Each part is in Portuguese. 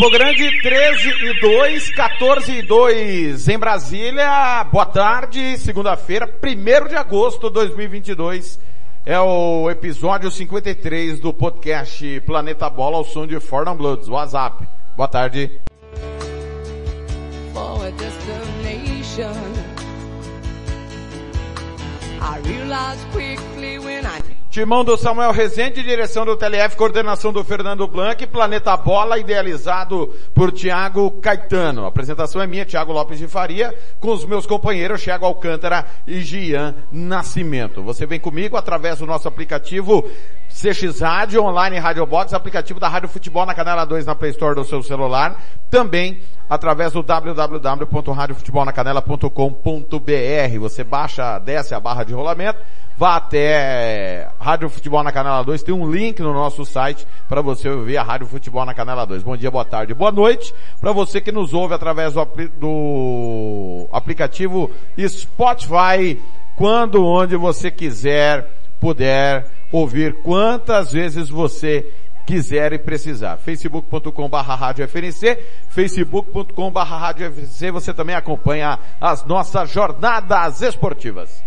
Campo Grande 13 e 2, 14 e 2 em Brasília. Boa tarde, segunda-feira, 1 de agosto de 2022. É o episódio 53 do podcast Planeta Bola ao som de Fordham Bloods, WhatsApp. Boa tarde. I Timão do Samuel Rezende, direção do TLF, coordenação do Fernando Blanc, Planeta Bola, idealizado por Tiago Caetano. A apresentação é minha, Tiago Lopes de Faria, com os meus companheiros Thiago Alcântara e Gian Nascimento. Você vem comigo através do nosso aplicativo CX Rádio, online Rádio Box, aplicativo da Rádio Futebol na Canela 2 na Play Store do seu celular. Também através do www.radiofutebolnacanela.com.br. Você baixa, desce a barra de rolamento, vá até Rádio Futebol na Canela 2, tem um link no nosso site para você ouvir a Rádio Futebol na Canela 2. Bom dia, boa tarde, boa noite para você que nos ouve através do, do aplicativo Spotify, quando, onde você quiser, puder ouvir quantas vezes você quiser e precisar. facebook.com barra facebook.com barra você também acompanha as nossas jornadas esportivas.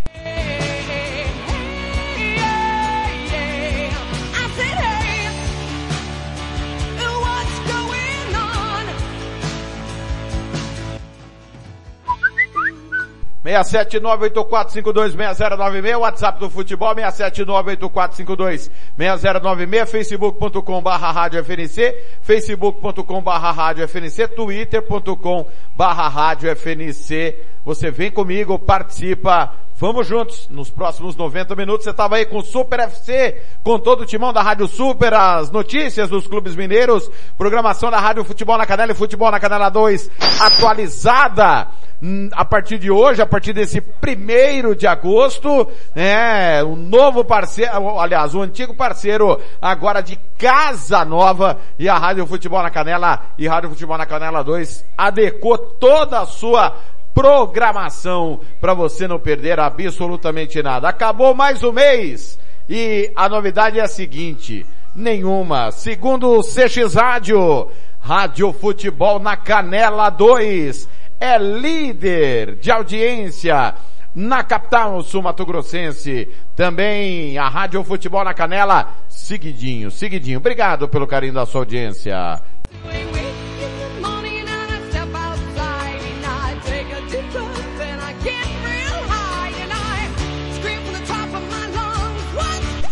67984526096, WhatsApp do futebol 67984526096, facebook.com barra rádio FNC, facebook.com barra rádio FNC, twitter.com barra rádio FNC. Você vem comigo, participa, Vamos juntos, nos próximos 90 minutos. Você estava aí com o Super FC, com todo o timão da Rádio Super, as notícias dos clubes mineiros, programação da Rádio Futebol na Canela e Futebol na Canela 2 atualizada hum, a partir de hoje, a partir desse primeiro de agosto, né, um novo parceiro, aliás, o um antigo parceiro agora de Casa Nova e a Rádio Futebol na Canela e Rádio Futebol na Canela 2 adequou toda a sua programação para você não perder absolutamente nada. Acabou mais um mês e a novidade é a seguinte, nenhuma. Segundo o CX Rádio, Rádio Futebol na Canela 2 é líder de audiência na capital sul-mato-grossense. Também a Rádio Futebol na Canela, seguidinho, seguidinho. Obrigado pelo carinho da sua audiência.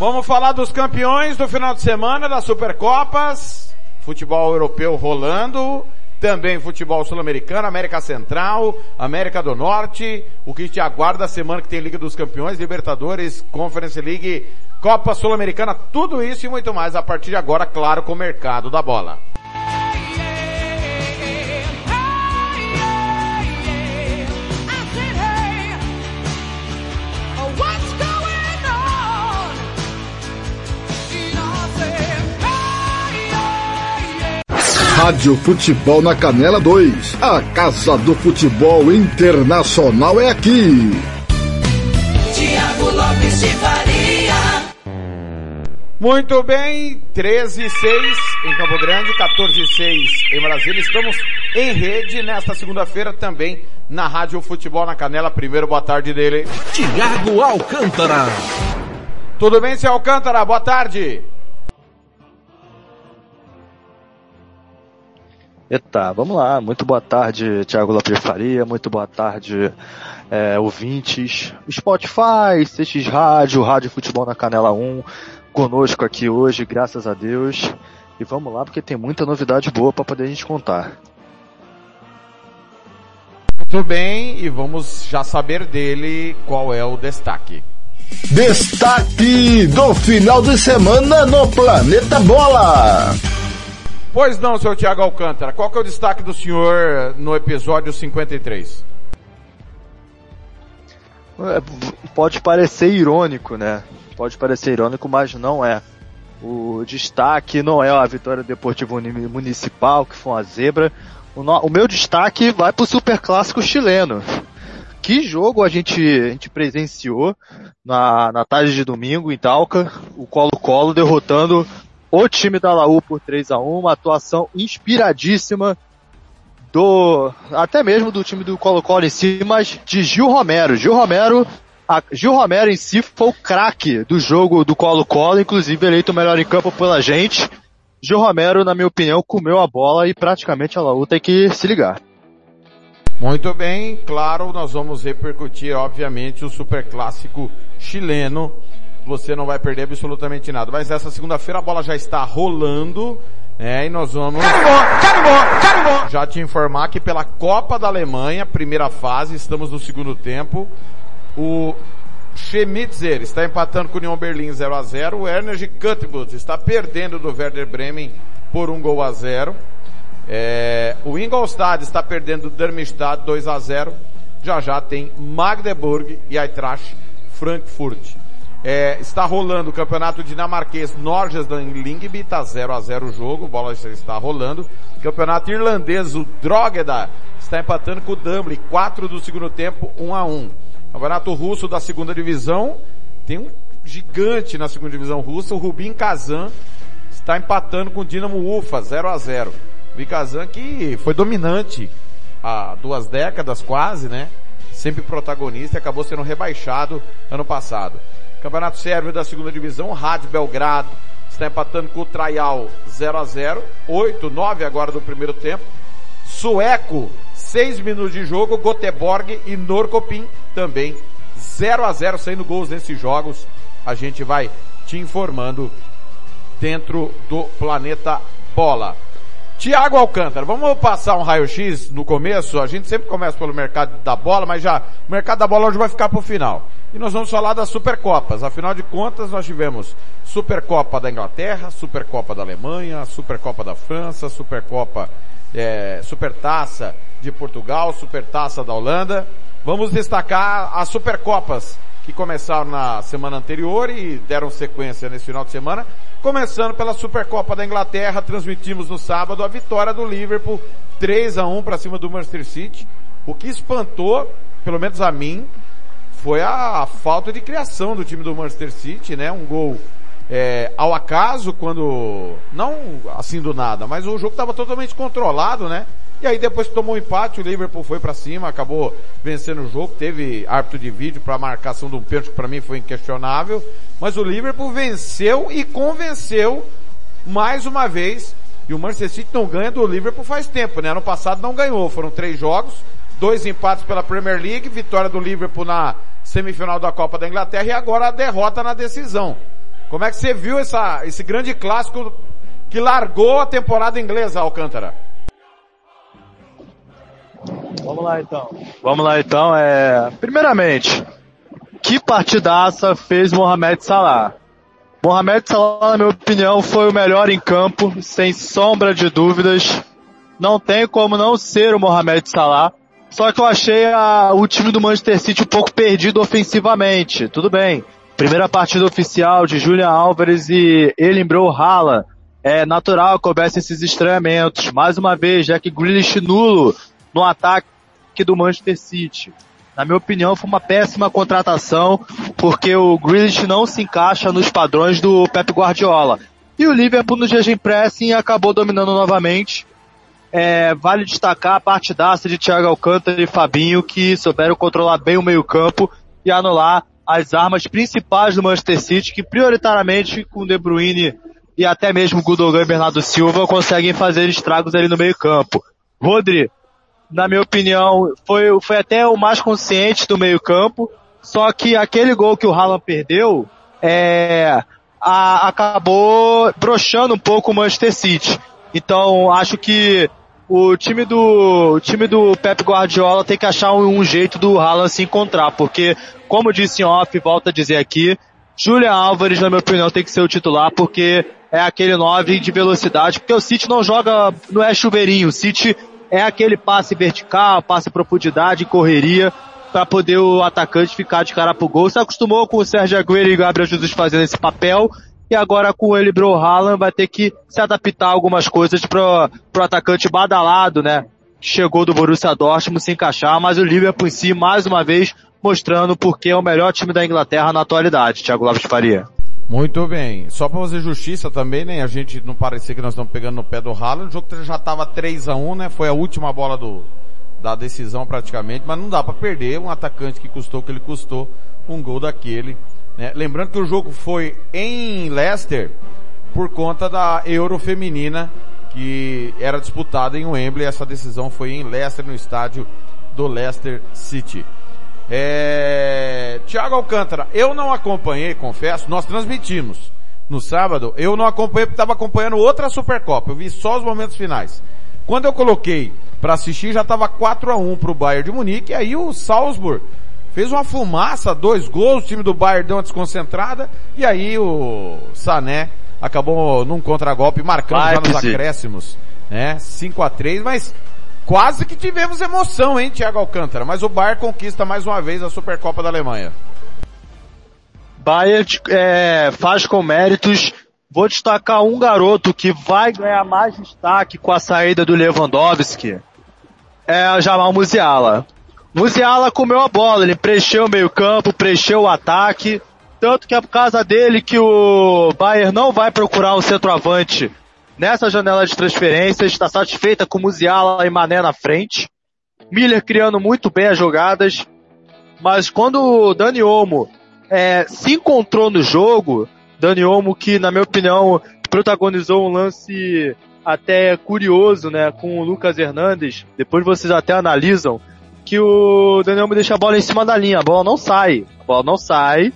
Vamos falar dos campeões do final de semana das Supercopas, futebol europeu rolando, também futebol sul-americano, América Central, América do Norte, o que te aguarda a semana que tem Liga dos Campeões, Libertadores, Conference League, Copa Sul-Americana, tudo isso e muito mais a partir de agora, claro, com o mercado da bola. Rádio Futebol na Canela 2. A Casa do Futebol Internacional é aqui. Tiago Lopes de Faria. Muito bem, 13 e 6 em Campo Grande, 14 e 6 em Brasília. Estamos em rede nesta segunda-feira também na Rádio Futebol na Canela. Primeiro, boa tarde dele. Tiago Alcântara. Tudo bem, seu Alcântara? Boa tarde. Eita, vamos lá. Muito boa tarde, Tiago Lopes Faria. Muito boa tarde, é, ouvintes. Spotify, CX Rádio, Rádio Futebol na Canela 1 conosco aqui hoje, graças a Deus. E vamos lá, porque tem muita novidade boa para poder a gente contar. Muito bem, e vamos já saber dele qual é o destaque. Destaque do final de semana no Planeta Bola. Pois não, seu Tiago Alcântara, qual que é o destaque do senhor no episódio 53? É, pode parecer irônico, né? Pode parecer irônico, mas não é. O destaque não é a vitória do Deportivo Municipal, que foi uma zebra. O, no, o meu destaque vai para o Super Clássico chileno. Que jogo a gente, a gente presenciou na, na tarde de domingo em Talca, o Colo-Colo derrotando o time da Laú por 3 a 1 uma atuação inspiradíssima do, até mesmo do time do Colo-Colo em si, mas de Gil Romero. Gil Romero a Gil Romero em si foi o craque do jogo do Colo-Colo, inclusive eleito o melhor em campo pela gente. Gil Romero, na minha opinião, comeu a bola e praticamente a Laú tem que se ligar. Muito bem, claro, nós vamos repercutir, obviamente, o super clássico chileno. Você não vai perder absolutamente nada. Mas essa segunda-feira a bola já está rolando. É, e nós vamos carimbó, carimbó, carimbó. já te informar que pela Copa da Alemanha, primeira fase, estamos no segundo tempo. O Schemitzer está empatando com o Union Berlim 0 a 0 O Energy Cottbus está perdendo do Werder Bremen por um gol a 0 é, O Ingolstadt está perdendo do Darmstadt 2 a 0 Já já tem Magdeburg e Eintracht Frankfurt. É, está rolando o campeonato dinamarquês Norgesland Lingby, está 0 a 0 o jogo, bola está rolando. Campeonato irlandês, o Drogheda, está empatando com o Dublin, 4 do segundo tempo, 1 a 1 Campeonato russo da segunda divisão. Tem um gigante na segunda divisão russa, o Rubin Kazan está empatando com o Dinamo Ufa, 0 a 0 Rubin Kazan que foi dominante há duas décadas quase, né? Sempre protagonista e acabou sendo rebaixado ano passado. Campeonato Sérvio da segunda divisão, Rádio Belgrado está empatando com o Traial 0 a 0 8, 9 agora do primeiro tempo. Sueco 6 minutos de jogo, Göteborg e Norcopim também 0 a 0 saindo gols nesses jogos. A gente vai te informando dentro do Planeta Bola. Tiago Alcântara, vamos passar um raio-x no começo. A gente sempre começa pelo mercado da bola, mas já o mercado da bola hoje vai ficar para o final. E nós vamos falar das Supercopas. Afinal de contas, nós tivemos Supercopa da Inglaterra, Supercopa da Alemanha, Supercopa da França, Supercopa, é, Supertaça de Portugal, Supertaça da Holanda. Vamos destacar as Supercopas que começaram na semana anterior e deram sequência nesse final de semana. Começando pela Supercopa da Inglaterra, transmitimos no sábado a vitória do Liverpool 3 a 1 para cima do Manchester City. O que espantou, pelo menos a mim, foi a falta de criação do time do Manchester City, né? Um gol é, ao acaso quando, não assim do nada, mas o jogo estava totalmente controlado, né? E aí depois que tomou um empate, o Liverpool foi para cima, acabou vencendo o jogo, teve árbitro de vídeo para marcação de um pênalti que para mim foi inquestionável, mas o Liverpool venceu e convenceu mais uma vez. E o Manchester City não ganha do Liverpool faz tempo, né? Ano passado não ganhou, foram três jogos, dois empates pela Premier League, vitória do Liverpool na semifinal da Copa da Inglaterra e agora a derrota na decisão. Como é que você viu essa, esse grande clássico que largou a temporada inglesa, Alcântara? Vamos lá então. Vamos lá então. É... Primeiramente, que partidaça fez Mohamed Salah? Mohamed Salah, na minha opinião, foi o melhor em campo, sem sombra de dúvidas. Não tem como não ser o Mohamed Salah. Só que eu achei a, o time do Manchester City um pouco perdido ofensivamente. Tudo bem. Primeira partida oficial de Julian Álvares e ele Bro Haaland. É natural que houvesse esses estranhamentos. Mais uma vez, Jack Grealish nulo no ataque do Manchester City. Na minha opinião, foi uma péssima contratação, porque o Grealish não se encaixa nos padrões do Pep Guardiola. E o Liverpool no Gegen Pressing acabou dominando novamente. É, vale destacar a partidaça de Thiago Alcântara e Fabinho, que souberam controlar bem o meio campo e anular as armas principais do Manchester City, que prioritariamente com De Bruyne e até mesmo Gundogan e Bernardo Silva conseguem fazer estragos ali no meio campo. Rodri, na minha opinião, foi, foi até o mais consciente do meio campo, só que aquele gol que o Haaland perdeu, é, a, acabou broxando um pouco o Manchester City. Então, acho que o time do o time do Pep Guardiola tem que achar um, um, jeito do Haaland se encontrar, porque, como disse em off, volta a dizer aqui, Julian Álvares, na minha opinião, tem que ser o titular, porque é aquele 9 de velocidade, porque o City não joga, não é chuveirinho, o City é aquele passe vertical, passe profundidade, correria, para poder o atacante ficar de cara pro gol. Se acostumou com o Sérgio Agüero e o Gabriel Jesus fazendo esse papel, e agora com ele Bro Haaland vai ter que se adaptar a algumas coisas pro, pro atacante badalado, né? Chegou do Borussia Dortmund se encaixar, mas o Liverpool em si, mais uma vez, mostrando porque é o melhor time da Inglaterra na atualidade, Thiago Lopes Faria. Muito bem. Só para fazer justiça também, né? A gente não parecer que nós estamos pegando no pé do Haaland. O jogo já estava 3 a 1 né? Foi a última bola do, da decisão praticamente, mas não dá para perder um atacante que custou o que ele custou, um gol daquele. Né? Lembrando que o jogo foi em Leicester por conta da Euro Feminina que era disputada em Wembley. Essa decisão foi em Leicester, no estádio do Leicester City. É... Tiago Alcântara, eu não acompanhei, confesso, nós transmitimos no sábado, eu não acompanhei porque estava acompanhando outra Supercopa, eu vi só os momentos finais. Quando eu coloquei para assistir já estava 4 a 1 para o Bayern de Munique, e aí o Salzburg fez uma fumaça, dois gols, o time do Bayern deu uma desconcentrada, e aí o Sané acabou num contragolpe marcando já nos acréscimos, né? 5 a 3 mas quase que tivemos emoção, hein, Thiago Alcântara, mas o Bayern conquista mais uma vez a Supercopa da Alemanha. Bayern é, faz com méritos Vou destacar um garoto que vai ganhar mais destaque com a saída do Lewandowski. É o Jamal Musiala. Musiala comeu a bola, ele preencheu o meio campo, preencheu o ataque. Tanto que é por causa dele que o Bayern não vai procurar um centroavante nessa janela de transferências. Está satisfeita com Musiala e Mané na frente. Miller criando muito bem as jogadas. Mas quando o Dani Olmo é, se encontrou no jogo, Dani Olmo, que na minha opinião protagonizou um lance até curioso, né, com o Lucas Hernandes. Depois vocês até analisam que o Dani Olmo deixa a bola em cima da linha, a bola não sai, a bola não sai.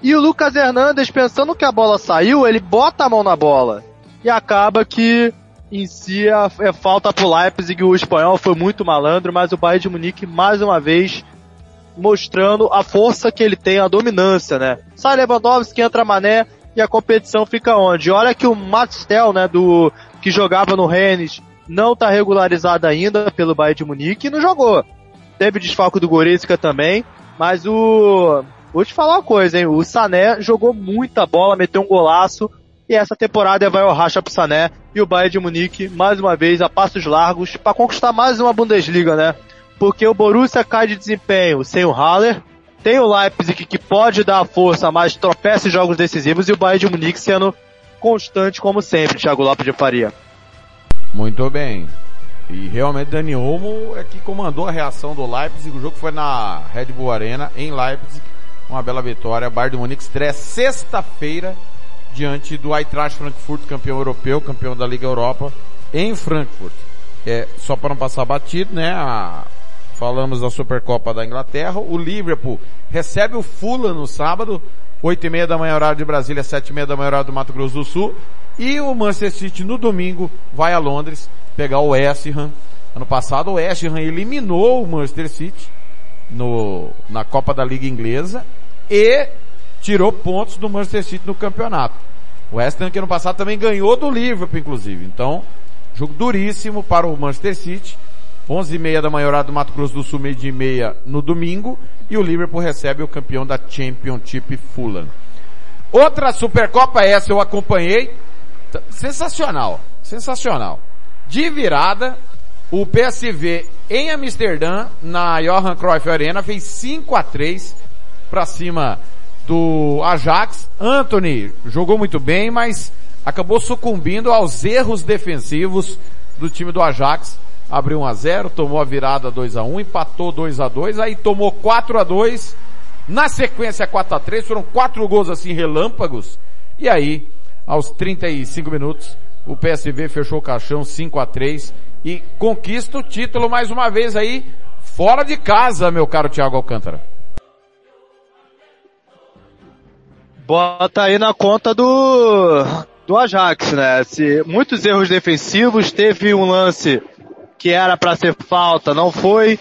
E o Lucas Hernandes, pensando que a bola saiu, ele bota a mão na bola. E acaba que em si é, falta pro Leipzig, o espanhol foi muito malandro, mas o Bayern de Munique mais uma vez mostrando a força que ele tem, a dominância, né? Sai Lewandowski, entra Mané e a competição fica onde? Olha que o Matstel, né, do que jogava no Rennes, não está regularizado ainda pelo Bayern de Munique e não jogou. Teve desfalque do Goretzka também, mas o vou te falar uma coisa, hein? O Sané jogou muita bola, meteu um golaço e essa temporada vai ao racha pro Sané e o Bayern de Munique mais uma vez a passos largos para conquistar mais uma Bundesliga, né? porque o Borussia cai de desempenho sem o Haller, tem o Leipzig que pode dar força, mas tropeça em jogos decisivos e o Bayern de Munique sendo constante como sempre, Thiago Lopes de Faria. Muito bem. E realmente Dani Olmo é que comandou a reação do Leipzig. O jogo foi na Red Bull Arena, em Leipzig. Uma bela vitória. Bayern de Munique estreia sexta-feira diante do Eintracht Frankfurt, campeão europeu, campeão da Liga Europa, em Frankfurt. É, só para não passar batido, né? A Falamos da Supercopa da Inglaterra. O Liverpool recebe o Fulham no sábado, oito e meia da manhã horário de Brasília, sete e meia da manhã horário do Mato Grosso do Sul. E o Manchester City no domingo vai a Londres pegar o West Ham. Ano passado o West Ham eliminou o Manchester City no, na Copa da Liga Inglesa e tirou pontos do Manchester City no campeonato. O West Ham que ano passado também ganhou do Liverpool, inclusive. Então, jogo duríssimo para o Manchester City. 11 e meia da manhã hora do Mato Grosso do Sul, meio dia e meia no domingo, e o Liverpool recebe o campeão da Championship Fulham. Outra Supercopa essa eu acompanhei, sensacional, sensacional. De virada, o PSV em Amsterdã, na Johan Cruyff Arena, fez 5 a 3 para cima do Ajax. Anthony jogou muito bem, mas acabou sucumbindo aos erros defensivos do time do Ajax. Abriu 1 a 0, tomou a virada 2 a 1, empatou 2 a 2, aí tomou 4 a 2. Na sequência 4 a 3, foram quatro gols assim relâmpagos. E aí, aos 35 minutos, o PSV fechou o caixão 5 a 3 e conquista o título mais uma vez aí fora de casa, meu caro Thiago Alcântara. Bota aí na conta do do Ajax, né? Se muitos erros defensivos, teve um lance que era para ser falta, não foi.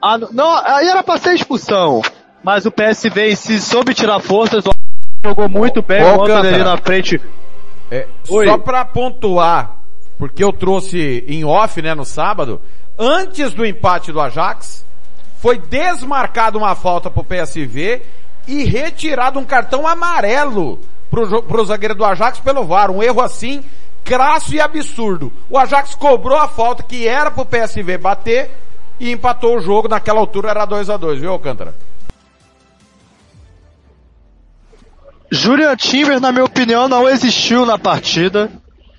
Ah, não, aí era para ser expulsão. Mas o PSV si soube tirar forças, jogou muito bem, o ali na frente. É, só para pontuar, porque eu trouxe em off, né, no sábado, antes do empate do Ajax, foi desmarcado uma falta pro PSV e retirado um cartão amarelo pro, pro zagueiro do Ajax pelo VAR. Um erro assim, crasso e absurdo. O Ajax cobrou a falta que era pro PSV bater e empatou o jogo. Naquela altura era 2 a 2 viu, Alcântara? Julian Timber, na minha opinião, não existiu na partida.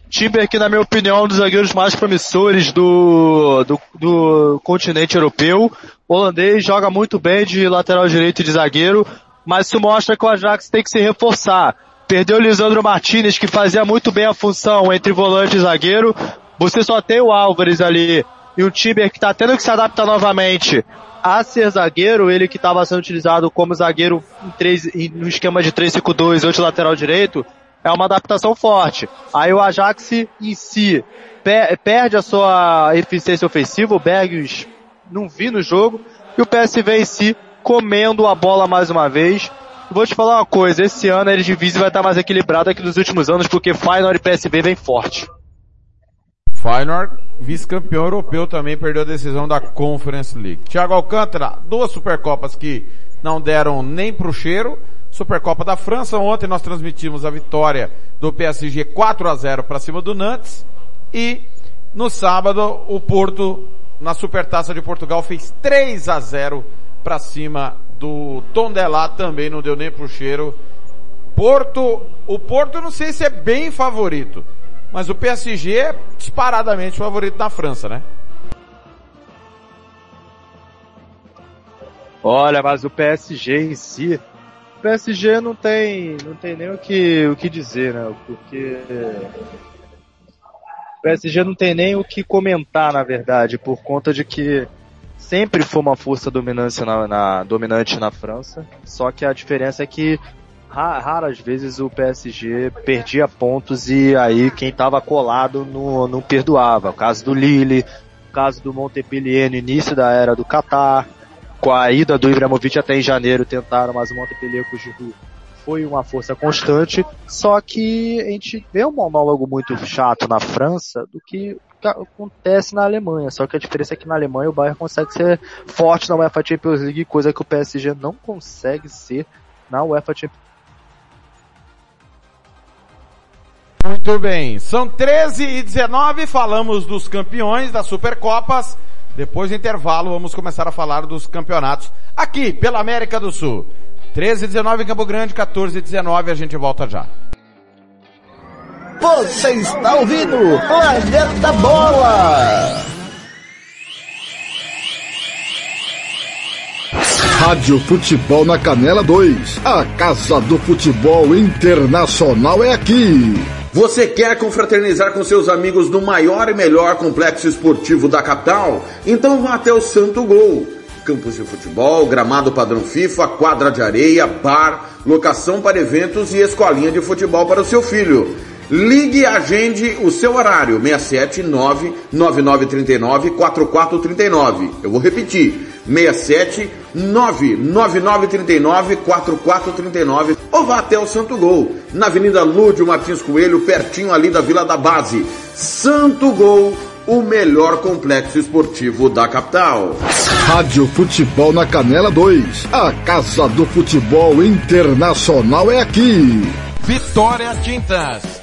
Timber, que na minha opinião é um dos zagueiros mais promissores do, do, do continente europeu. O holandês joga muito bem de lateral direito e de zagueiro, mas isso mostra que o Ajax tem que se reforçar. Perdeu o Lisandro Martinez, que fazia muito bem a função entre volante e zagueiro. Você só tem o Álvares ali e o Tiber que está tendo que se adaptar novamente a ser zagueiro, ele que estava sendo utilizado como zagueiro em três, no esquema de 3-5-2, outro lateral direito, é uma adaptação forte. Aí o Ajax em si per, perde a sua eficiência ofensiva, o Bergs não vi no jogo, e o PSV em si comendo a bola mais uma vez, Vou te falar uma coisa, esse ano a Eredivisie vai estar mais equilibrada que nos últimos anos, porque Feyenoord e PSV vem forte. Feyenoord, vice-campeão europeu, também perdeu a decisão da Conference League. Thiago Alcântara, duas Supercopas que não deram nem pro cheiro. Supercopa da França, ontem nós transmitimos a vitória do PSG 4 a 0 para cima do Nantes. E no sábado, o Porto, na Supertaça de Portugal, fez 3 a 0 para cima do Tondelá também não deu nem pro cheiro. Porto, o Porto não sei se é bem favorito, mas o PSG é disparadamente favorito na França, né? Olha, mas o PSG em si, o PSG não tem, não tem nem o que, o que dizer, né? Porque o PSG não tem nem o que comentar, na verdade, por conta de que sempre foi uma força dominante na, na, dominante na França, só que a diferença é que raras vezes o PSG perdia pontos e aí quem estava colado não, não perdoava. O caso do Lille, o caso do Montpellier no início da era do Qatar, com a ida do Ibrahimovic até em janeiro tentaram, mas o Montpellier com o Giroud foi uma força constante, só que a gente vê um monólogo muito chato na França do que acontece na Alemanha, só que a diferença é que na Alemanha o Bayern consegue ser forte na UEFA Champions League, coisa que o PSG não consegue ser na UEFA Champions Muito bem, são 13 e 19, falamos dos campeões das Supercopas. Depois do intervalo, vamos começar a falar dos campeonatos aqui pela América do Sul. 13 e 19 em Campo Grande, 14 e 19, a gente volta já. Você está ouvindo Planeta Bola! Rádio Futebol na Canela 2. A Casa do Futebol Internacional é aqui. Você quer confraternizar com seus amigos no maior e melhor complexo esportivo da capital? Então vá até o Santo Gol. Campos de futebol, gramado padrão FIFA, quadra de areia, bar, locação para eventos e escolinha de futebol para o seu filho. Ligue e agende o seu horário, 679 9939 4439. Eu vou repetir, 67 99939 4439 ou vá até o Santo Gol, na Avenida Lúdio Martins Coelho, pertinho ali da Vila da Base. Santo Gol, o melhor complexo esportivo da capital. Rádio Futebol na Canela 2. A Casa do Futebol Internacional é aqui. Vitória Tintas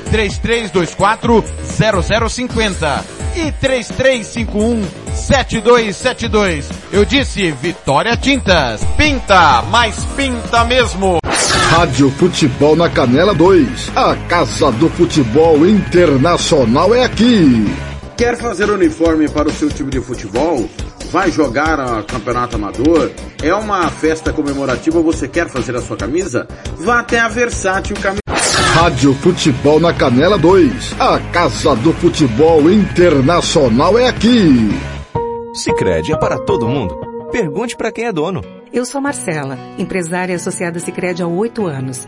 3324 0050 e 3351 7272. Eu disse Vitória Tintas. Pinta, mas pinta mesmo. Rádio Futebol na Canela 2. A Casa do Futebol Internacional é aqui. Quer fazer uniforme para o seu time de futebol? Vai jogar a campeonato amador? É uma festa comemorativa, você quer fazer a sua camisa? Vá até a Versátil Camisa. Rádio Futebol na Canela 2. A Casa do Futebol Internacional é aqui. Sicredi é para todo mundo. Pergunte para quem é dono. Eu sou Marcela, empresária associada Sicredi há oito anos.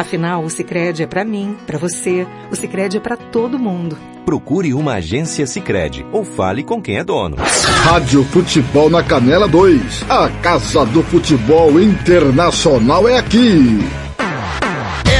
Afinal, o Sicredi é para mim, para você. O Sicredi é para todo mundo. Procure uma agência Sicredi ou fale com quem é dono. Rádio Futebol na Canela 2. A Casa do Futebol Internacional é aqui.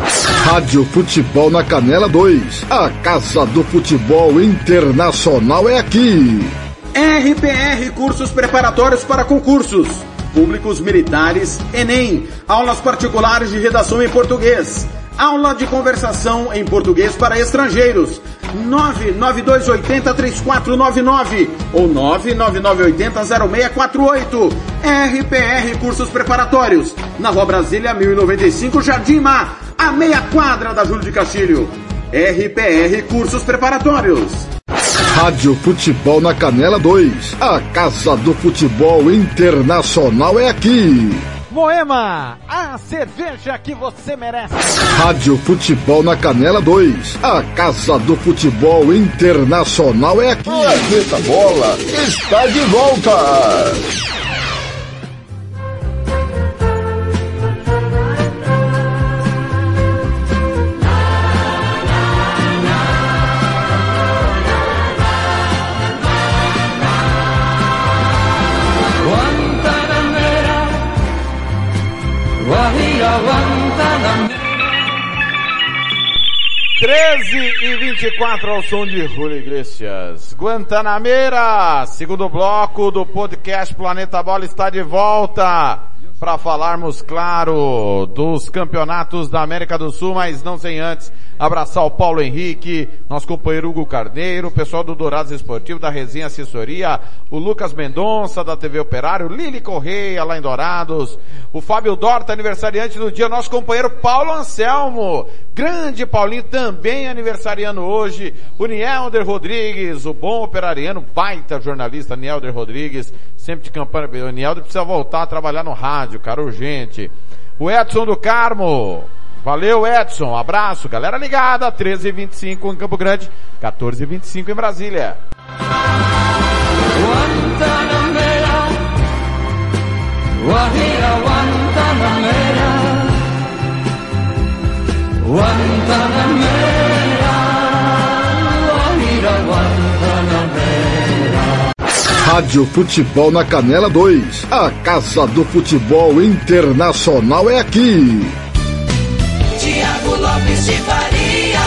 Rádio Futebol na Canela 2. A Casa do Futebol Internacional é aqui. RPR Cursos Preparatórios para Concursos. Públicos Militares, Enem. Aulas particulares de redação em português. Aula de conversação em português para estrangeiros. 992803499 ou 999800648. RPR Cursos Preparatórios. Na Rua Brasília 1095, Jardim Mar, a meia quadra da Júlio de Castilho. RPR Cursos Preparatórios. Rádio Futebol na Canela 2. A Casa do Futebol Internacional é aqui. Moema, a cerveja que você merece. Rádio Futebol na Canela 2. A Casa do Futebol Internacional é aqui. Planeta Bola está de volta. Treze e 24 ao som de Julio Iglesias. Guantanameira, segundo bloco do podcast Planeta Bola está de volta para falarmos, claro, dos campeonatos da América do Sul, mas não sem antes abraçar o Paulo Henrique, nosso companheiro Hugo Carneiro, o pessoal do Dourados Esportivo, da Resenha Assessoria, o Lucas Mendonça, da TV Operário, Lili Correia, lá em Dourados, o Fábio Dorta, aniversariante do dia, nosso companheiro Paulo Anselmo, grande Paulinho, também aniversariando hoje, o Nielder Rodrigues, o bom operariano, baita jornalista Nielder Rodrigues, sempre de campanha, o Nielder precisa voltar a trabalhar no rádio, cara, urgente. O Edson do Carmo, Valeu, Edson. Abraço. Galera ligada. 13h25 em Campo Grande. 14h25 em Brasília. Guantanamera, Guajira Guantanamera, Guantanamera, Rádio Futebol na Canela 2. A Casa do Futebol Internacional é aqui. Tiago Lopes de Faria.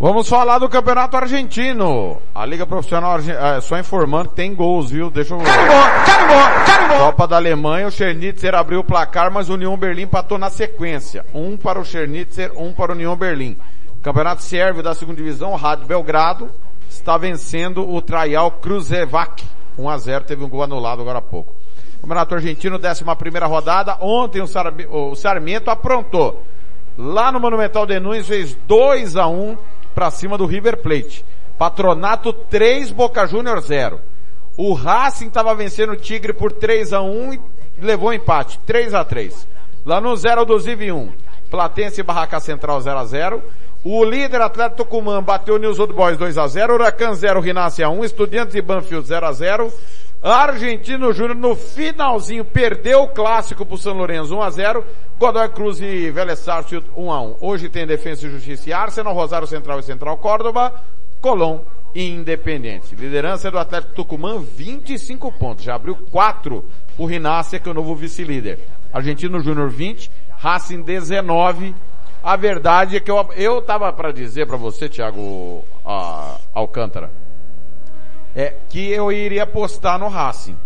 Vamos falar do Campeonato Argentino. A Liga Profissional Argentina, só informando que tem gols, viu? Deixa eu... Carimbó, carimbó, carimbó. Copa da Alemanha, o Schernitzer abriu o placar, mas o União Berlim empatou na sequência. Um para o Schernitzer, um para o União Berlim. Campeonato Sérvio da segunda divisão, Rádio Belgrado, está vencendo o Traial Cruzevac. 1 a 0 teve um gol anulado agora há pouco. Campeonato Argentino, 11 primeira rodada. Ontem o, Sarmi, o Sarmiento aprontou. Lá no Monumental de Nunes fez 2 a 1 para cima do River Plate. Patronato 3, Boca Júnior 0. O Racing estava vencendo o Tigre por 3 a 1 e levou empate, 3 a 3. Lá no 0 do Ziv 1. Platense e Barraca Central 0 a 0. O líder Atlético Tucumã bateu News Old Boys 2 a 0. Huracan 0, Rinácia 1. Estudiantes e Banfield 0 a 0. Argentino Júnior no finalzinho perdeu o clássico pro São Lourenço 1 a 0. Godoy Cruz e Vélez Sarsfield 1 a 1. Hoje tem Defesa e Justiça e Arsenal, Rosário Central e Central Córdoba, Colón e Independente. Liderança do Atlético Tucumã 25 pontos. Já abriu 4 o Rinácia que é o novo vice-líder. Argentino Júnior 20, Racing 19. A verdade é que eu, eu tava para dizer para você, Thiago uh, Alcântara, é que eu iria apostar no Racing.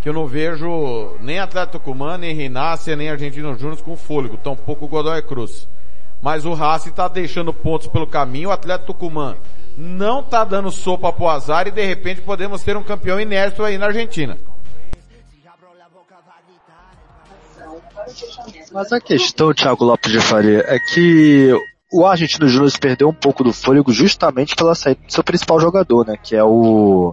Que eu não vejo nem Atlético Tucumã, nem Rinácia, nem Argentino Júnior com fôlego, tampouco Godoy Cruz. Mas o Racing está deixando pontos pelo caminho, o Atlético Tucumã não está dando sopa pro azar e de repente podemos ter um campeão inédito aí na Argentina. Mas a questão, Thiago Lopes de Faria, é que o Argentino Júnior perdeu um pouco do fôlego justamente pela saída do seu principal jogador, né? Que é o,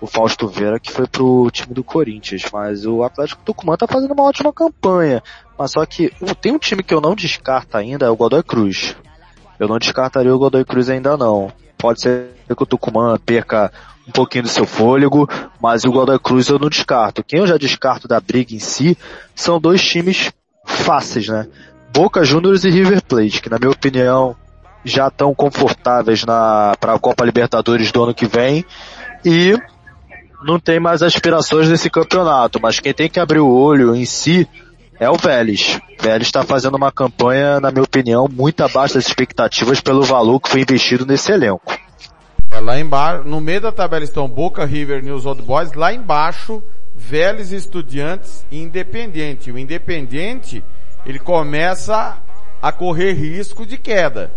o Fausto Vera, que foi pro time do Corinthians. Mas o Atlético Tucumã tá fazendo uma ótima campanha. Mas só que tem um time que eu não descarto ainda, é o Godoy Cruz. Eu não descartaria o Godoy Cruz ainda não. Pode ser que o Tucumã perca um pouquinho do seu fôlego, mas o Godoy Cruz eu não descarto. Quem eu já descarto da briga em si são dois times fáceis, né? Boca Juniors e River Plate, que na minha opinião já estão confortáveis na para a Copa Libertadores do ano que vem e não tem mais aspirações nesse campeonato, mas quem tem que abrir o olho em si é o Vélez. O Vélez está fazendo uma campanha, na minha opinião, muito abaixo das expectativas pelo valor que foi investido nesse elenco. É, lá embaixo, no meio da tabela estão Boca, River, News Old Boys, lá embaixo, Vélez, Estudiantes e Independente. O Independente ele começa a correr risco de queda.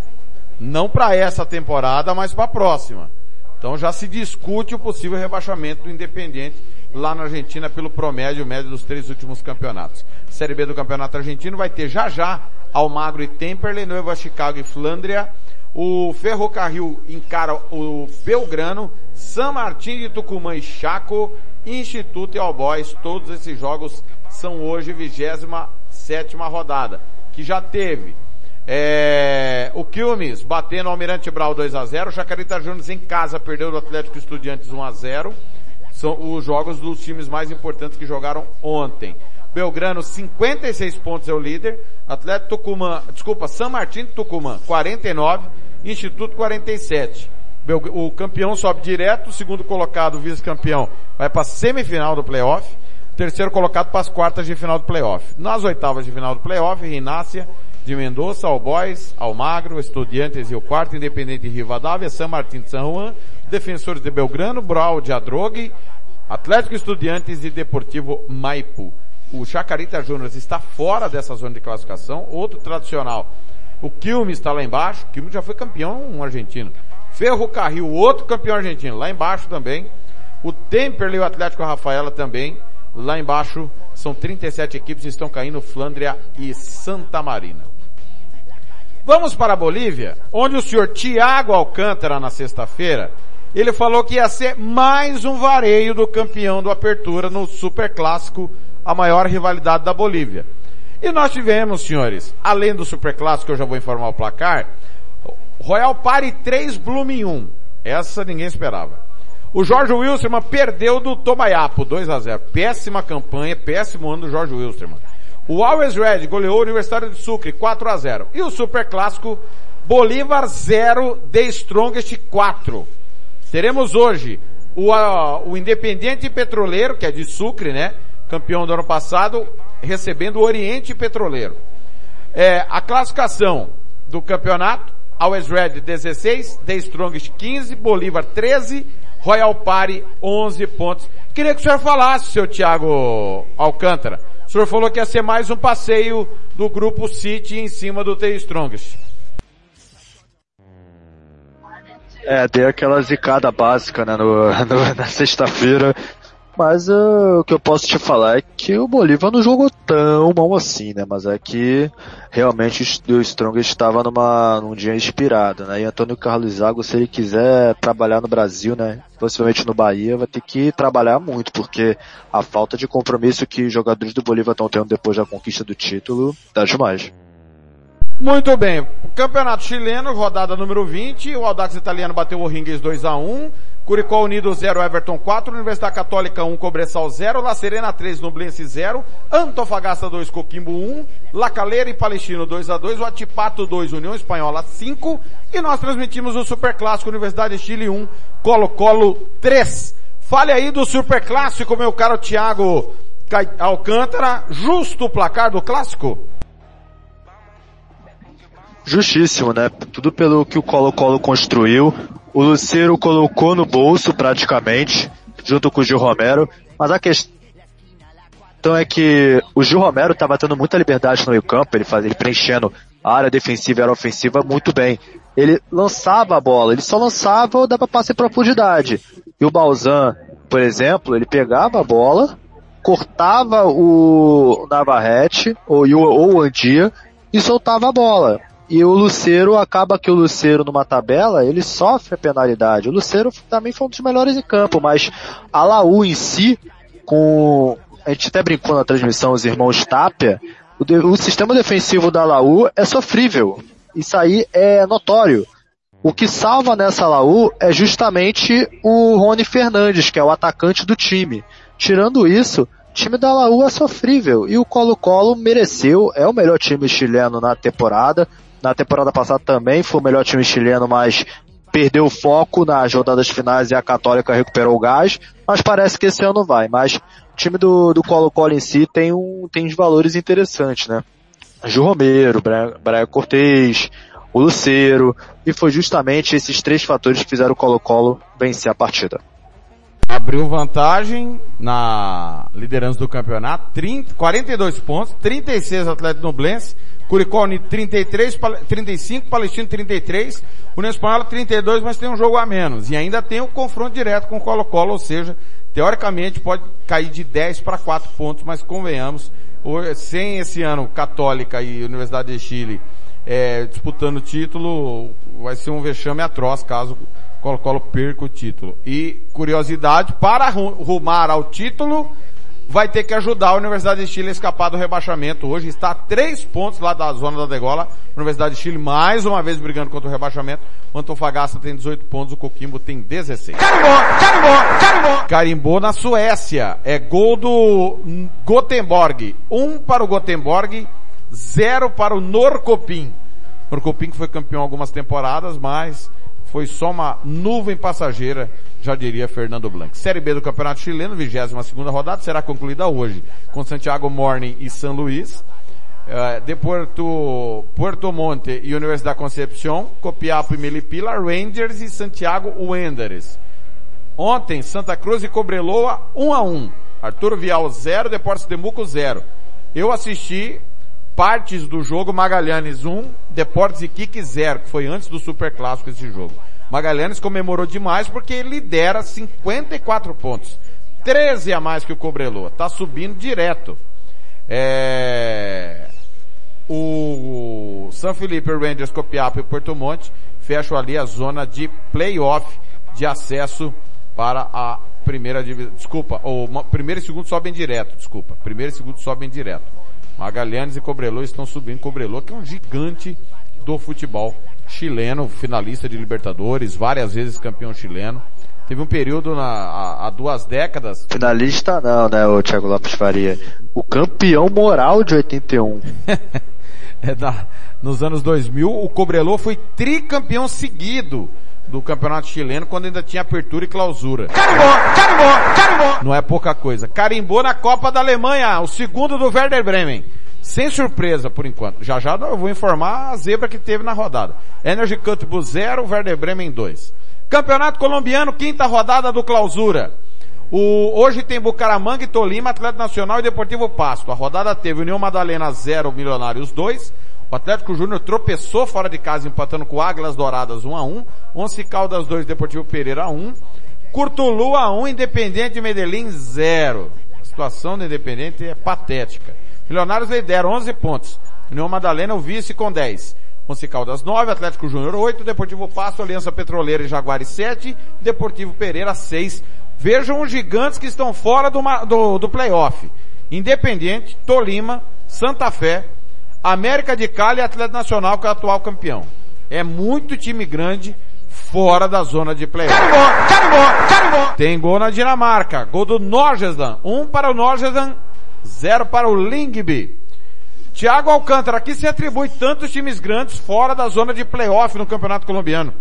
Não para essa temporada, mas para a próxima. Então já se discute o possível rebaixamento do Independente lá na Argentina pelo promédio médio dos três últimos campeonatos. Série B do Campeonato Argentino vai ter já já Almagro e Temperley, Nova Chicago e Flandria. O Ferrocarril encara o Belgrano, San Martín de Tucumã e Chaco, Instituto e All Boys. Todos esses jogos são hoje vigésima sétima rodada, que já teve é, o Quilmes batendo o Almirante Brau 2 a 0 o Chacarita Juniors em casa perdeu do Atlético Estudiantes 1 a 0 São os jogos dos times mais importantes que jogaram ontem. Belgrano 56 pontos é o líder, Atlético Tucumã, desculpa, São Martin Tucumã 49, Instituto 47. O campeão sobe direto, o segundo colocado, vice-campeão, vai para a semifinal do playoff terceiro colocado para as quartas de final do playoff. Nas oitavas de final do playoff, Rinácia de Mendoza, All Boys, Almagro, Estudiantes e o quarto, Independente de Rivadavia, San Martín de San Juan, Defensores de Belgrano, Brau de Adrogue, Atlético Estudiantes e Deportivo Maipu. O Chacarita Júnior está fora dessa zona de classificação, outro tradicional. O Quilmes está lá embaixo, o Quilmes já foi campeão um argentino. Ferro Carril, outro campeão argentino, lá embaixo também. O Temperley o Atlético Rafaela também. Lá embaixo são 37 equipes, estão caindo Flandria e Santa Marina. Vamos para a Bolívia, onde o senhor Tiago Alcântara na sexta-feira, ele falou que ia ser mais um vareio do campeão do Apertura no Super Clássico, a maior rivalidade da Bolívia. E nós tivemos, senhores, além do Super Clássico, eu já vou informar o placar, Royal Party 3 Blooming 1. Essa ninguém esperava. O Jorge Wilstermann perdeu do Tomayapo, 2 a 0 Péssima campanha, péssimo ano do Jorge Wilstermann. O Always Red goleou o Universitário de Sucre, 4 a 0 E o Super Clássico, Bolívar 0, The Strongest 4. Teremos hoje o, uh, o Independiente Petroleiro, que é de Sucre, né? Campeão do ano passado, recebendo o Oriente Petroleiro. É, a classificação do campeonato, Always Red 16, The Strongest 15, Bolívar 13, Royal Party 11 pontos. Queria que o senhor falasse, seu Thiago Alcântara. O senhor falou que ia ser mais um passeio do grupo City em cima do The Strongest. É, dei aquela zicada básica, né, no, no- na sexta-feira. Mas uh, o que eu posso te falar é que o Bolívar não jogou tão mal assim, né? Mas é que realmente o Strong estava numa, num dia inspirado, né? E Antônio Carlos Zago, se ele quiser trabalhar no Brasil, né? Possivelmente no Bahia, vai ter que trabalhar muito, porque a falta de compromisso que os jogadores do Bolívar estão tendo depois da conquista do título tá demais. Muito bem. Campeonato chileno, rodada número 20. O Audax italiano bateu o Ringues 2 a 1 Curicó Unido 0, Everton 4. Universidade Católica 1, Cobressal 0. La Serena 3, Nublense 0. Antofagasta 2, Coquimbo 1. La Calera e Palestino 2 a 2 O Atipato 2, União Espanhola 5. E nós transmitimos o Super Clássico Universidade de Chile 1, Colo-Colo 3. Fale aí do Super Clássico, meu caro Thiago Alcântara. Justo o placar do clássico? Justíssimo, né? Tudo pelo que o Colo-Colo construiu. O Luceiro colocou no bolso praticamente, junto com o Gil Romero. Mas a questão é que o Gil Romero estava tendo muita liberdade no meio campo, ele, ele preenchendo a área defensiva e a área ofensiva muito bem. Ele lançava a bola, ele só lançava ou dava passe em profundidade. E o Balzan, por exemplo, ele pegava a bola, cortava o Navarrete ou, ou o Andia e soltava a bola. E o Luceiro, acaba que o Luceiro numa tabela, ele sofre a penalidade. O Luceiro também foi um dos melhores em campo, mas a Laú em si, com, a gente até brincou na transmissão, os irmãos Tapia, o, de- o sistema defensivo da Laú é sofrível. Isso aí é notório. O que salva nessa Laú é justamente o Rony Fernandes, que é o atacante do time. Tirando isso, o time da Laú é sofrível. E o Colo-Colo mereceu, é o melhor time chileno na temporada. Na temporada passada também foi o melhor time chileno, mas perdeu o foco nas rodadas finais e a Católica recuperou o gás. Mas parece que esse ano vai. Mas o time do, Colo-Colo em si tem, um, tem uns valores interessantes, né? Gil Romero, Bra- Braga Cortez, o Luceiro, e foi justamente esses três fatores que fizeram o Colo-Colo vencer a partida. abriu vantagem na liderança do campeonato, 30, 42 pontos, 36 Atlético Nublense, Curicó Unido 33, Pal- 35, Palestino 33, União Espanhola 32, mas tem um jogo a menos. E ainda tem o confronto direto com o Colo-Colo, ou seja, teoricamente pode cair de 10 para 4 pontos, mas convenhamos, sem esse ano Católica e Universidade de Chile é, disputando o título, vai ser um vexame atroz caso Colo-Colo perca o título. E, curiosidade, para ru- rumar ao título, vai ter que ajudar a Universidade de Chile a escapar do rebaixamento. Hoje está a três pontos lá da zona da degola. Universidade de Chile mais uma vez brigando contra o rebaixamento. O Antofagasta tem 18 pontos, o Coquimbo tem 16. Carimbou, carimbou, carimbou. Carimbou na Suécia. É gol do Gothenburg. Um para o Gothenburg, zero para o Norcopim. Norcopim que foi campeão algumas temporadas, mas foi só uma nuvem passageira, já diria Fernando Blanc. Série B do Campeonato Chileno, 22 segunda rodada, será concluída hoje, com Santiago Morning e São Luís. Eh, de Puerto, Puerto Monte e Universidade Concepción, Copiapo e Melipila, Rangers e Santiago Wanderers. Ontem, Santa Cruz e Cobreloa, 1 a 1 Arturo Vial 0, Deportes Temuco 0. Eu assisti partes do jogo Magalhães 1, Deportes Iquique 0, que foi antes do Super Clássico esse jogo. Magalhães comemorou demais porque lidera 54 pontos. 13 a mais que o Cobreloa. Tá subindo direto. É... O São Felipe, Rangers, Copiapo e Porto Monte fecham ali a zona de playoff de acesso para a primeira divisão. Desculpa, o ma- primeiro e segundo sobem direto, desculpa. Primeiro e segundo sobem direto. Magalhães e Cobreloa estão subindo. Cobreloa que é um gigante do futebol chileno, finalista de Libertadores, várias vezes campeão chileno. Teve um período na, há, duas décadas. Finalista não, né, o Thiago Lopes Faria. O campeão moral de 81. É da- nos anos 2000, o Cobreloa foi tricampeão seguido do campeonato chileno quando ainda tinha apertura e clausura. Carimbó, carimbó, carimbó. Não é pouca coisa. Carimbou na Copa da Alemanha, o segundo do Werder Bremen. Sem surpresa, por enquanto. Já já eu vou informar a zebra que teve na rodada. Energy Cup 0, Werder Bremen 2. Campeonato Colombiano, quinta rodada do Clausura. O, hoje tem Bucaramanga e Tolima, Atlético Nacional e Deportivo Pasto. A rodada teve União Madalena 0, Milionários 2. O Atlético Júnior tropeçou fora de casa empatando com Águilas Douradas 1 a 1. Once Caldas 2, Deportivo Pereira 1. Curtulu a 1, Independente Medellín 0. A situação do Independente é patética. Milionários lidera 11 pontos. União Madalena o vice com 10. Once Caldas 9, Atlético Júnior 8, Deportivo Pasto, Aliança Petroleira e Jaguares 7, Deportivo Pereira 6. Vejam os gigantes que estão fora do, do, do playoff. Independente, Tolima, Santa Fé, América de Cali e Atlético Nacional, que é o atual campeão. É muito time grande fora da zona de playoff. Tem gol na Dinamarca. Gol do Norgesdan. Um para o Norgesdan, zero para o Lingby. Thiago Alcântara, aqui se atribui tantos times grandes fora da zona de playoff no Campeonato Colombiano.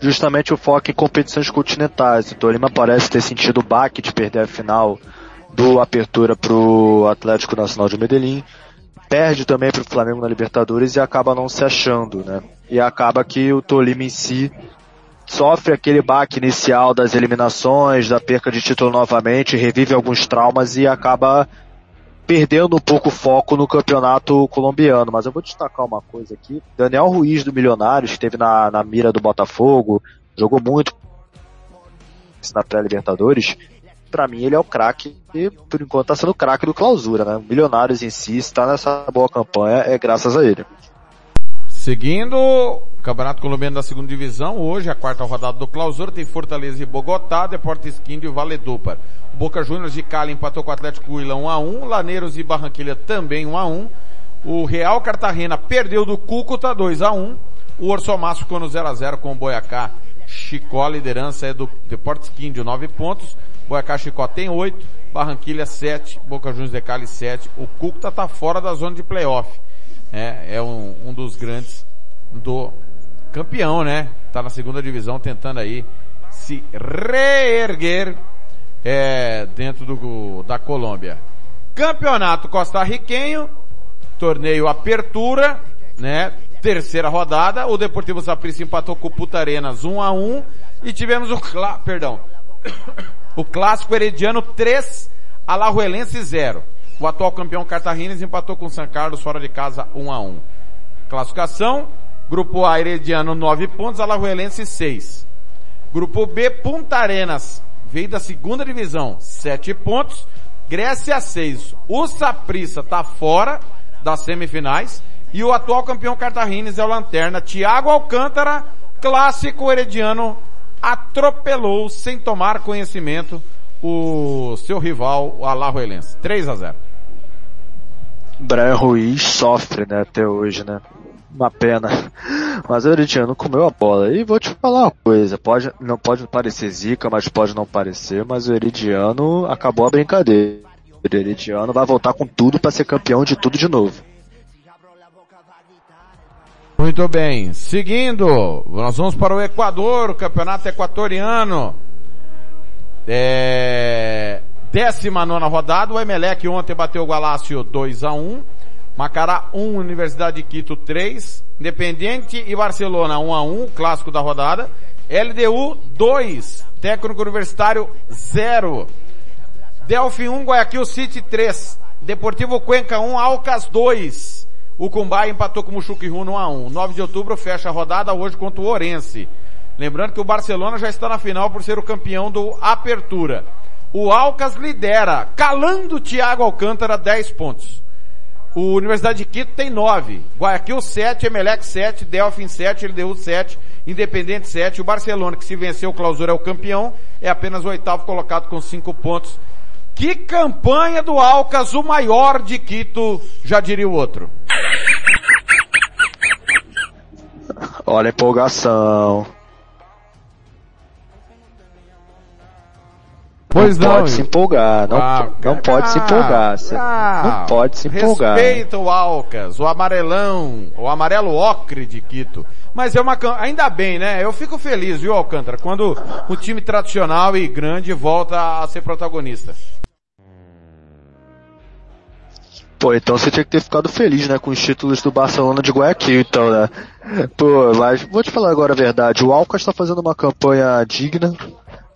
justamente o foco em competições continentais. O Tolima parece ter sentido o baque de perder a final do Apertura para o Atlético Nacional de Medellín. Perde também para o Flamengo na Libertadores e acaba não se achando, né? E acaba que o Tolima em si sofre aquele baque inicial das eliminações, da perca de título novamente, revive alguns traumas e acaba perdendo um pouco o foco no campeonato colombiano. Mas eu vou destacar uma coisa aqui. Daniel Ruiz do Milionários, que esteve na, na mira do Botafogo, jogou muito na pré-Libertadores. Para mim ele é o craque e por enquanto está sendo o craque do clausura, né? Milionários em si está nessa boa campanha é graças a ele. Seguindo Campeonato Colombiano da segunda divisão, hoje a quarta rodada do Clausura tem Fortaleza e Bogotá, Deportes Quindio e Valedupar. Boca Juniors de Cali empatou com o Atlético Huila 1 a 1, Laneiros e Barranquilha também 1 a 1. O Real Cartagena perdeu do Cúcuta 2 a 1. O Orsomaço ficou no 0 a 0 com o Boiacá. Chicó, a liderança é do Deportes Quindio, 9 pontos. Boiacá Chicó tem 8, Barranquilha 7, Boca Juniors de Cali 7. O Cúcuta tá fora da zona de playoff. É, é um, um dos grandes do campeão, né? Tá na segunda divisão tentando aí se reerguer é, dentro do, da Colômbia. Campeonato costarriquenho, torneio Apertura, né? Terceira rodada, o Deportivo Saprissa empatou com o Putarenas 1 a 1 e tivemos o clá, perdão, o clássico Herediano 3, Alajuelense 0. O atual campeão Cartagines empatou com o São Carlos fora de casa 1 a 1. Classificação, Grupo A Herediano 9 pontos, Alajuelense 6. Grupo B Punta Arenas veio da segunda divisão, 7 pontos. Grécia 6. O Saprissa tá fora das semifinais e o atual campeão Cartagines é o Lanterna. Thiago Alcântara, clássico herediano, atropelou sem tomar conhecimento o seu rival, o Alajuelense. 3 a 0. Brian Ruiz sofre, né, até hoje, né? Uma pena. Mas o Herediano comeu a bola. E vou te falar uma coisa, pode, não pode parecer zica, mas pode não parecer, mas o Herediano acabou a brincadeira. O Herediano vai voltar com tudo para ser campeão de tudo de novo. Muito bem. Seguindo, nós vamos para o Equador, o campeonato equatoriano. É... Décima nona rodada, o Emelec ontem bateu o Galácio 2 a 1 Macará 1, Universidade de Quito 3, Independiente e Barcelona 1 a 1 clássico da rodada. LDU 2, Técnico Universitário 0. Delphi 1, Guayaquil City 3, Deportivo Cuenca 1, Alcas 2. O Cumbá empatou com o Chuquiru 1 a 1. 9 de outubro fecha a rodada hoje contra o Orense. Lembrando que o Barcelona já está na final por ser o campeão do Apertura. O Alcas lidera, calando o Thiago Alcântara 10 pontos. O Universidade de Quito tem 9. Guayaquil 7, Emelec 7, Delfim 7, LDU 7, Independente 7. O Barcelona, que se venceu o clausura é o campeão, é apenas o oitavo colocado com 5 pontos. Que campanha do Alcas, o maior de Quito, já diria o outro. Olha a empolgação. Pois não. não, pode se empolgar, não, Ah, não pode se ah, empolgar. Cê- ah, não pode se empolgar. Respeita o Alcas, o amarelão, o amarelo ocre de Quito. Mas é uma, ainda bem, né? Eu fico feliz, viu, Alcântara, quando o time tradicional e grande volta a ser protagonista. Pô, então você tinha que ter ficado feliz, né, com os títulos do Barcelona de Guayaquil, então, né? Pô, mas vou te falar agora a verdade, o Alcas está fazendo uma campanha digna.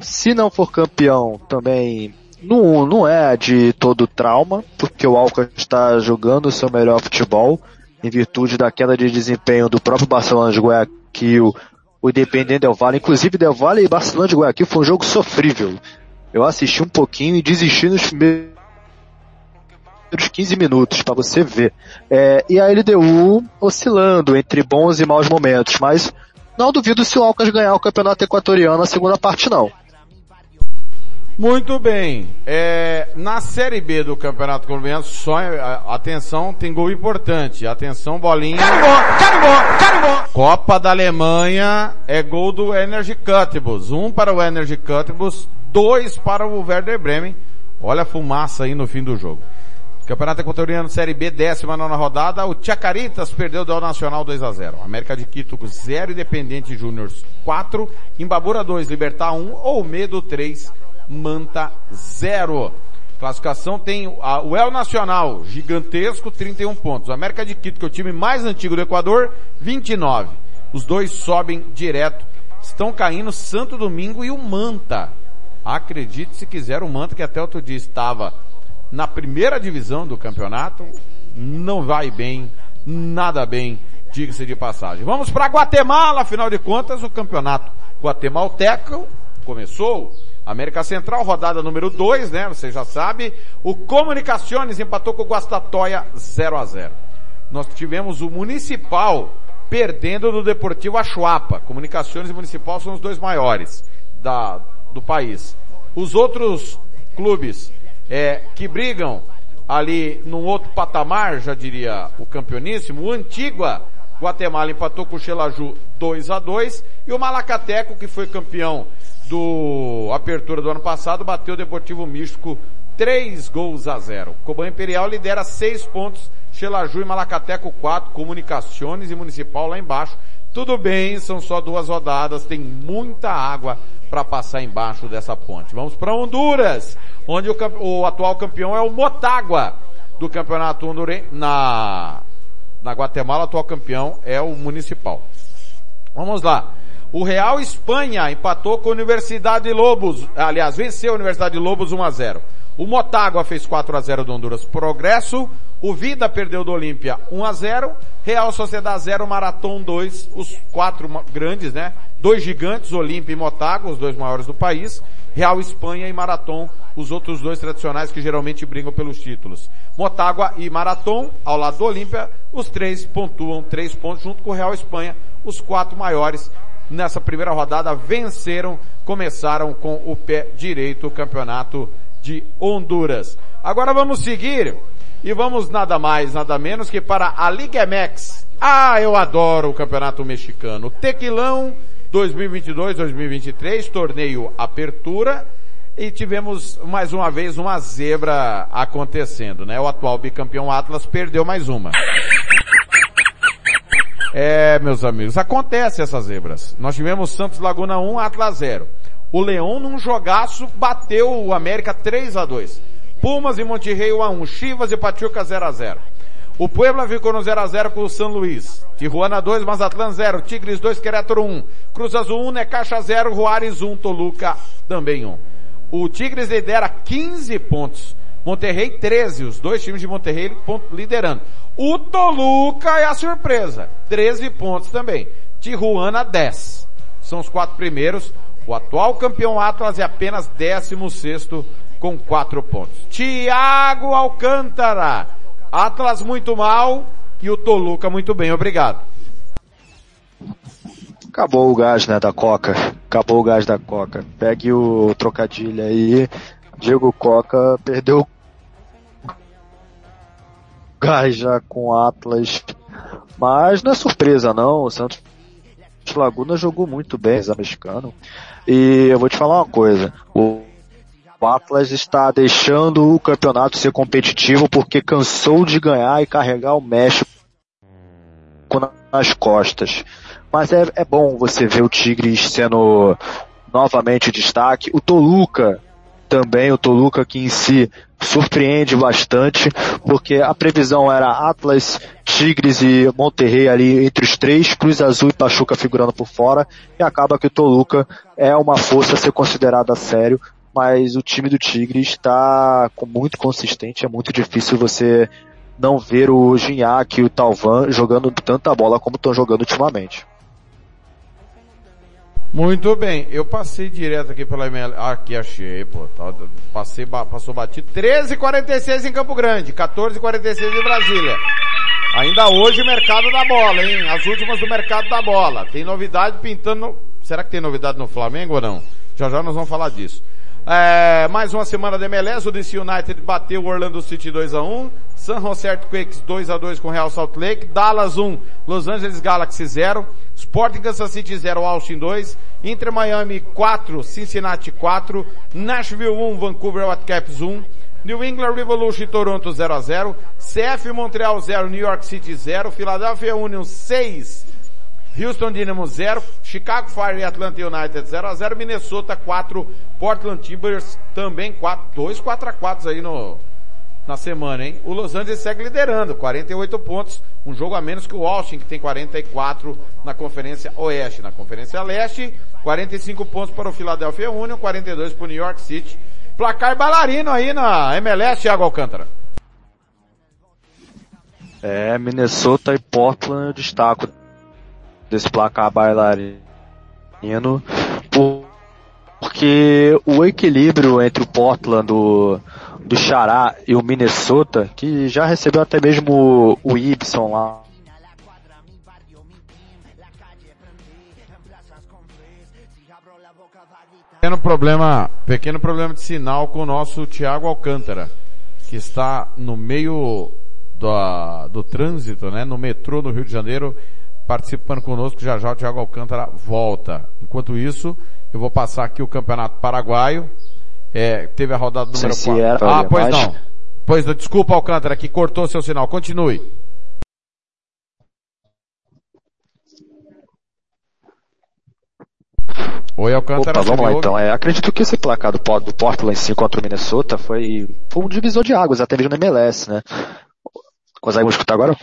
Se não for campeão, também não, não é de todo trauma, porque o Alcas está jogando o seu melhor futebol, em virtude da queda de desempenho do próprio Barcelona de Guayaquil, o Independente Del Valle, inclusive Del Valle e Barcelona de Guayaquil foi um jogo sofrível. Eu assisti um pouquinho e desisti nos primeiros primeiros 15 minutos para você ver. É, e a LDU oscilando entre bons e maus momentos, mas não duvido se o Alcas ganhar o campeonato equatoriano na segunda parte não. Muito bem. É, na Série B do Campeonato Colombiano, só a- atenção, tem gol importante. Atenção, bolinha. Carimbó, carimbó, carimbó. Copa da Alemanha é gol do Energy Cutbus. Um para o Energy Cutbus, dois para o Werder Bremen. Olha a fumaça aí no fim do jogo. Campeonato Equatoriano Série B, 19 rodada. O Chacaritas perdeu do Nacional 2 a 0 América de Quito 0, Independente Júnior 4. Imbabura 2, Libertar 1. Olmedo 3, Manta 0. Classificação tem o El Nacional, gigantesco, 31 pontos. O América de Quito, que é o time mais antigo do Equador, 29. Os dois sobem direto. Estão caindo Santo Domingo e o Manta. Acredite se quiser, o Manta, que até outro dia estava na primeira divisão do campeonato, não vai bem, nada bem, diga-se de passagem. Vamos para Guatemala, afinal de contas, o campeonato guatemalteco começou. América Central, rodada número 2, né? Você já sabe. O Comunicaciones empatou com o Guastatoia 0 a 0 Nós tivemos o Municipal perdendo do Deportivo Achuapa. Comunicações e Municipal são os dois maiores da, do país. Os outros clubes é, que brigam ali num outro patamar, já diria o campeoníssimo, o Antigua Guatemala empatou com o Xelaju 2 a 2 e o Malacateco, que foi campeão do Apertura do ano passado, bateu o Deportivo Místico 3 gols a 0. Coban Imperial lidera 6 pontos, Xelaju e Malacateco 4, Comunicações e Municipal lá embaixo. Tudo bem, são só duas rodadas, tem muita água para passar embaixo dessa ponte. Vamos para Honduras, onde o, o atual campeão é o Motagua do campeonato hondurense. Na, na Guatemala, o atual campeão é o Municipal. Vamos lá. O Real Espanha empatou com a Universidade de Lobos. Aliás, venceu a Universidade de Lobos 1 a 0. O Motagua fez 4 a 0 do Honduras Progresso. O Vida perdeu do Olímpia 1 a 0. Real Sociedade 0, Marathon 2. Os quatro grandes, né? Dois gigantes, Olímpia e Motagua, os dois maiores do país. Real Espanha e Marathon, os outros dois tradicionais que geralmente brigam pelos títulos. Motagua e Marathon, ao lado do Olímpia, os três pontuam três pontos junto com o Real Espanha, os quatro maiores nessa primeira rodada venceram, começaram com o pé direito o campeonato de Honduras. Agora vamos seguir e vamos nada mais, nada menos que para a Liga MX. Ah, eu adoro o campeonato mexicano. Tequilão 2022-2023, torneio Apertura. E tivemos mais uma vez uma zebra acontecendo, né? O atual bicampeão Atlas perdeu mais uma. É, meus amigos, acontece essas zebras. Nós tivemos Santos Laguna 1, Atlas 0. O Leão num jogaço bateu o América 3 a 2. Pumas e Monterrey 1 a 1, Chivas e Pachuca 0 a 0. O Puebla ficou no 0 a 0 com o São Luís. Tijuana 2, Mazatlan 0, Tigres 2, Querétaro 1, Cruz Azul 1, Necaxa 0, Juárez 1, Toluca também 1. O Tigres lidera 15 pontos. Monterrey 13, os dois times de Monterrey liderando. O Toluca é a surpresa, 13 pontos também. Tijuana 10. São os quatro primeiros. O atual campeão Atlas é apenas 16 com 4 pontos. Tiago Alcântara. Atlas muito mal e o Toluca muito bem, obrigado. Acabou o gás, né, da Coca. Acabou o gás da Coca. Pegue o trocadilho aí. Diego Coca perdeu gás já com Atlas. Mas não é surpresa não, o Santos Laguna jogou muito bem, o mexicano. E eu vou te falar uma coisa. O O Atlas está deixando o campeonato ser competitivo porque cansou de ganhar e carregar o México nas costas. Mas é, é bom você ver o Tigres sendo novamente destaque. O Toluca também, o Toluca que em si surpreende bastante, porque a previsão era Atlas, Tigres e Monterrey ali entre os três, Cruz Azul e Pachuca figurando por fora, e acaba que o Toluca é uma força a ser considerada a sério, mas o time do Tigres está muito consistente, é muito difícil você não ver o Gignac e o Talvan jogando tanta bola como estão jogando ultimamente. Muito bem, eu passei direto aqui pela. Ah, aqui achei, pô. Tá, passei, passou batido. 13h46 em Campo Grande, 14h46 em Brasília. Ainda hoje mercado da bola, hein? As últimas do mercado da bola. Tem novidade pintando. Será que tem novidade no Flamengo ou não? Já já nós vamos falar disso. É, mais uma semana de MLS, o DC United bateu o Orlando City 2 a 1 San Jose Earthquakes 2 a 2 com Real Salt Lake, Dallas 1, Los Angeles Galaxy 0, Sporting Kansas City 0, Austin 2, Inter Miami 4, Cincinnati 4, Nashville 1, Vancouver Whitecaps 1, New England Revolution Toronto 0 a 0, CF Montreal 0, New York City 0, Philadelphia Union 6, Houston Dynamo 0, Chicago Fire e Atlanta United 0 a 0, Minnesota 4, Portland Timbers também 4, 2 4 a 4 aí no na semana, hein? O Los Angeles segue liderando, 48 pontos, um jogo a menos que o Austin, que tem 44 na Conferência Oeste. Na Conferência Leste, 45 pontos para o Philadelphia Union, 42 para o New York City. Placar bailarino aí na MLS, Thiago Alcântara. É, Minnesota e Portland eu destaco desse placar bailarino, porque o equilíbrio entre o Portland do, do Xará e o Minnesota, que já recebeu até mesmo o, Ibson lá, Pequeno problema, pequeno problema de sinal com o nosso Thiago Alcântara, que está no meio do, do trânsito, né, no metrô no Rio de Janeiro, participando conosco. Já já o Thiago Alcântara volta. Enquanto isso, eu vou passar aqui o Campeonato Paraguaio. É, teve a rodada número 4. Ah, pois não. Pois não, desculpa Alcântara, que cortou seu sinal. Continue. Oi, Alcântara. Opa, vamos lá então. É, acredito que esse placar do, do Portland em si contra o Minnesota foi, foi um divisor de águas, até mesmo no MLS, né? Consegue me escutar agora?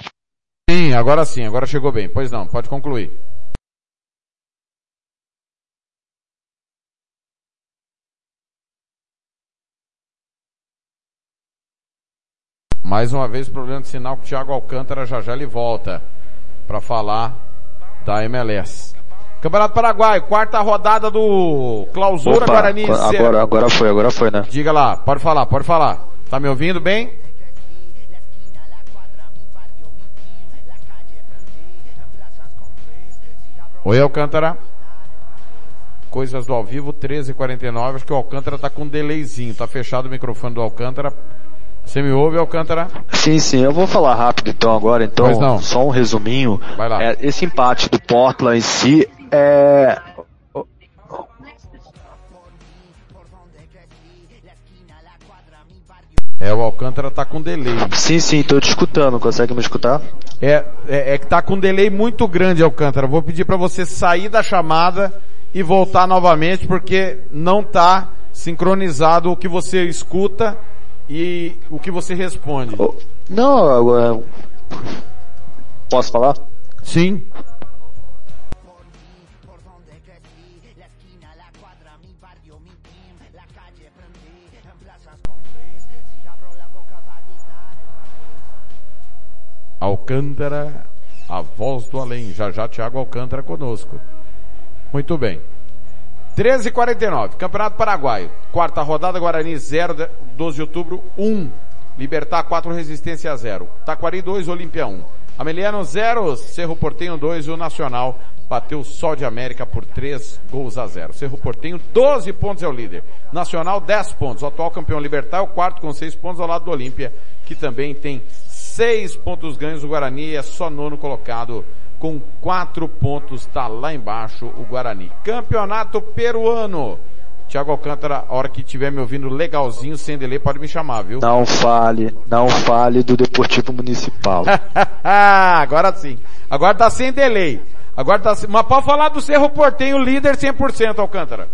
Sim, agora sim, agora chegou bem. Pois não, pode concluir. Mais uma vez problema de sinal com o Thiago Alcântara já já ele volta para falar da MLS. Campeonato Paraguai, quarta rodada do Clausura Opa, Guarani. Agora, agora foi, agora foi, né? Diga lá, pode falar, pode falar. Tá me ouvindo bem? Oi, Alcântara. Coisas do ao vivo, 13h49. Acho que o Alcântara tá com um delayzinho. Tá fechado o microfone do Alcântara. Você me ouve, Alcântara? Sim, sim. Eu vou falar rápido então agora. Então, só um resuminho. Vai lá. É, esse empate do Portland em si é... É, o Alcântara tá com delay. Sim, sim, tô te escutando. Consegue me escutar? É, é, é que tá com um delay muito grande, Alcântara. Vou pedir para você sair da chamada e voltar novamente, porque não tá sincronizado o que você escuta e o que você responde. Não, agora... Posso falar? Sim. Alcântara, a voz do além. Já já Thiago Alcântara conosco. Muito bem. 13h49, Campeonato Paraguaio. Quarta rodada, Guarani 0, 12 de outubro 1. Libertar 4, Resistência 0. Taquari 2, Olímpia 1. Ameliano 0, Cerro Portenho 2 e o Nacional bateu o Sol de América por 3 gols a 0. Cerro Portenho 12 pontos é o líder. Nacional 10 pontos. O atual campeão Libertar é o quarto com 6 pontos ao lado do Olímpia, que também tem seis pontos ganhos. O Guarani é só nono colocado com quatro pontos. Está lá embaixo o Guarani. Campeonato peruano. Tiago Alcântara, a hora que estiver me ouvindo legalzinho, sem delay, pode me chamar, viu? Não fale, não fale do Deportivo Municipal. Agora sim. Agora tá sem delay. Agora tá, mas pode falar do Cerro Portenho, líder 100% Alcântara.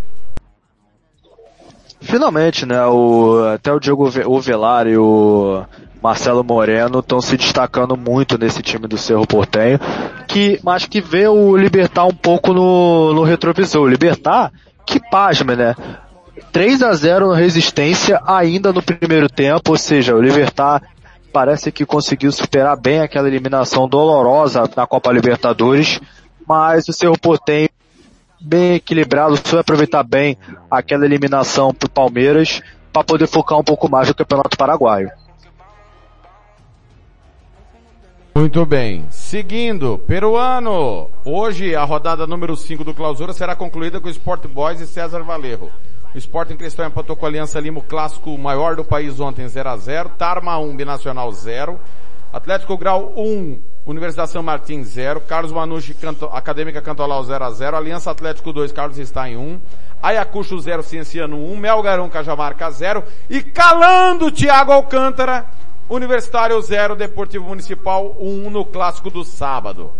Finalmente, né, o, até o Diego Ovelar e o Marcelo Moreno estão se destacando muito nesse time do Cerro Portenho, que, mas que vê o Libertar um pouco no, no retrovisor. O Libertar, que pasme, né? 3 a 0 na resistência ainda no primeiro tempo, ou seja, o Libertar parece que conseguiu superar bem aquela eliminação dolorosa na Copa Libertadores, mas o Cerro Portenho bem equilibrado, foi aproveitar bem aquela eliminação pro Palmeiras para poder focar um pouco mais no Campeonato Paraguaio. Muito bem. Seguindo, peruano. Hoje a rodada número 5 do clausura será concluída com o Sport Boys e César Valerro. O Sport em questão empatou com a Aliança Lima, o clássico maior do país ontem 0 a 0 Tarma 1, Binacional 0. Atlético Grau 1, Universidade São Martins 0. Carlos Manucci, Canto, Acadêmica Cantolau 0 a 0 Aliança Atlético 2, Carlos Stein 1. Ayacucho 0, Cienciano 1. Melgarão, Cajamarca 0. E calando Thiago Alcântara, Universitário 0, Deportivo Municipal 1 no clássico do sábado.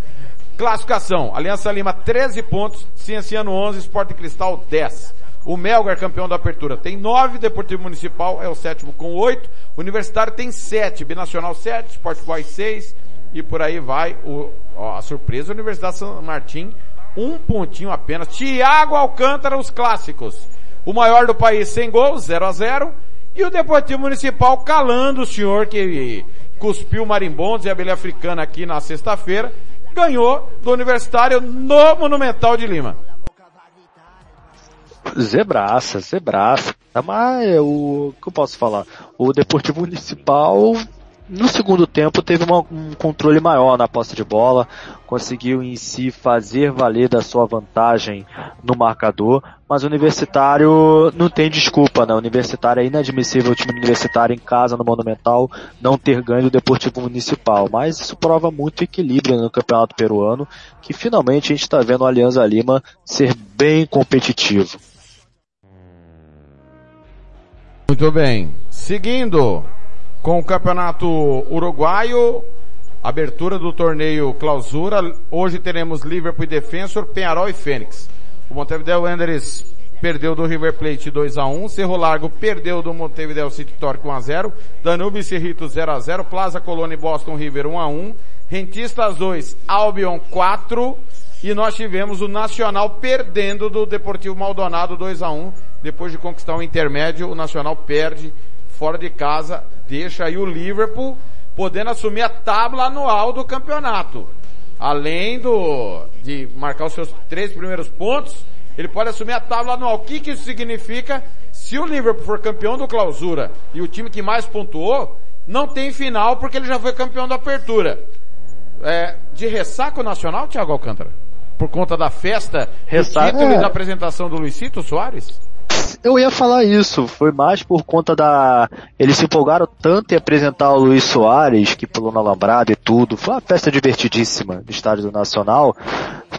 Classificação, Aliança Lima 13 pontos, Cienciano 11, Sport Cristal 10. O Melgar, campeão da apertura, tem 9, Deportivo Municipal é o sétimo com 8, Universitário tem 7, Binacional 7, Sport Boy 6 e por aí vai. O, ó, a surpresa, Universidade São Martim, um pontinho apenas. Tiago Alcântara, os clássicos. O maior do país sem gols, 0 a 0 e o Deportivo Municipal calando o senhor que cuspiu marimbondos e abelha africana aqui na sexta-feira, ganhou do Universitário no Monumental de Lima. Zebraça, zebraça. Mas o que eu posso falar? O Deportivo Municipal no segundo tempo teve uma, um controle maior na posse de bola, conseguiu em si fazer valer da sua vantagem no marcador, mas o Universitário não tem desculpa, né? O Universitário é inadmissível o time universitário em casa no Monumental não ter ganho o Deportivo Municipal, mas isso prova muito equilíbrio no Campeonato Peruano, que finalmente a gente está vendo o Alianza Lima ser bem competitivo. Muito bem. Seguindo, com o campeonato uruguaio, abertura do torneio clausura. Hoje teremos Liverpool e Defensor, Penharol e Fênix. O Montevideo Wanderers perdeu do River Plate 2 a 1 Cerro Largo perdeu do Montevideo City Torque 1 a 0 Danube e Cerrito 0 a 0 Plaza Colônia e Boston River 1 a 1 Rentistas 2, Albion 4 e nós tivemos o Nacional perdendo do Deportivo Maldonado 2 a 1 depois de conquistar o intermédio, o Nacional perde fora de casa deixa aí o Liverpool podendo assumir a tábua anual do campeonato. Além do, de marcar os seus três primeiros pontos, ele pode assumir a tábua anual. O que, que isso significa? Se o Liverpool for campeão do clausura e o time que mais pontuou, não tem final porque ele já foi campeão da apertura. É, de ressaca nacional, Thiago Alcântara? Por conta da festa, ressaca, do título é. e da apresentação do Luizito Soares? Eu ia falar isso. Foi mais por conta da. Eles se empolgaram tanto em apresentar o Luiz Soares, que pulou na Lambrada e tudo. Foi uma festa divertidíssima no Estádio do Nacional,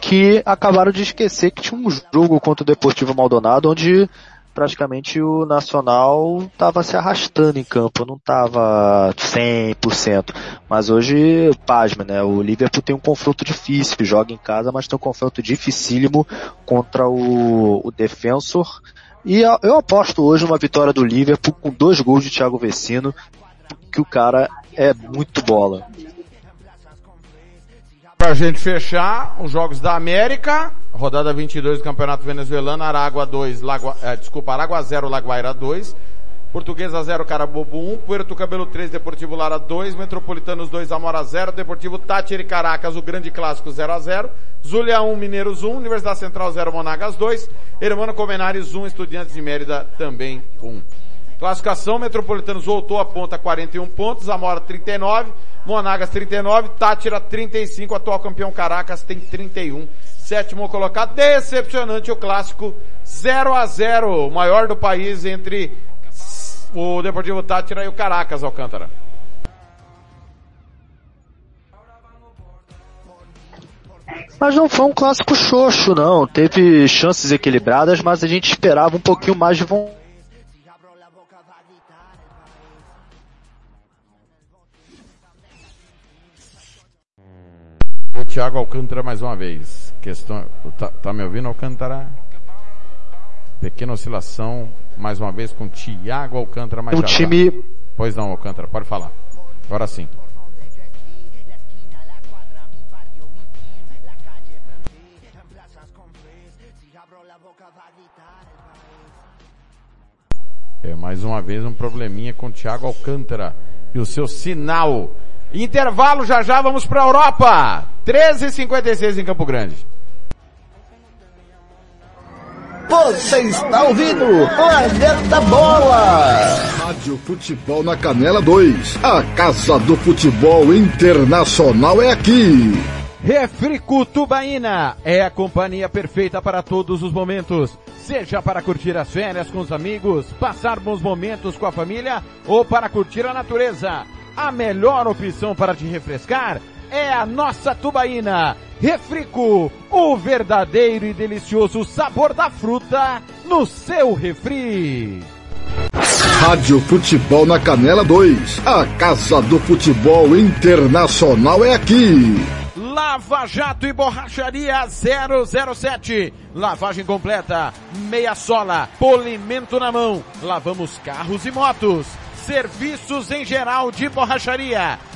que acabaram de esquecer que tinha um jogo contra o Deportivo Maldonado, onde praticamente o Nacional estava se arrastando em campo, não estava 100%. Mas hoje, pasma, né? O Liverpool tem um confronto difícil, joga em casa, mas tem um confronto dificílimo contra o, o Defensor e eu aposto hoje uma vitória do Liverpool com dois gols de Thiago Vecino, que o cara é muito bola. Pra gente fechar, os Jogos da América, rodada 22 do Campeonato Venezuelano, Aragua 2, Lagua, eh, desculpa, Aragua 0, Laguaira 2, Portuguesa 0, Carabobo 1, Puerto Cabelo 3, Deportivo Lara 2, Metropolitanos 2, Amora 0, Deportivo Tátira e Caracas, o grande clássico 0 a 0, Zulia 1, Mineiros 1, Universidade Central 0, Monagas 2, Hermano Comenares 1, Estudiantes de Mérida também 1. Classificação, Metropolitanos voltou a ponta 41 pontos, Amora 39, Monagas 39, Tátira 35, atual campeão Caracas tem 31. Sétimo colocado, decepcionante o clássico 0 a 0, maior do país entre o Deportivo Tátira e o Caracas Alcântara. Mas não foi um clássico xoxo, não. Teve chances equilibradas, mas a gente esperava um pouquinho mais de vontade. O Thiago Alcântara mais uma vez. Questão, tá, tá me ouvindo, Alcântara? Pequena oscilação, mais uma vez com Thiago Alcântara mais O time... Pois não, Alcântara, pode falar. Agora sim. É mais uma vez um probleminha com Thiago Alcântara e o seu sinal. Intervalo já já, vamos para a Europa. 13h56 em Campo Grande. Você está ouvindo Planeta Bola. Rádio Futebol na Canela 2. A Casa do Futebol Internacional é aqui. Refrico Tubaína é a companhia perfeita para todos os momentos. Seja para curtir as férias com os amigos, passar bons momentos com a família ou para curtir a natureza. A melhor opção para te refrescar é a nossa tubaína. Refrico, o verdadeiro e delicioso sabor da fruta no seu refri. Rádio Futebol na Canela 2. A Casa do Futebol Internacional é aqui. Lava Jato e Borracharia 007. Lavagem completa, meia sola, polimento na mão. Lavamos carros e motos. Serviços em geral de borracharia.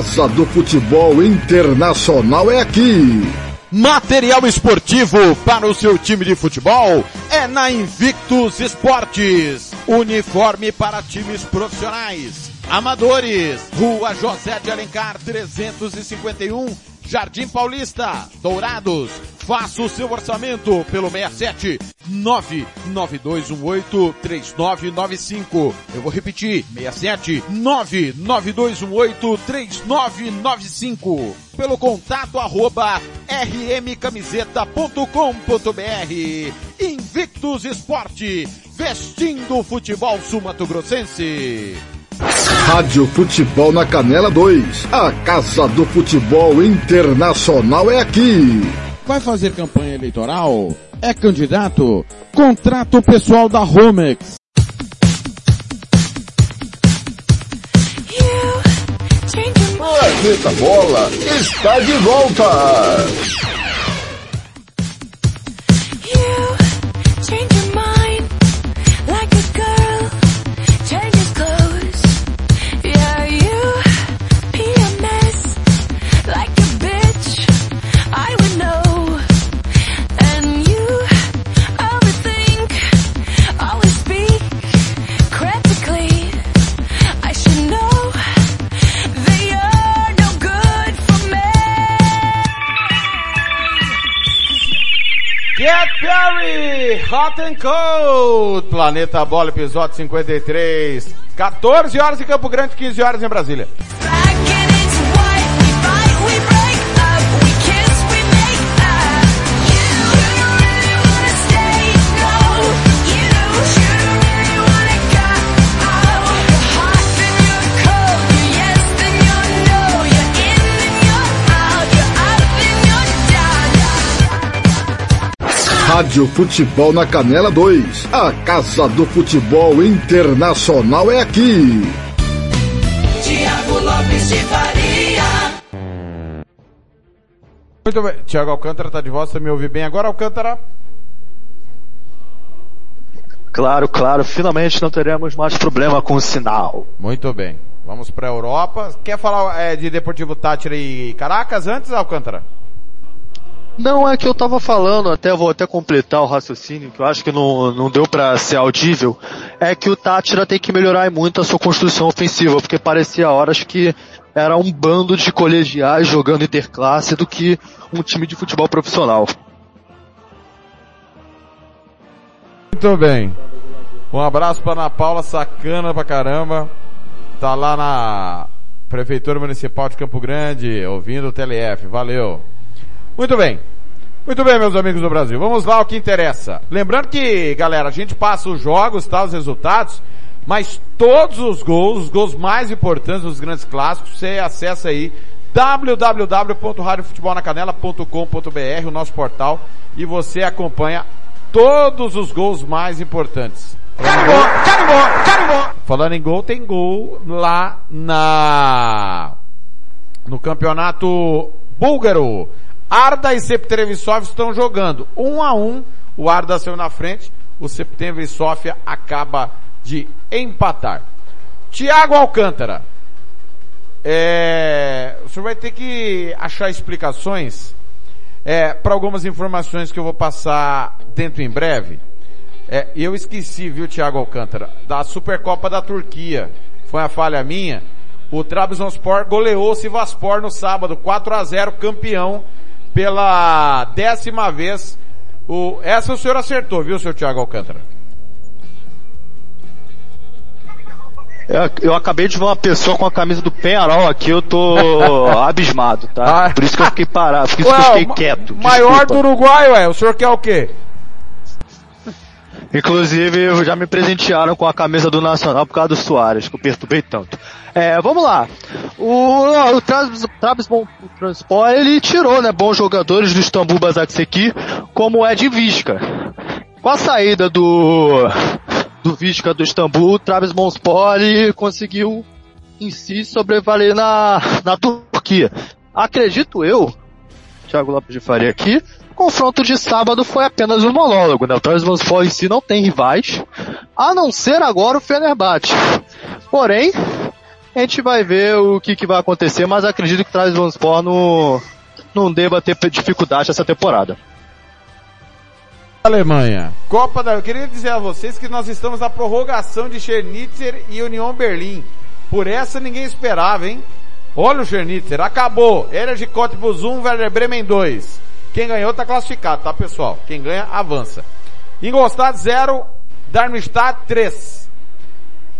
do Futebol Internacional é aqui. Material esportivo para o seu time de futebol é na Invictus Esportes. Uniforme para times profissionais, amadores. Rua José de Alencar 351, Jardim Paulista, Dourados. Faça o seu orçamento pelo 67 99218 3995. Eu vou repetir, 67 99218 3995. Pelo contato arroba rmcamiseta.com.br. Invictus Esporte, vestindo o futebol sumatogrossense. Rádio Futebol na Canela 2. A Casa do Futebol Internacional é aqui. Vai fazer campanha eleitoral? É candidato? Contrato o pessoal da Romex. Planeta Bola está de volta. Get Perry, Hot and Cold, Planeta Bola, episódio 53. 14 horas em Campo Grande, 15 horas em Brasília. Rádio Futebol na Canela 2. A Casa do Futebol Internacional é aqui. Tiago Lopes de Faria. Muito bem. Tiago Alcântara está de volta, você me ouve bem agora, Alcântara? Claro, claro. Finalmente não teremos mais problema com o sinal. Muito bem. Vamos para a Europa. Quer falar é, de Deportivo Tátira e Caracas antes, Alcântara? Não, é que eu tava falando, até vou até completar o raciocínio, que eu acho que não, não deu para ser audível, é que o Tátira tem que melhorar muito a sua construção ofensiva, porque parecia horas que era um bando de colegiais jogando interclasse do que um time de futebol profissional. Muito bem. Um abraço para Ana Paula, sacana pra caramba. Tá lá na Prefeitura Municipal de Campo Grande, ouvindo o TLF. Valeu. Muito bem. Muito bem, meus amigos do Brasil. Vamos lá ao que interessa. Lembrando que, galera, a gente passa os jogos, tá, os resultados, mas todos os gols, os gols mais importantes dos grandes clássicos, você acessa aí www.radiofutebolnacanela.com.br, o nosso portal, e você acompanha todos os gols mais importantes. Carimbó, carimbó, carimbó. Falando em gol, tem gol lá na no campeonato búlgaro. Arda e Septerevisov estão jogando. Um a um, o Arda saiu na frente, o Septerevisov acaba de empatar. Tiago Alcântara. É, o senhor vai ter que achar explicações é, para algumas informações que eu vou passar dentro em breve. É, eu esqueci, viu, Thiago Alcântara, da Supercopa da Turquia. Foi uma falha minha. O Trabzonspor goleou o Sivaspor no sábado, 4 a 0 campeão pela décima vez. O, essa o senhor acertou, viu, seu Thiago Alcântara? Eu, acabei de ver uma pessoa com a camisa do Penharol aqui, eu tô abismado, tá? Ah. Por isso que eu fiquei parado, por isso Ué, que eu fiquei quieto. Maior Desculpa. do Uruguai, ué, o senhor quer o quê? Inclusive, já me presentearam com a camisa do Nacional por causa do Soares, que eu perturbei tanto. É, vamos lá. O, o Trabzon Transport, ele tirou, né, bons jogadores do Istambul Basaksehir, como o Ed Visca. Com a saída do, do Visca do Istambul, o Trabzonspor conseguiu em si sobrevaler na, na Turquia. Acredito eu, Thiago Lopes de Faria aqui, confronto de sábado foi apenas um monólogo, né? O Trabzonspor em si não tem rivais, a não ser agora o Fenerbahçe. Porém, a gente vai ver o que, que vai acontecer, mas acredito que o Trabzonspor não, não deva ter dificuldade essa temporada. Alemanha. Copa da... Eu queria dizer a vocês que nós estamos na prorrogação de Schernitzer e União Berlim. Por essa ninguém esperava, hein? Olha o Schernitzer, acabou. Energy Cottbus 1, Werder Bremen 2. Quem ganhou está classificado, tá pessoal? Quem ganha, avança. Ingolstadt 0, Darmstadt 3.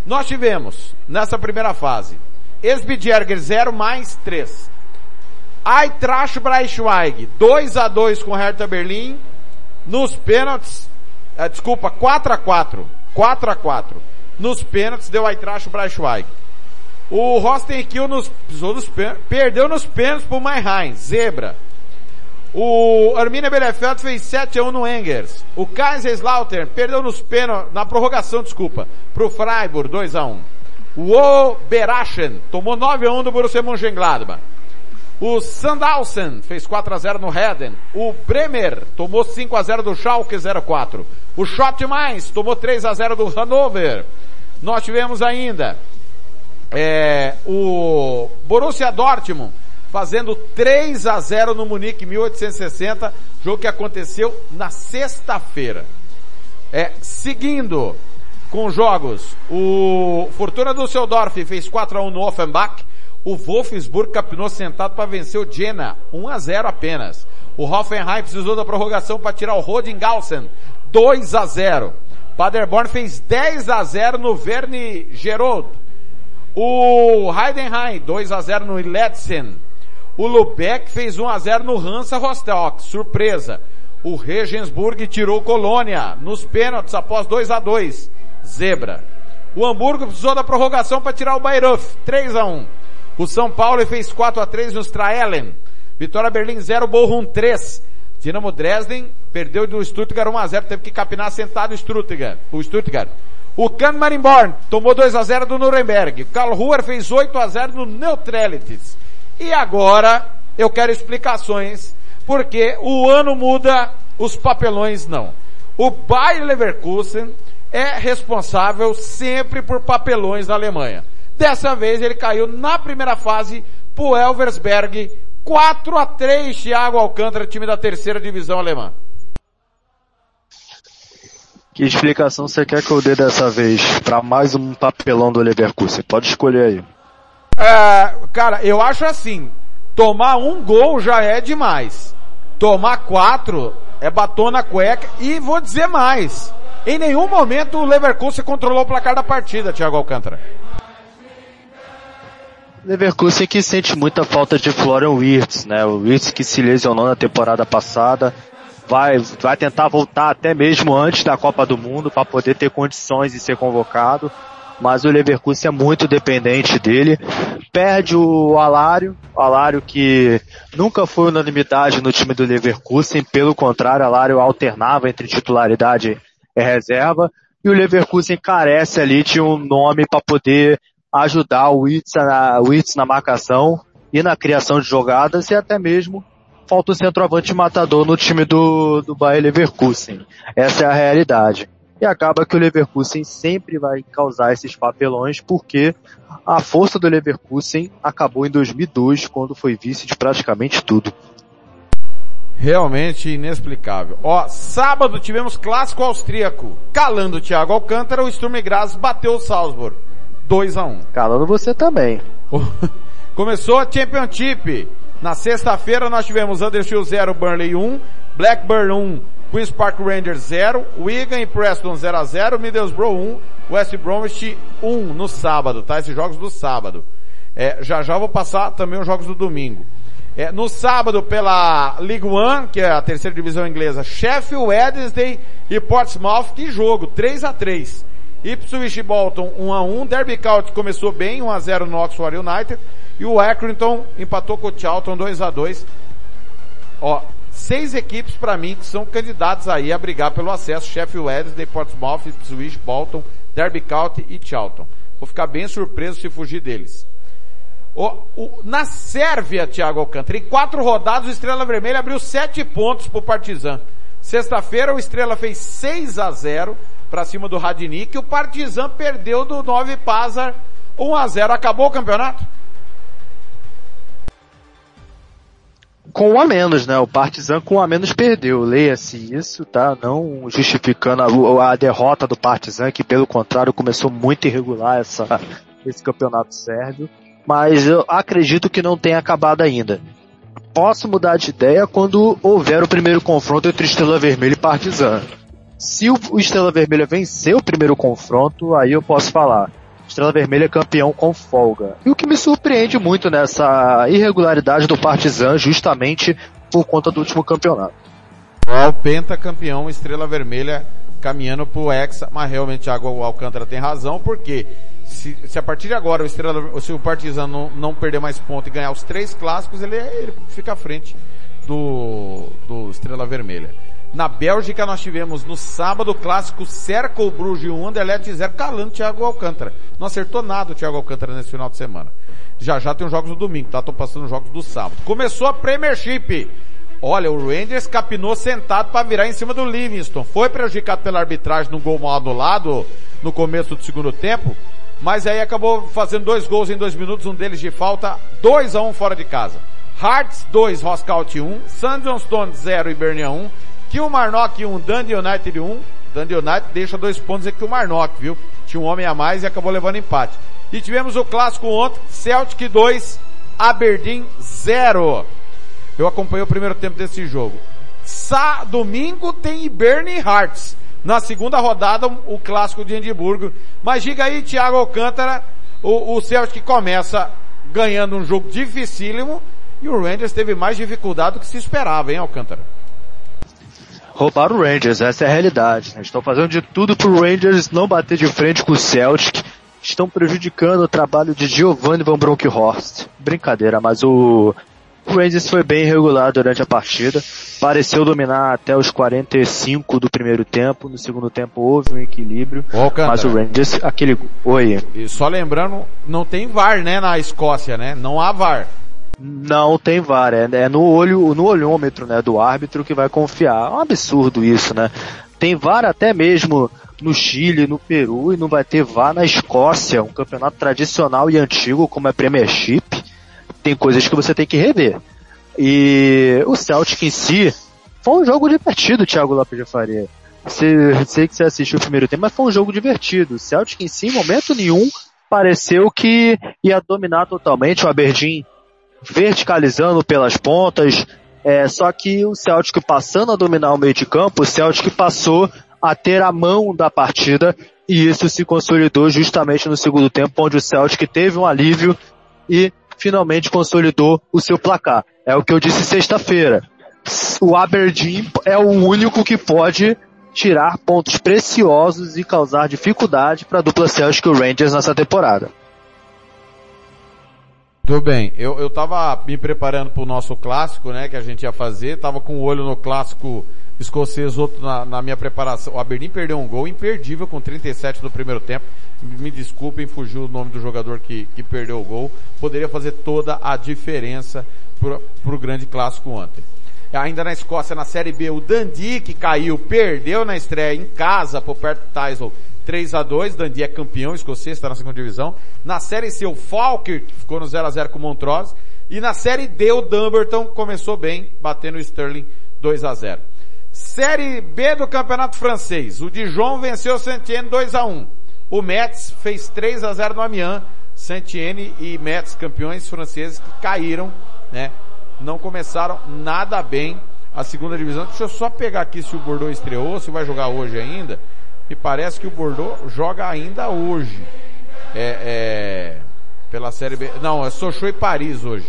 Nós tivemos, nessa primeira fase, Esbjerger 0 mais 3. Eintracht Braunschweig 2 a 2 com Hertha Berlim. Nos pênaltis, eh, desculpa, 4 a 4. 4 a 4. Nos pênaltis deu Eintracht Braunschweig. O Rostenkiel nos, nos, perdeu nos pênaltis pro Mannheim, zebra. O Arminia Bielefeld fez 7 a 1 no Engers. O Kaiserslautern perdeu nos pênaltis, na prorrogação, desculpa, pro Freiburg 2 a 1. O Oberachern tomou 9 a 1 do Borussia Mönchengladbach. O Sandhausen fez 4 a 0 no Heden. O Bremer tomou 5 a 0 do Schalke 04. O Schott Mais tomou 3 a 0 do Hannover. Nós tivemos ainda é, o Borussia Dortmund fazendo 3 a 0 no Munique 1860, jogo que aconteceu na sexta-feira. É, seguindo com jogos, o Fortuna Düsseldorf fez 4 a 1 no Offenbach, o Wolfsburg capinou sentado para vencer o Jena, 1 a 0 apenas. O Hoffenheim precisou da prorrogação para tirar o Rodinghausen, 2 a 0. Paderborn fez 10 a 0 no Verne Gerold. O Heidenheim, 2 a 0 no Letzen. O Lubeck fez 1 a 0 no Hansa Rostock, surpresa. O Regensburg tirou Colônia nos pênaltis após 2 a 2, zebra. O Hamburgo precisou da prorrogação para tirar o Bayreuth, 3 a 1. O São Paulo fez 4 a 3 no Straelen. Vitória Berlim 0, Bochum 3. Dinamo Dresden perdeu do Stuttgart 1 a 0, teve que capinar sentado o Stuttgart. O Stuttgart. O Can Marimborn tomou 2 a 0 do Nuremberg. Karl Ruhr fez 8 a 0 no Neutralities. E agora eu quero explicações, porque o ano muda, os papelões não. O Bayer Leverkusen é responsável sempre por papelões na Alemanha. Dessa vez ele caiu na primeira fase pro Elversberg 4 a 3 Thiago Alcântara, time da terceira divisão alemã. Que explicação você quer que eu dê dessa vez para mais um papelão do Leverkusen? Pode escolher aí. É, cara, eu acho assim, tomar um gol já é demais. Tomar quatro é batom na cueca e vou dizer mais. Em nenhum momento o Leverkusen controlou o placar da partida, Thiago Alcântara. Leverkusen que sente muita falta de Florian Wirtz, né? O Wirtz que se lesionou na temporada passada, vai, vai tentar voltar até mesmo antes da Copa do Mundo para poder ter condições de ser convocado. Mas o Leverkusen é muito dependente dele. Perde o Alário, Alário que nunca foi unanimidade no time do Leverkusen, pelo contrário, o Alário alternava entre titularidade e reserva. E o Leverkusen carece ali de um nome para poder ajudar o Witz na, na marcação e na criação de jogadas e até mesmo falta o centroavante matador no time do, do Bayer Leverkusen. Essa é a realidade. E acaba que o Leverkusen sempre vai causar esses papelões porque a força do Leverkusen acabou em 2002 quando foi vice de praticamente tudo. Realmente inexplicável. Ó, sábado tivemos clássico austríaco. Calando o Thiago Alcântara, o Sturm Graz bateu o Salzburg. 2 a 1 um. Calando você também. Começou a Championship. Na sexta-feira nós tivemos Huddersfield 0, Burnley 1, Blackburn 1, Queen's Park Rangers 0, Wigan e Preston 0 a 0, Middlesbrough 1, West Bromwich 1 no sábado, tá? Esses jogos do sábado. É, já já vou passar também os jogos do domingo. É, no sábado pela League One, que é a terceira divisão inglesa, Sheffield Wednesday e Portsmouth, que jogo, 3 a 3 Ipswich Bolton 1 a 1 Derby County começou bem, 1 a 0 no Oxford United. E o Accrington empatou com o Charlton 2 a 2 Ó, seis equipes para mim que são candidatos aí a brigar pelo acesso. Sheffield Wednesday, Portsmouth, Ipswich, Bolton, Derby County e Charlton. Vou ficar bem surpreso se fugir deles. O, o, na Sérvia, Thiago Alcântara, em quatro rodadas o Estrela Vermelha abriu sete pontos pro Partizan. Sexta-feira o Estrela fez 6 a 0 para cima do Radnik. O Partizan perdeu do 9 Pazar 1 a 0. Acabou o campeonato? Com um a menos, né? O Partizan com um a menos perdeu. Leia-se isso, tá? Não justificando a, a, derrota do Partizan, que pelo contrário começou muito irregular essa, esse campeonato sérvio. Mas eu acredito que não tenha acabado ainda. Posso mudar de ideia quando houver o primeiro confronto entre Estrela Vermelha e Partizan. Se o Estrela Vermelha vencer o primeiro confronto, aí eu posso falar. Estrela Vermelha campeão com folga. E o que me surpreende muito nessa irregularidade do Partizan, justamente por conta do último campeonato. O pentacampeão Estrela Vermelha caminhando pro Hexa, mas realmente Thiago Alcântara tem razão, porque se, se a partir de agora o Estrela, se o Partizan não, não perder mais pontos e ganhar os três clássicos, ele, ele fica à frente do, do Estrela Vermelha. Na Bélgica nós tivemos no sábado o clássico Cercle Bruges 1, Anderlecht 0, calando Thiago Alcântara. Não acertou nada o Thiago Alcântara nesse final de semana. Já já tem os jogos do domingo, tá? Tô passando os jogos do sábado. Começou a Premiership. Olha, o Rangers capinou sentado para virar em cima do Livingston. Foi prejudicado pela arbitragem no gol mal anulado no começo do segundo tempo, mas aí acabou fazendo dois gols em dois minutos, um deles de falta, 2 a 1 um fora de casa. Hearts 2, Roscout 1, San John Stone 0 e Bernia 1, Kilmarnock 1, Dundee United 1. Dundee United deixa dois pontos aqui o Marnock, viu? Tinha um homem a mais e acabou levando empate. E tivemos o clássico ontem, Celtic 2, Aberdeen 0. Eu acompanhei o primeiro tempo desse jogo. Sa domingo tem Burnley Hearts. Na segunda rodada, o clássico de Edimburgo. Mas diga aí, Thiago Alcântara, o, o Celtic começa ganhando um jogo dificílimo e o Rangers teve mais dificuldade do que se esperava, hein, Alcântara? Roubaram o Rangers, essa é a realidade. Né? Estão fazendo de tudo para o Rangers não bater de frente com o Celtic. Estão prejudicando o trabalho de Giovanni Van Bronckhorst. Brincadeira, mas o, Rangers foi bem regular durante a partida. Pareceu dominar até os 45 do primeiro tempo. No segundo tempo houve um equilíbrio. mas o Rangers, aquele... Oi. E só lembrando, não tem VAR, né, na Escócia, né? Não há VAR. Não tem VAR, é, é, no olho, no olhômetro, né, do árbitro que vai confiar. É um absurdo isso, né? Tem VAR até mesmo no Chile, no Peru e não vai ter VAR na Escócia, um campeonato tradicional e antigo como é Premiership. Tem coisas que você tem que rever. E o Celtic em si foi um jogo divertido, Thiago Lopes de Faria. Sei, sei que você assistiu o primeiro tempo, mas foi um jogo divertido. O Celtic em si, em momento nenhum, pareceu que ia dominar totalmente o Aberdeen verticalizando pelas pontas, é, só que o Celtic passando a dominar o meio de campo, o Celtic passou a ter a mão da partida e isso se consolidou justamente no segundo tempo, onde o Celtic teve um alívio e finalmente consolidou o seu placar. É o que eu disse sexta-feira. O Aberdeen é o único que pode tirar pontos preciosos e causar dificuldade para a dupla Celtic Rangers nessa temporada. Tudo bem. Eu, eu tava me preparando para o nosso clássico, né, que a gente ia fazer. Tava com o um olho no clássico escocês, outro na, na, minha preparação. O Aberdeen perdeu um gol imperdível com 37 no primeiro tempo. Me desculpem, fugiu o nome do jogador que, que perdeu o gol. Poderia fazer toda a diferença para o grande clássico ontem. Ainda na Escócia, na Série B, o Dundee que caiu, perdeu na estreia em casa por perto do Tysel 3 a 2 Dundee é campeão escocês, está na segunda divisão. Na Série C, o Falkirk ficou no 0 a 0 com o Montrose. E na Série D, o Dumbarton começou bem, batendo o Sterling 2 a 0 Série B do Campeonato Francês. O Dijon venceu o Saint-Étienne 2 a 1 O Metz fez 3 a 0 no Amiens. Saint-Étienne e Metz, campeões franceses que caíram, né? Não começaram nada bem a segunda divisão. Deixa eu só pegar aqui se o Bordeaux estreou, se vai jogar hoje ainda. Me parece que o Bordeaux joga ainda hoje. É, é, pela Série B. Não, é Sochaux e Paris hoje.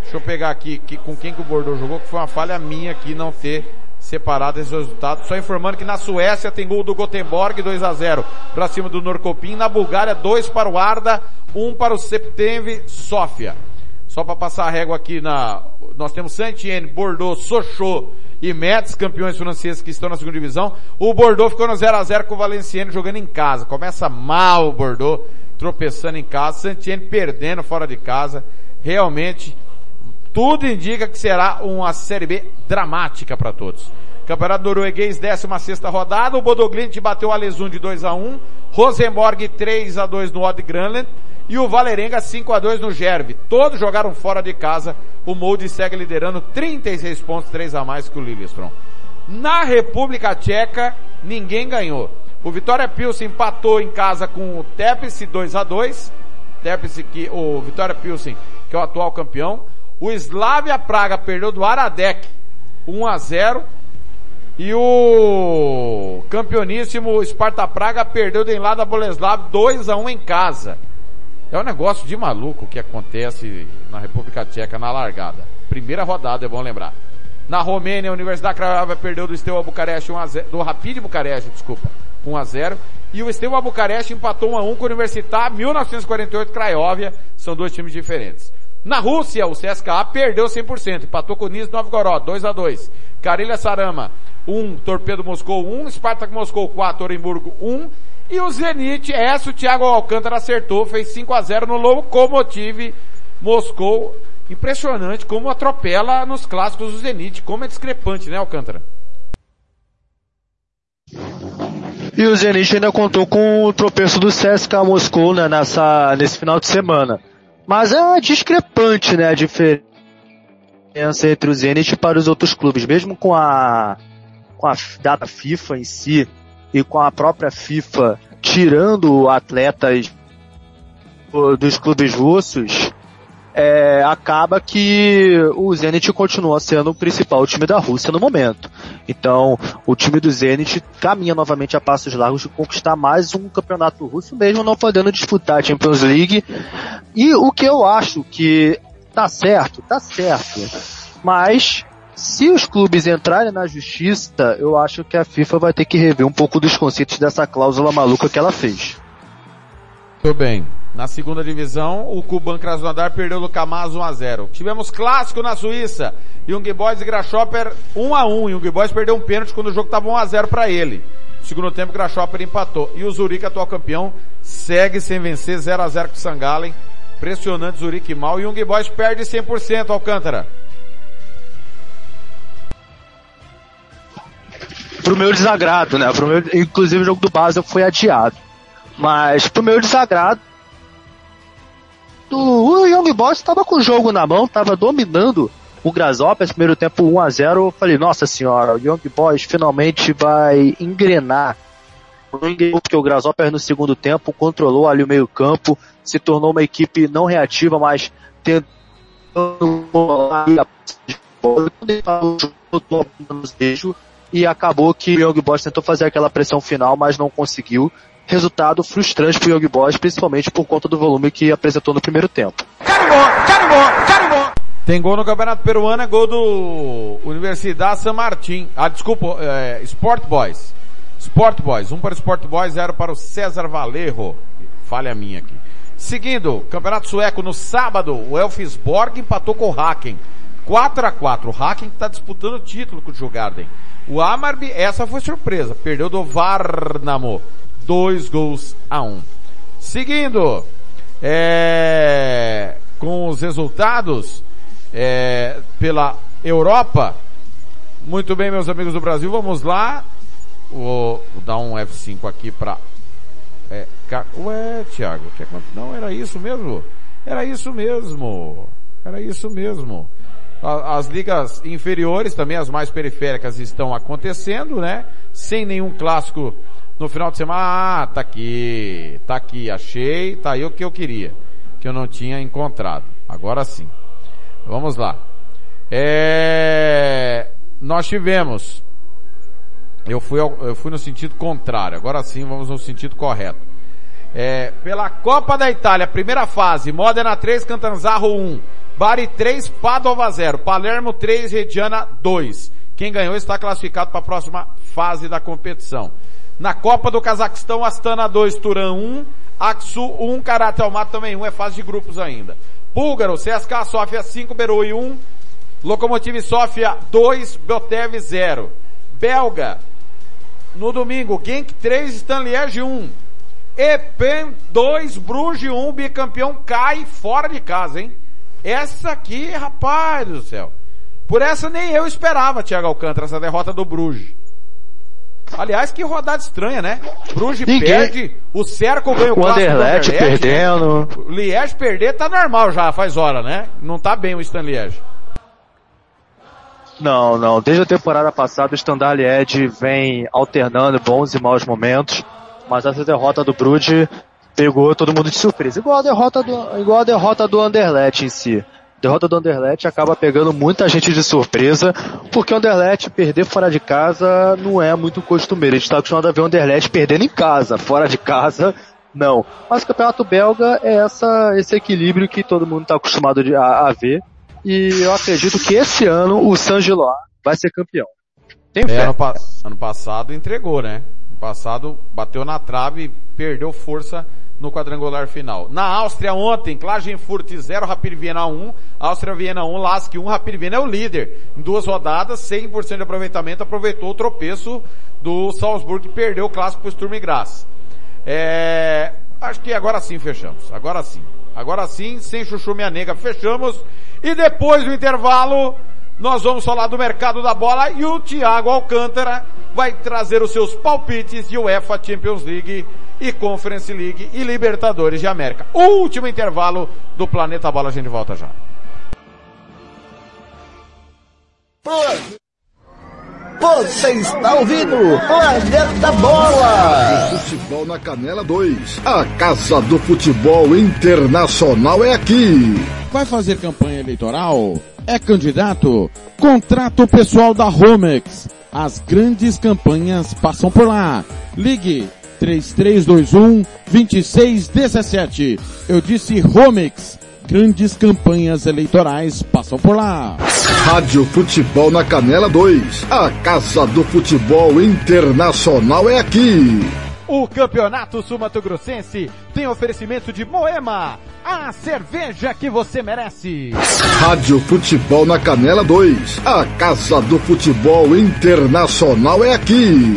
Deixa eu pegar aqui que, com quem que o Bordeaux jogou, que foi uma falha minha aqui não ter separado esse resultado. Só informando que na Suécia tem gol do Gothenburg 2 a 0 para cima do Norcopim. Na Bulgária 2 para o Arda, 1 um para o Septembre Sofia. Só para passar a régua aqui na, nós temos Saint-Étienne, Bordeaux, Sochaux e Metz, campeões franceses que estão na segunda divisão. O Bordeaux ficou no 0 a 0 com o Valenciennes jogando em casa. Começa mal o Bordeaux, tropeçando em casa. Saint-Étienne perdendo fora de casa. Realmente, tudo indica que será uma Série B dramática para todos. Campeonato norueguês, 16 rodada. O Bodoglint bateu a Lesund de 2 a 1 Rosenborg 3 a 2 no Odd Granland e o Valerenga 5 a 2 no Gerve. Todos jogaram fora de casa. O Molde segue liderando 36 pontos, 3 a mais que o Lillestrøm. Na República Tcheca, ninguém ganhou. O Vitória Pilsen empatou em casa com o Teplice 2 a 2. Teplice que o Vitória Pilsen, que é o atual campeão. O Slavia Praga perdeu do Aradec 1 a 0. E o campeoníssimo Sparta Praga perdeu do Enlada Boleslav 2 a 1 em casa. É um negócio de maluco que acontece na República Tcheca na largada. Primeira rodada, é bom lembrar. Na Romênia, a Universidade Craiova perdeu do Steaua Bucareste 1 a 0, do Rapid Bucareste, desculpa, 1 a 0. E o Steaua Bucareste empatou 1 a 1 com a Universitar 1948 Craiova, são dois times diferentes. Na Rússia, o CSKA perdeu 100%, empatou com o Nizhny Novgorod 2 a 2. Karelia Sarama 1, Torpedo Moscou 1, Spartak Moscou 4, Orenburgo 1 e o Zenit, essa o Thiago Alcântara acertou, fez 5 a 0 no Lokomotiv Moscou. Impressionante como atropela nos clássicos o Zenit, como é discrepante, né Alcântara? E o Zenit ainda contou com o tropeço do CSKA Moscou né, nessa, nesse final de semana. Mas é discrepante, né, a diferença entre o Zenit para os outros clubes, mesmo com a, com a data FIFA em si, e com a própria FIFA tirando atletas dos clubes russos, é, acaba que o Zenit continua sendo o principal time da Rússia no momento. Então, o time do Zenit caminha novamente a passos largos de conquistar mais um campeonato russo, mesmo não podendo disputar a Champions League. E o que eu acho que tá certo, tá certo. Mas se os clubes entrarem na justiça, eu acho que a FIFA vai ter que rever um pouco dos conceitos dessa cláusula maluca que ela fez. Tudo bem. Na segunda divisão, o Kuban Krasnodar perdeu o Kamaz 1 a 0. Tivemos clássico na Suíça. Young Boys e Grasshopper 1 a 1. Young Boys perdeu um pênalti quando o jogo estava 1 a 0 para ele. No segundo tempo, Grasshopper empatou. E o Zurique, atual campeão, segue sem vencer 0 a 0 com o Sangalen. Pressionante Zurique mal. Young Boys perde 100% Alcântara. Pro meu desagrado, né? Pro meu, inclusive o jogo do Basel foi adiado. Mas pro meu desagrado, o Young Boys estava com o jogo na mão, estava dominando o Grasshoppers, primeiro tempo 1 a 0 eu falei, nossa senhora, o Young Boys finalmente vai engrenar. Porque o Grasshopper no segundo tempo controlou ali o meio campo, se tornou uma equipe não reativa, mas tentando e acabou que o Young Boys tentou fazer aquela pressão final, mas não conseguiu. Resultado frustrante para o Young Boys, principalmente por conta do volume que apresentou no primeiro tempo. Carimbó, carimbó, carimbó. Tem gol no Campeonato Peruano, é gol do Universidade San Martín. Ah, desculpa, é, Sport Boys. Sport Boys, um para o Sport Boys, zero para o César Valerro. Falha minha aqui. Seguindo, Campeonato Sueco no sábado, o Elfsborg empatou com o Haken. 4 a 4 O Haken está disputando o título com o Jugarden. O Amarby, essa foi surpresa, perdeu do Varnamo. Dois gols a um. Seguindo, é, com os resultados é, pela Europa. Muito bem, meus amigos do Brasil, vamos lá. Vou, vou dar um F5 aqui para é, Ué, Thiago, não era isso mesmo? Era isso mesmo. Era isso mesmo. As ligas inferiores, também as mais periféricas, estão acontecendo, né? Sem nenhum clássico no final de semana. Ah, tá aqui, tá aqui, achei, tá aí o que eu queria, que eu não tinha encontrado. Agora sim. Vamos lá. É... Nós tivemos. Eu fui, eu fui no sentido contrário. Agora sim, vamos no sentido correto. É, pela Copa da Itália, primeira fase, Modena 3, Cantanzaro 1, Bari 3, Padova 0, Palermo 3, Reggiana 2. Quem ganhou está classificado para a próxima fase da competição. Na Copa do Cazaquistão, Astana 2, Turan 1, Aksu 1, Karate Almaty também 1, é fase de grupos ainda. Búlgaro, CSKA Sofia 5, Beroi 1, Lokomotiv Sofia 2, Botev 0. Belga, no domingo, Genk 3, Stanliege 1. Epen 2, Bruges 1, bicampeão cai fora de casa, hein? Essa aqui, rapaz do céu. Por essa nem eu esperava, Thiago Alcântara, essa derrota do Bruges. Aliás, que rodada estranha, né? Bruges Ninguém... perde, o Cerco ganha o, o Anderlecht perdendo. O Liège perder tá normal já, faz hora, né? Não tá bem o Stan Liège. Não, não. Desde a temporada passada o Standard Liège vem alternando bons e maus momentos, mas essa derrota do Bruges pegou todo mundo de surpresa. Igual a derrota do, igual a derrota do Anderlecht em si derrota do Anderlecht acaba pegando muita gente de surpresa, porque o Anderlecht perder fora de casa não é muito costumeiro. A gente está acostumado a ver o Anderlecht perdendo em casa, fora de casa, não. Mas o campeonato belga é essa, esse equilíbrio que todo mundo está acostumado a, a, ver. E eu acredito que esse ano o Saint-Gillois vai ser campeão. Tem fé. É, ano, ano passado entregou, né? Ano passado bateu na trave e perdeu força no quadrangular final. Na Áustria ontem, Klagenfurt 0, Rapid Viena 1, Áustria Viena 1, Lask 1, Rapid Viena é o líder. Em duas rodadas, 100% de aproveitamento, aproveitou o tropeço do Salzburg que perdeu o clássico para o Sturm Graz. É, acho que agora sim fechamos. Agora sim. Agora sim, sem chuchu minha nega, fechamos. E depois do intervalo, nós vamos falar do mercado da bola e o Thiago Alcântara vai trazer os seus palpites de UEFA Champions League e Conference League e Libertadores de América. Último intervalo do Planeta Bola, a gente volta já. Você está ouvindo Planeta Bola! O futebol na Canela 2. A Casa do Futebol Internacional é aqui. Vai fazer campanha eleitoral? É candidato? Contrato pessoal da Romex. As grandes campanhas passam por lá. Ligue 3321 2617. Eu disse Romex. Grandes campanhas eleitorais passam por lá. Rádio Futebol na Canela 2. A Casa do Futebol Internacional é aqui. O Campeonato Sumato Grossense tem oferecimento de Moema, a cerveja que você merece. Rádio Futebol na Canela 2. A Casa do Futebol Internacional é aqui.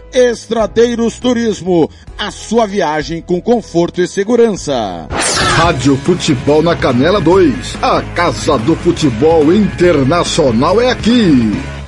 Estradeiros Turismo, a sua viagem com conforto e segurança. Rádio Futebol na Canela 2. A Casa do Futebol Internacional é aqui.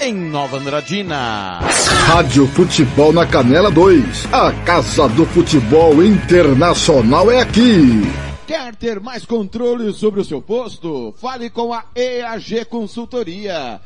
em Nova Andradina. Rádio Futebol na Canela 2. A Casa do Futebol Internacional é aqui. Quer ter mais controle sobre o seu posto? Fale com a EAG Consultoria.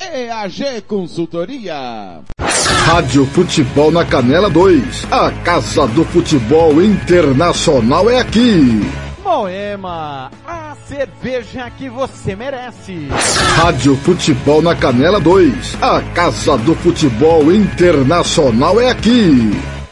EAG Consultoria. Rádio Futebol na Canela 2. A Casa do Futebol Internacional é aqui. Moema, a cerveja que você merece. Rádio Futebol na Canela 2. A Casa do Futebol Internacional é aqui.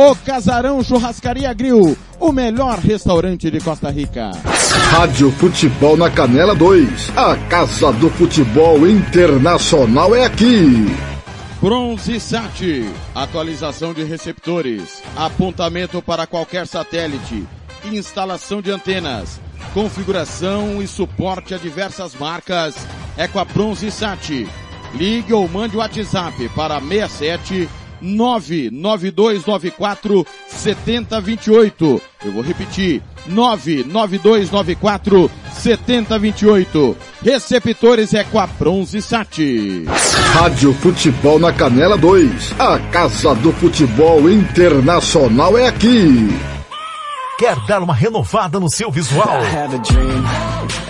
O Casarão Churrascaria Grill, o melhor restaurante de Costa Rica. Rádio Futebol na Canela 2. A Casa do Futebol Internacional é aqui. Bronze Sat, atualização de receptores, apontamento para qualquer satélite, instalação de antenas, configuração e suporte a diversas marcas é com a Bronze Sat. Ligue ou mande o WhatsApp para 67 99294 7028. Eu vou repetir. 99294 7028. Receptores é com a Bronze Sat. Rádio Futebol na Canela 2. A Casa do Futebol Internacional é aqui. Quer dar uma renovada no seu visual?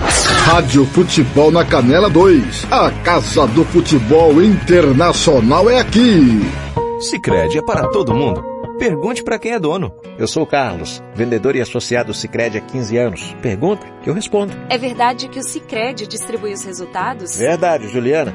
Rádio Futebol na Canela 2. A Casa do Futebol Internacional é aqui. Sicredi é para todo mundo. Pergunte para quem é dono. Eu sou o Carlos, vendedor e associado Sicredi há 15 anos. Pergunta que eu respondo. É verdade que o Sicredi distribui os resultados? Verdade, Juliana.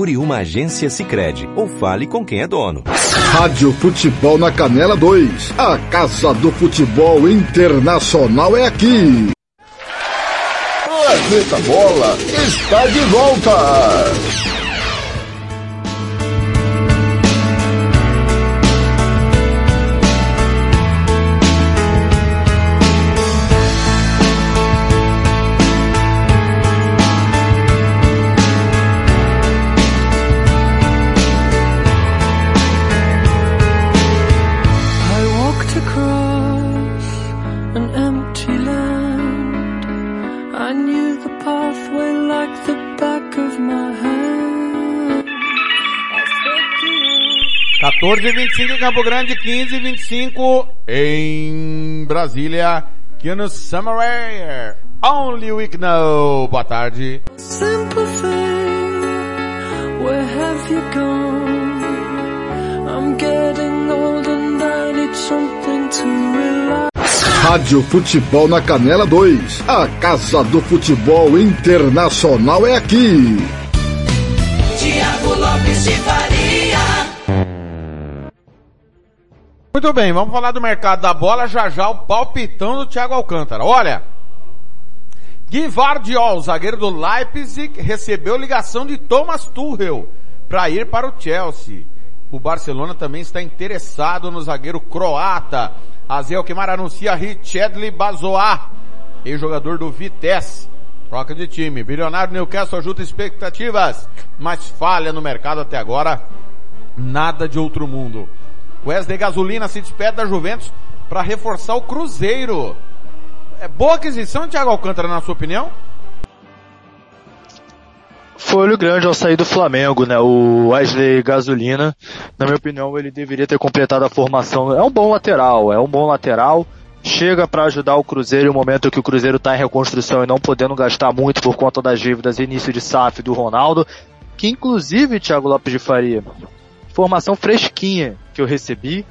Procure uma agência Sicredi ou fale com quem é dono. Rádio Futebol na Canela 2. A Casa do Futebol Internacional é aqui. Planeta Bola está de volta. 14 e 25 em Campo Grande, 15 e 25 em Brasília. Keanu Summer Only We Know. Boa tarde. Simple thing, where have you gone? I'm getting old and I need something to rely Rádio Futebol na Canela 2. A Casa do Futebol Internacional é aqui. Tiago Lopes de Faria. Muito bem, vamos falar do mercado da bola já já o palpitão do Thiago Alcântara. Olha, Guivardiol, zagueiro do Leipzig, recebeu ligação de Thomas Tuchel para ir para o Chelsea. O Barcelona também está interessado no zagueiro croata. Azel Kemar anuncia Richedley Bazoá, ex-jogador do Vitesse. Troca de time. Bilionário Newcastle ajuda expectativas, mas falha no mercado até agora. Nada de outro mundo. Wesley Gasolina se despede da Juventus para reforçar o Cruzeiro. É boa aquisição, Thiago Alcântara, na sua opinião? Foi olho grande ao sair do Flamengo, né? O Wesley Gasolina, na minha opinião, ele deveria ter completado a formação. É um bom lateral, é um bom lateral. Chega para ajudar o Cruzeiro no momento que o Cruzeiro está em reconstrução e não podendo gastar muito por conta das dívidas início de SAF do Ronaldo, que inclusive, Thiago Lopes de Faria, formação fresquinha que eu recebi,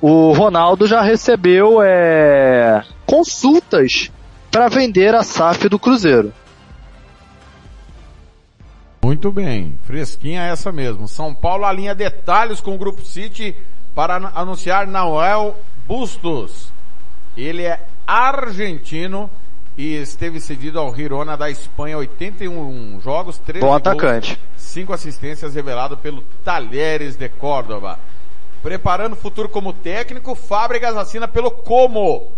o Ronaldo já recebeu é, consultas para vender a SAF do Cruzeiro. Muito bem, fresquinha essa mesmo. São Paulo alinha detalhes com o Grupo City para an- anunciar Noel Bustos. Ele é argentino e esteve cedido ao Girona da Espanha, 81 jogos, 13 Bom gols, atacante. 5 assistências revelado pelo Talheres de Córdoba. Preparando o futuro como técnico, Fábricas assina pelo Como.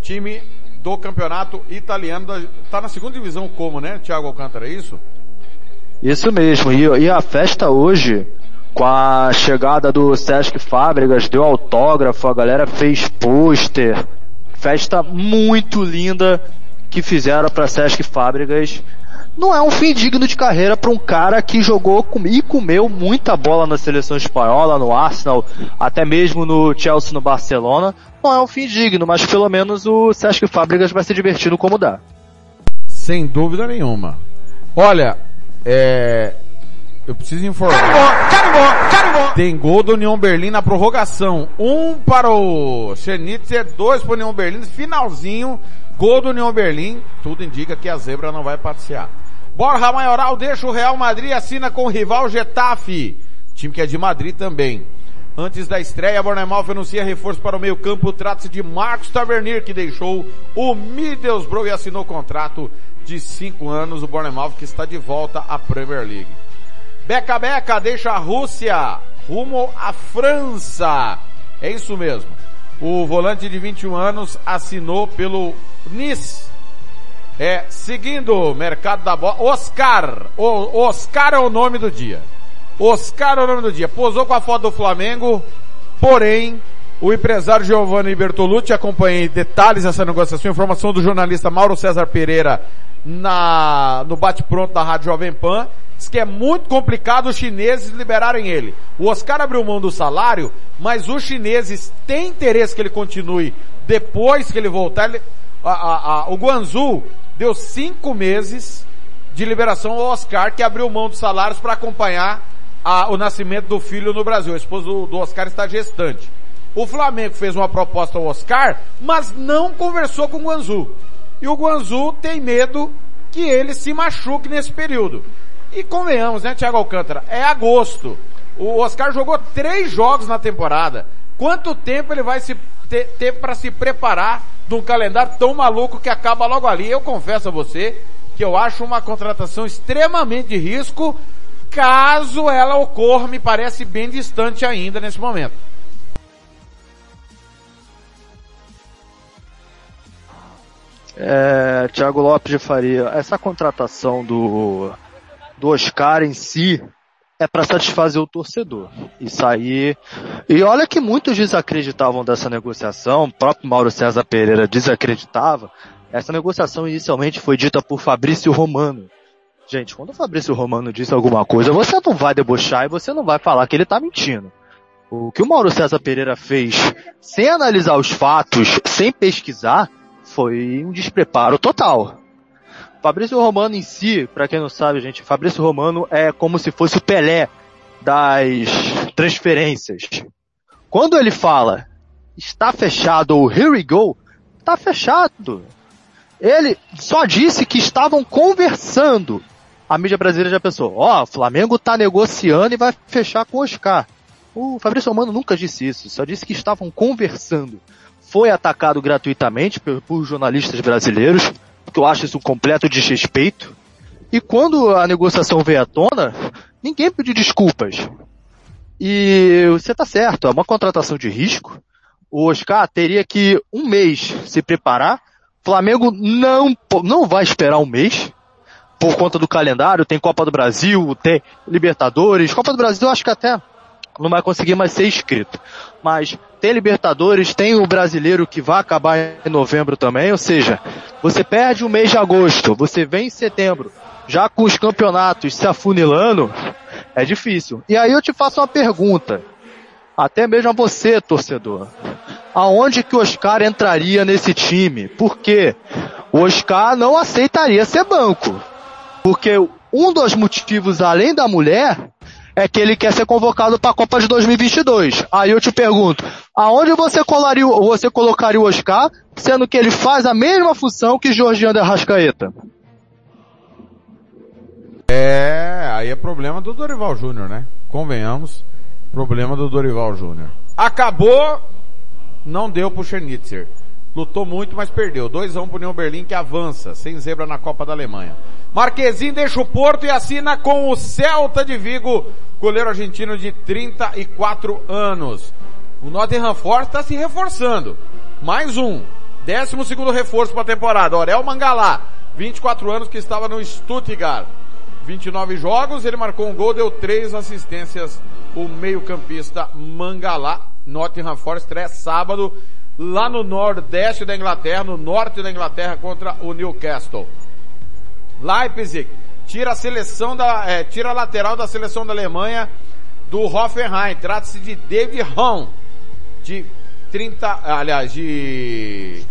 Time do campeonato italiano, da- tá na segunda divisão Como, né, Thiago Alcântara, é isso? Isso mesmo, e, e a festa hoje, com a chegada do Sesc Fábricas, deu autógrafo, a galera fez pôster, festa muito linda que fizeram para Sesc Fábricas. Não é um fim digno de carreira para um cara que jogou com- e comeu muita bola na seleção espanhola, no Arsenal, até mesmo no Chelsea, no Barcelona. Não é um fim digno, mas pelo menos o Sesc Fábricas vai se divertir no como dá. Sem dúvida nenhuma. Olha, é... Eu preciso informar. Tem gol do União Berlim na prorrogação. Um para o Schnitzer, dois para o União Berlim. Finalzinho, gol do União Berlim. Tudo indica que a zebra não vai passear. Borja Maioral deixa o Real Madrid e assina com o rival Getafe. Time que é de Madrid também. Antes da estreia, Bournemouth anuncia reforço para o meio campo. Trata-se de Marcos Tavernier, que deixou o Middlesbrough e assinou contrato de cinco anos. O Bournemouth que está de volta à Premier League. Beca Beca deixa a Rússia rumo à França. É isso mesmo. O volante de 21 anos assinou pelo Nice. É, seguindo o mercado da bola, Oscar. O, Oscar é o nome do dia. Oscar é o nome do dia. Posou com a foto do Flamengo, porém, o empresário Giovanni Bertolucci, acompanhei detalhes dessa negociação, informação do jornalista Mauro César Pereira na, no bate-pronto da Rádio Jovem Pan, Diz que é muito complicado os chineses liberarem ele. O Oscar abriu mão do salário, mas os chineses têm interesse que ele continue depois que ele voltar. Ele, a, a, a, o Guangzhou deu cinco meses de liberação ao Oscar, que abriu mão dos salários para acompanhar o nascimento do filho no Brasil. A esposa do, do Oscar está gestante. O Flamengo fez uma proposta ao Oscar, mas não conversou com o Guangzhou. E o Guangzhou tem medo que ele se machuque nesse período. E convenhamos, né, Thiago Alcântara? É agosto. O Oscar jogou três jogos na temporada. Quanto tempo ele vai se ter, ter para se preparar de um calendário tão maluco que acaba logo ali? Eu confesso a você que eu acho uma contratação extremamente de risco, caso ela ocorra, me parece bem distante ainda nesse momento. É, Thiago Lopes de Faria, essa contratação do, do Oscar em si é para satisfazer o torcedor. Isso aí. E olha que muitos desacreditavam dessa negociação, o próprio Mauro César Pereira desacreditava. Essa negociação inicialmente foi dita por Fabrício Romano. Gente, quando o Fabrício Romano disse alguma coisa, você não vai debochar e você não vai falar que ele está mentindo. O que o Mauro César Pereira fez, sem analisar os fatos, sem pesquisar, foi um despreparo total. Fabrício Romano em si, para quem não sabe, gente, Fabrício Romano é como se fosse o Pelé das transferências. Quando ele fala está fechado ou here we go, está fechado. Ele só disse que estavam conversando. A mídia brasileira já pensou, ó, oh, Flamengo está negociando e vai fechar com o Oscar. O Fabrício Romano nunca disse isso, só disse que estavam conversando foi atacado gratuitamente por, por jornalistas brasileiros, que eu acho isso um completo desrespeito. E quando a negociação veio à tona, ninguém pediu desculpas. E você está certo, é uma contratação de risco. O Oscar teria que um mês se preparar. Flamengo não, não vai esperar um mês por conta do calendário. Tem Copa do Brasil, tem Libertadores. Copa do Brasil acho que até não vai conseguir mais ser inscrito. Mas tem Libertadores, tem o brasileiro que vai acabar em novembro também, ou seja, você perde o mês de agosto, você vem em setembro, já com os campeonatos se afunilando, é difícil. E aí eu te faço uma pergunta, até mesmo a você, torcedor. Aonde que o Oscar entraria nesse time? Porque o Oscar não aceitaria ser banco. Porque um dos motivos, além da mulher, é que ele quer ser convocado para a Copa de 2022. Aí eu te pergunto, aonde você, colaria, você colocaria o Oscar, sendo que ele faz a mesma função que Jorginho de Arrascaeta? É, aí é problema do Dorival Júnior, né? Convenhamos, problema do Dorival Júnior. Acabou, não deu pro Schernitzer. Lutou muito, mas perdeu. 2x1 um pro União Berlim que avança, sem zebra na Copa da Alemanha. Marquezinho deixa o Porto e assina com o Celta de Vigo, goleiro argentino de 34 anos. O Nottingham Forest está se reforçando. Mais um. Décimo segundo reforço para a temporada. Orel Mangalá, 24 anos que estava no Stuttgart. 29 jogos, ele marcou um gol, deu três assistências. O meio-campista Mangalá, Nottingham Forest, estreia sábado lá no nordeste da Inglaterra, no norte da Inglaterra contra o Newcastle. Leipzig tira a seleção da, é, tira a lateral da seleção da Alemanha do Hoffenheim. Trata-se de David Raum, de 30, aliás, de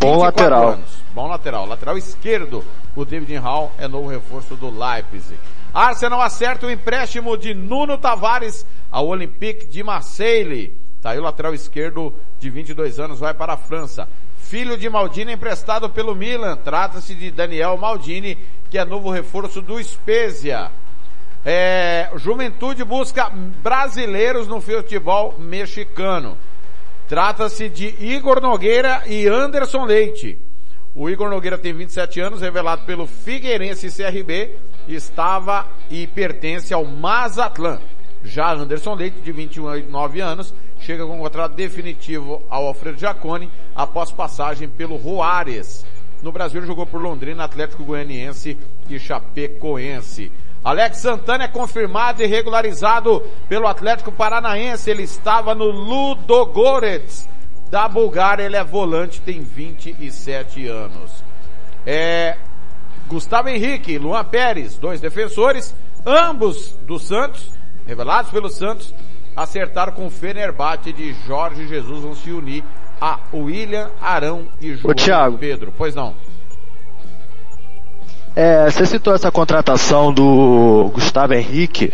bom lateral. Anos. Bom lateral, lateral esquerdo. O David Raum é novo reforço do Leipzig. Arsenal acerta o empréstimo de Nuno Tavares ao Olympique de Marseille. Tá aí o lateral esquerdo de 22 anos, vai para a França filho de Maldini emprestado pelo Milan. Trata-se de Daniel Maldini, que é novo reforço do Spezia. É, Juventude busca brasileiros no futebol mexicano. Trata-se de Igor Nogueira e Anderson Leite. O Igor Nogueira tem 27 anos, revelado pelo Figueirense CRB, estava e pertence ao Mazatlan. Já Anderson Leite, de 29 anos, chega com um contrato definitivo ao Alfredo Giacone após passagem pelo Juárez. No Brasil jogou por Londrina, Atlético Goianiense e Chapecoense. Alex Santana é confirmado e regularizado pelo Atlético Paranaense. Ele estava no Ludogorets da Bulgária. Ele é volante, tem 27 anos. É, Gustavo Henrique, Luan Pérez, dois defensores. Ambos do Santos, revelados pelo Santos, acertaram com o Fenerbahçe de Jorge Jesus, vão se unir a William Arão e João Thiago. Pedro. Pois não. É, você citou essa contratação do Gustavo Henrique.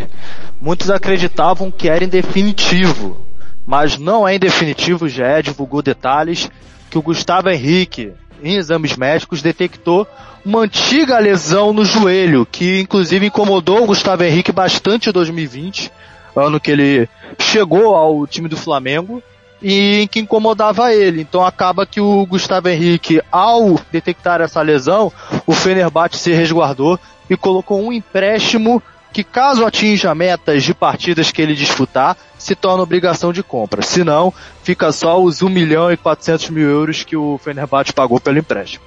Muitos acreditavam que era em definitivo, mas não é em definitivo, já é, divulgou detalhes que o Gustavo Henrique, em exames médicos, detectou uma antiga lesão no joelho, que inclusive incomodou o Gustavo Henrique bastante em 2020, ano que ele chegou ao time do Flamengo, e que incomodava ele. Então acaba que o Gustavo Henrique, ao detectar essa lesão, o Fenerbahçe se resguardou e colocou um empréstimo que caso atinja metas de partidas que ele disputar, se torna obrigação de compra. Se não, fica só os 1 milhão e 400 mil euros que o Fenerbahçe pagou pelo empréstimo.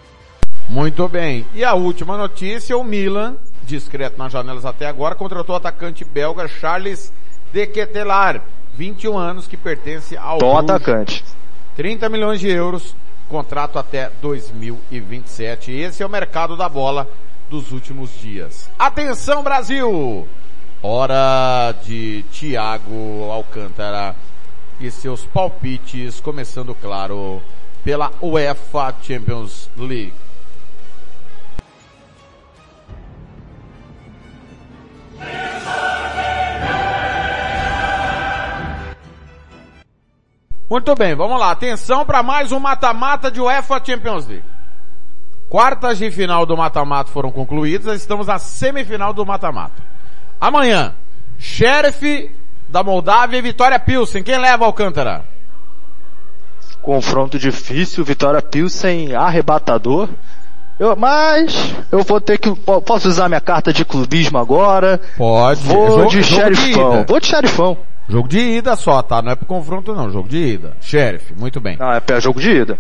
Muito bem. E a última notícia, o Milan, discreto nas janelas até agora, contratou o atacante belga Charles de Ketelar, 21 anos, que pertence ao Bom Bruges. atacante. 30 milhões de euros, contrato até 2027. Esse é o mercado da bola dos últimos dias. Atenção Brasil! Hora de Thiago Alcântara e seus palpites, começando claro pela UEFA Champions League. Muito bem, vamos lá. Atenção para mais um mata-mata de UEFA Champions League. Quartas de final do mata-mata foram concluídas, estamos na semifinal do mata-mata. Amanhã, Sheriff da Moldávia e Vitória Pilsen. Quem leva Alcântara? Confronto difícil, Vitória Pilsen arrebatador. Eu, mas eu vou ter que po- posso usar minha carta de clubismo agora. Pode. Vou Jogo- de xerifão. vou de xerifão. Jogo de ida só, tá? Não é pro confronto não, jogo de ida. Sheriff, muito bem. Não, é pé jogo de ida.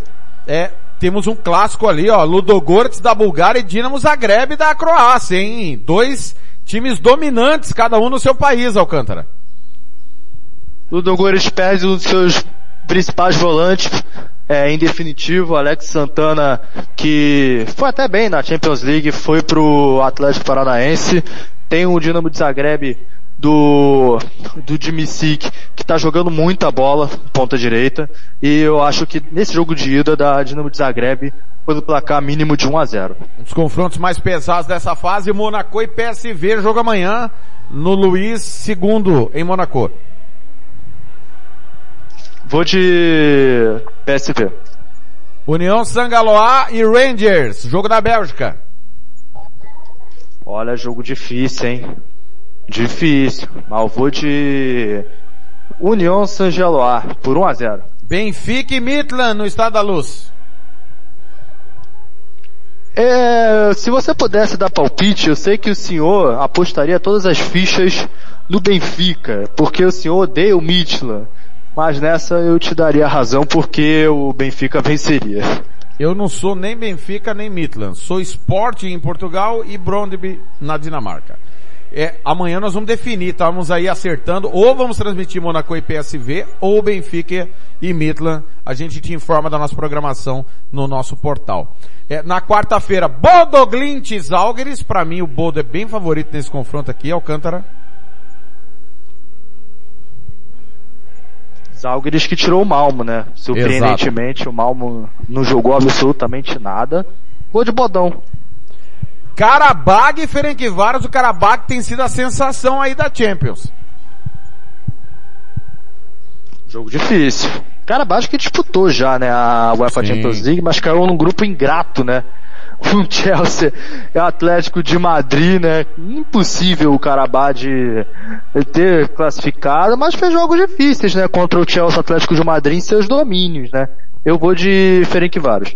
É, temos um clássico ali, ó, Ludogorets da Bulgária e Dinamo Zagreb da Croácia, hein? Dois times dominantes, cada um no seu país, Alcântara. Ludogorets perde um dos seus principais volantes, é, em definitivo, Alex Santana, que foi até bem na Champions League, foi pro Atlético Paranaense. Tem o Dinamo de Zagreb do, do Dimicic, que tá jogando muita bola, ponta direita, e eu acho que nesse jogo de ida da Dinamo de Zagreb, pelo placar mínimo de 1 a 0 Um dos confrontos mais pesados dessa fase, Monaco e PSV, jogo amanhã no Luiz II, em Monaco. Vou de PSV. União Sangaloa e Rangers, jogo da Bélgica. Olha, jogo difícil, hein? Difícil. Mas eu vou de União Saint-Gelois por 1 a 0 Benfica e Midland no Estado da Luz. É, se você pudesse dar palpite, eu sei que o senhor apostaria todas as fichas no Benfica, porque o senhor odeia o Midland. Mas nessa eu te daria razão porque o Benfica venceria. Eu não sou nem Benfica nem Midland. Sou Sporting em Portugal e Brondby na Dinamarca. É, amanhã nós vamos definir, estamos aí acertando, ou vamos transmitir Monaco e PSV, ou Benfica e Midland. A gente te informa da nossa programação no nosso portal. É, na quarta-feira, Bodoglint e Zalgiris. Para mim o Bodo é bem favorito nesse confronto aqui, Alcântara. Zalgiris que tirou o Malmo, né? Surpreendentemente, o Malmo não jogou absolutamente nada. Vou de bodão. Karabag e Ferencváros, o Karabag tem sido a sensação aí da Champions. Jogo difícil. Cara, acho que disputou já, né, a UEFA Sim. Champions League, mas caiu num grupo ingrato, né? O Chelsea e o Atlético de Madrid, né? Impossível o Carabá de ter classificado, mas fez jogos difíceis, né? Contra o Chelsea Atlético de Madrid em seus domínios, né? Eu vou de Ferencváros.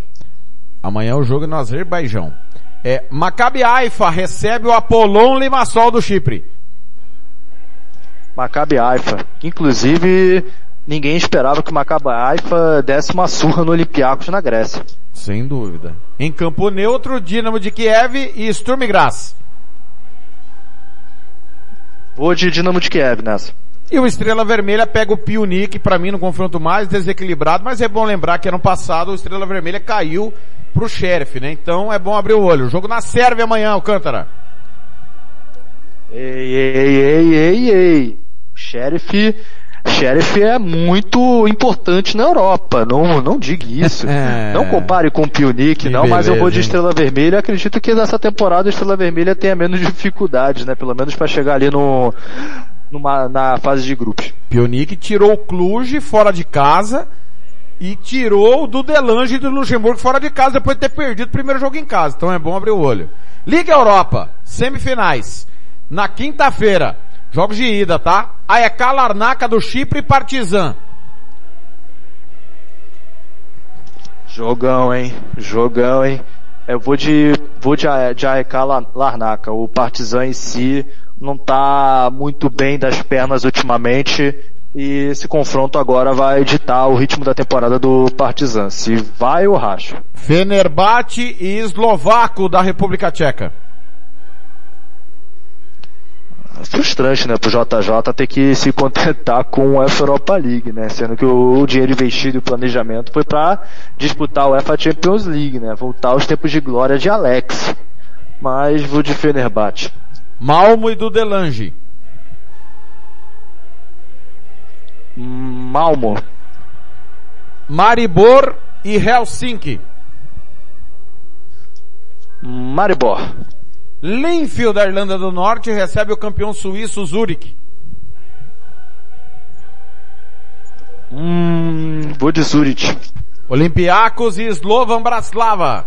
Amanhã o jogo é no Azerbaijão. É, Maccabi Haifa recebe o Apollon Limassol do Chipre. Maccabi Haifa. Inclusive, ninguém esperava que o Maccabi Haifa desse uma surra no Olympiacos na Grécia. Sem dúvida. Em campo neutro, Dinamo de Kiev e Sturm Graz. Vou de Dinamo de Kiev nessa. E o Estrela Vermelha pega o Pionic, para mim no confronto mais desequilibrado, mas é bom lembrar que ano passado o Estrela Vermelha caiu pro Sheriff, né? Então é bom abrir o olho. Jogo na Sérvia amanhã, Alcântara. Ei, ei, ei, ei, ei. Sheriff, Sheriff é muito importante na Europa. Não, não diga isso. É. Não compare com o Pionic, Que não, mas eu vou beleza, de hein? Estrela Vermelha. Acredito que nessa temporada a Estrela Vermelha tenha menos dificuldades, né? Pelo menos para chegar ali no, numa, na fase de grupos. Pionic tirou o Cluj fora de casa e tirou o do Delange do Luxemburgo fora de casa depois de ter perdido o primeiro jogo em casa. Então é bom abrir o olho. Liga Europa, semifinais. Na quinta-feira, jogos de ida, tá? AEK Larnaca do Chipre e Partizan. Jogão, hein? Jogão, hein? Eu vou de, vou de, A- de AEK La- Larnaca. O Partizan em si não tá muito bem das pernas ultimamente. E esse confronto agora vai ditar o ritmo da temporada do Partizan. Se vai ou racha. Fenerbahçe e Eslovaco da República Tcheca. Frustrante, né, pro JJ ter que se contentar com a Europa League, né? Sendo que o, dinheiro investido e o planejamento foi para disputar o UEFA Champions League, né? Voltar aos tempos de glória de Alex. Mas vou de Fenerbahçe. Malmo e do Delange. Malmo. Maribor e Helsinki. Maribor. Linfield da Irlanda do Norte recebe o campeão suíço Zurich. Hum, vou de Zurich. Olympiacos e Slovan Bratislava.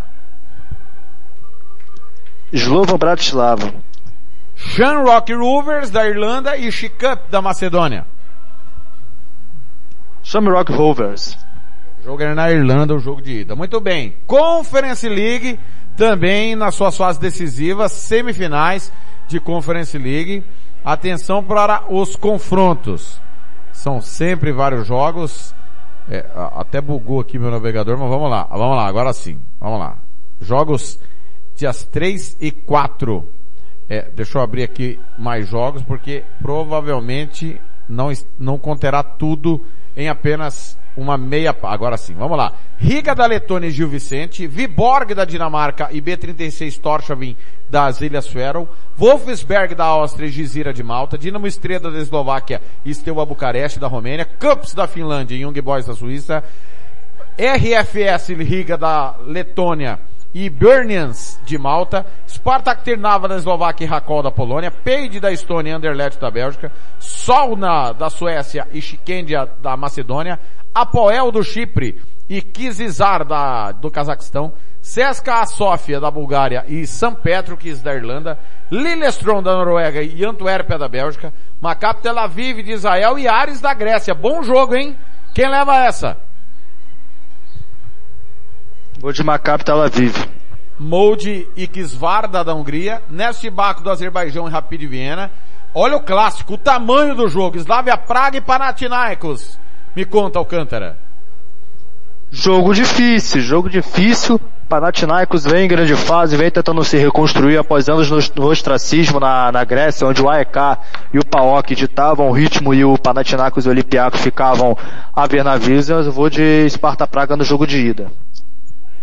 Slovan Bratislava. Shamrock Rovers da Irlanda e Shikup da Macedônia. Shamrock Rovers. Jogo é na Irlanda, o jogo de ida. Muito bem. Conference League, também nas suas fases decisivas, semifinais de Conference League. Atenção para os confrontos. São sempre vários jogos. É, até bugou aqui meu navegador, mas vamos lá. Vamos lá, agora sim. Vamos lá. Jogos dias 3 e 4. É, deixa eu abrir aqui mais jogos, porque provavelmente não, não conterá tudo em apenas uma meia... Agora sim, vamos lá. Riga da Letônia e Gil Vicente, Viborg da Dinamarca e B36 Torshavn das Ilhas Faroe, Wolfsberg da Áustria e Gizira de Malta, Dinamo Estrela da Eslováquia e Steaua Bucareste da Romênia, Cups da Finlândia e Young Boys da Suíça, RFS Riga da Letônia e Burnians de Malta, Spartak Trnava da Eslováquia e Rakol da Polônia, Peide da Estônia e Anderlecht da Bélgica, Solna da Suécia e Chikendia da Macedônia, Apoel do Chipre e Kizizar da, do Cazaquistão, CSKA Sofia da Bulgária e St. Petrokis da Irlanda, Lillestrøm da Noruega e Antuérpia da Bélgica, Maccabi Tel Aviv de Israel e Ares da Grécia. Bom jogo, hein? Quem leva essa? Vou de Maccabi Tel Aviv. Molde e Kisvarda da Hungria, Neste Baco do Azerbaijão e Rapid Viena. Olha o clássico, o tamanho do jogo, Slavia Praga e Panathinaikos. Me conta, Alcântara. Jogo difícil, jogo difícil. Panathinaikos vem em grande fase, vem tentando se reconstruir após anos no, no ostracismo na, na Grécia, onde o AEK e o PAOK ditavam o ritmo e o Panathinaikos e o Olympiacos ficavam a ver navios. Eu vou de Sparta Praga no jogo de ida.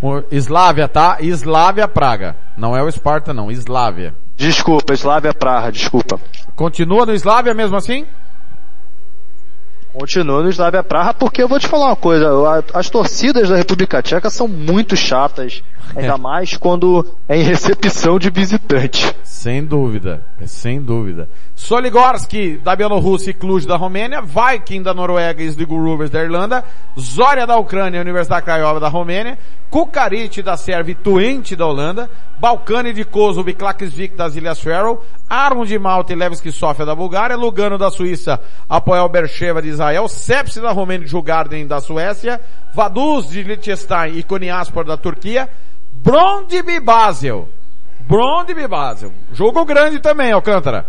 O Slavia, tá? Slavia Praga. Não é o Sparta não, Slavia. Desculpa, Slavia Praga, desculpa. Continua no Slavia mesmo assim? Continua no Slavia Praga, porque eu vou te falar uma coisa, as torcidas da República Tcheca são muito chatas, ainda mais quando é em recepção de visitante. Sem dúvida, é sem dúvida. Soligorski da Bielorrússia e Cluj da Romênia, Viking da Noruega e Sligo Rovers da Irlanda, Zorya da Ucrânia e Universidade Craiova da Romênia, Kukarit da Sérvia e Twente da Holanda, Balcani de Kosovo e Klaksvik das Ilhas Faroe, Armon de Malta e Levski Sofia da Bulgária, Lugano da Suíça, Apoel Bercheva de Israel, Sepsi da Romênia e Jugarden da Suécia, Vaduz de Liechtenstein e Konyaspor da Turquia, Brondby Basel. Brondby Basel. Jogo grande também, Alcântara.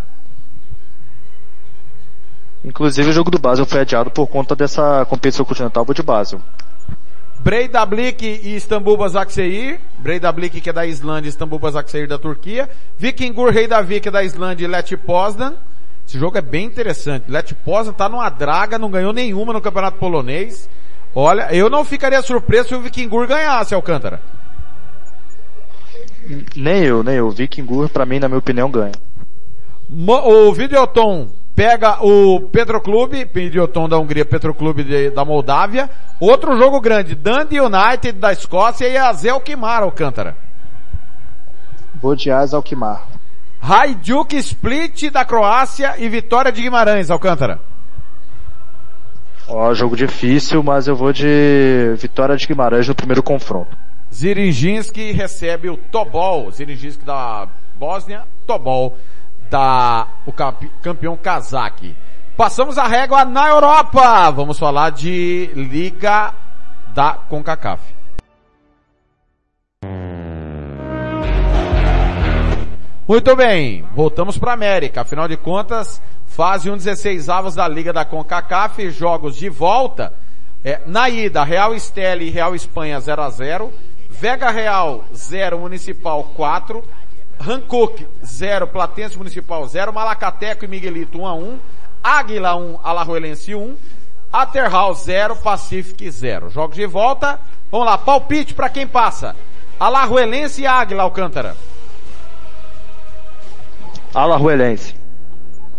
Inclusive o jogo do Basel foi adiado por conta dessa competição continental, de Basel. Breidablik e Istambul Basaksehir. Breidablik que é da Islândia, Istambul Basaksehir da Turquia. Vikingur Reidavik da Islândia e Lech Poznan. Esse jogo é bem interessante. Lech Poznan tá numa draga, não ganhou nenhuma no campeonato polonês. Olha, eu não ficaria surpreso se o Vikingur ganhasse, Alcântara. Nem eu, nem eu. Vikingur, pra mim, na minha opinião, ganha. Mo- O Videoton pega o Petroclube, Videoton da Hungria, Petroclube de- da Moldávia. Outro jogo grande, Dundee United da Escócia e a Zelkimar Alcântara. Vou de Asa Alkmaar. Hajduk Split da Croácia e Vitória de Guimarães, Alcântara. Ó, jogo difícil, mas eu vou de Vitória de Guimarães no primeiro confronto. Zirinjinski recebe o Tobol, Zirinjinski da Bósnia, Tobol da o campe- campeão cazaque. Passamos a régua na Europa. Vamos falar de Liga da CONCACAF. Muito bem, voltamos para América. Afinal de contas, fase 1 16 avos da Liga da CONCACAF, jogos de volta. É, na ida, Real Esteli e Real Espanha 0 a 0 Vega Real 0, Municipal 4, Hancock 0, Platense Municipal 0, Malacateco e Miguelito 1 a 1, Águila 1, Alajuelense 1, Aterhouse 0, Pacific 0. Jogos de volta. Vamos lá, palpite para quem passa. Alajuelense e Águila Alcântara. Alajuelense.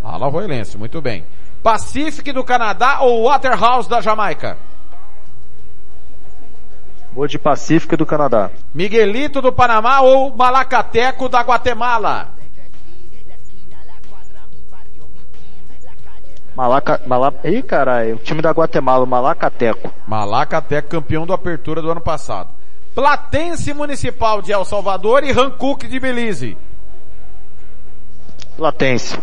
Alajuelense, muito bem. Pacific do Canadá ou Waterhouse da Jamaica? Vou de Pacífica do Canadá. Miguelito do Panamá ou Malacateco da Guatemala? Malaca, Mala, ih caralho, o time da Guatemala, o Malacateco. Malacateco campeão do Apertura do ano passado. Platense Municipal de El Salvador e Hancock de Belize. Platense.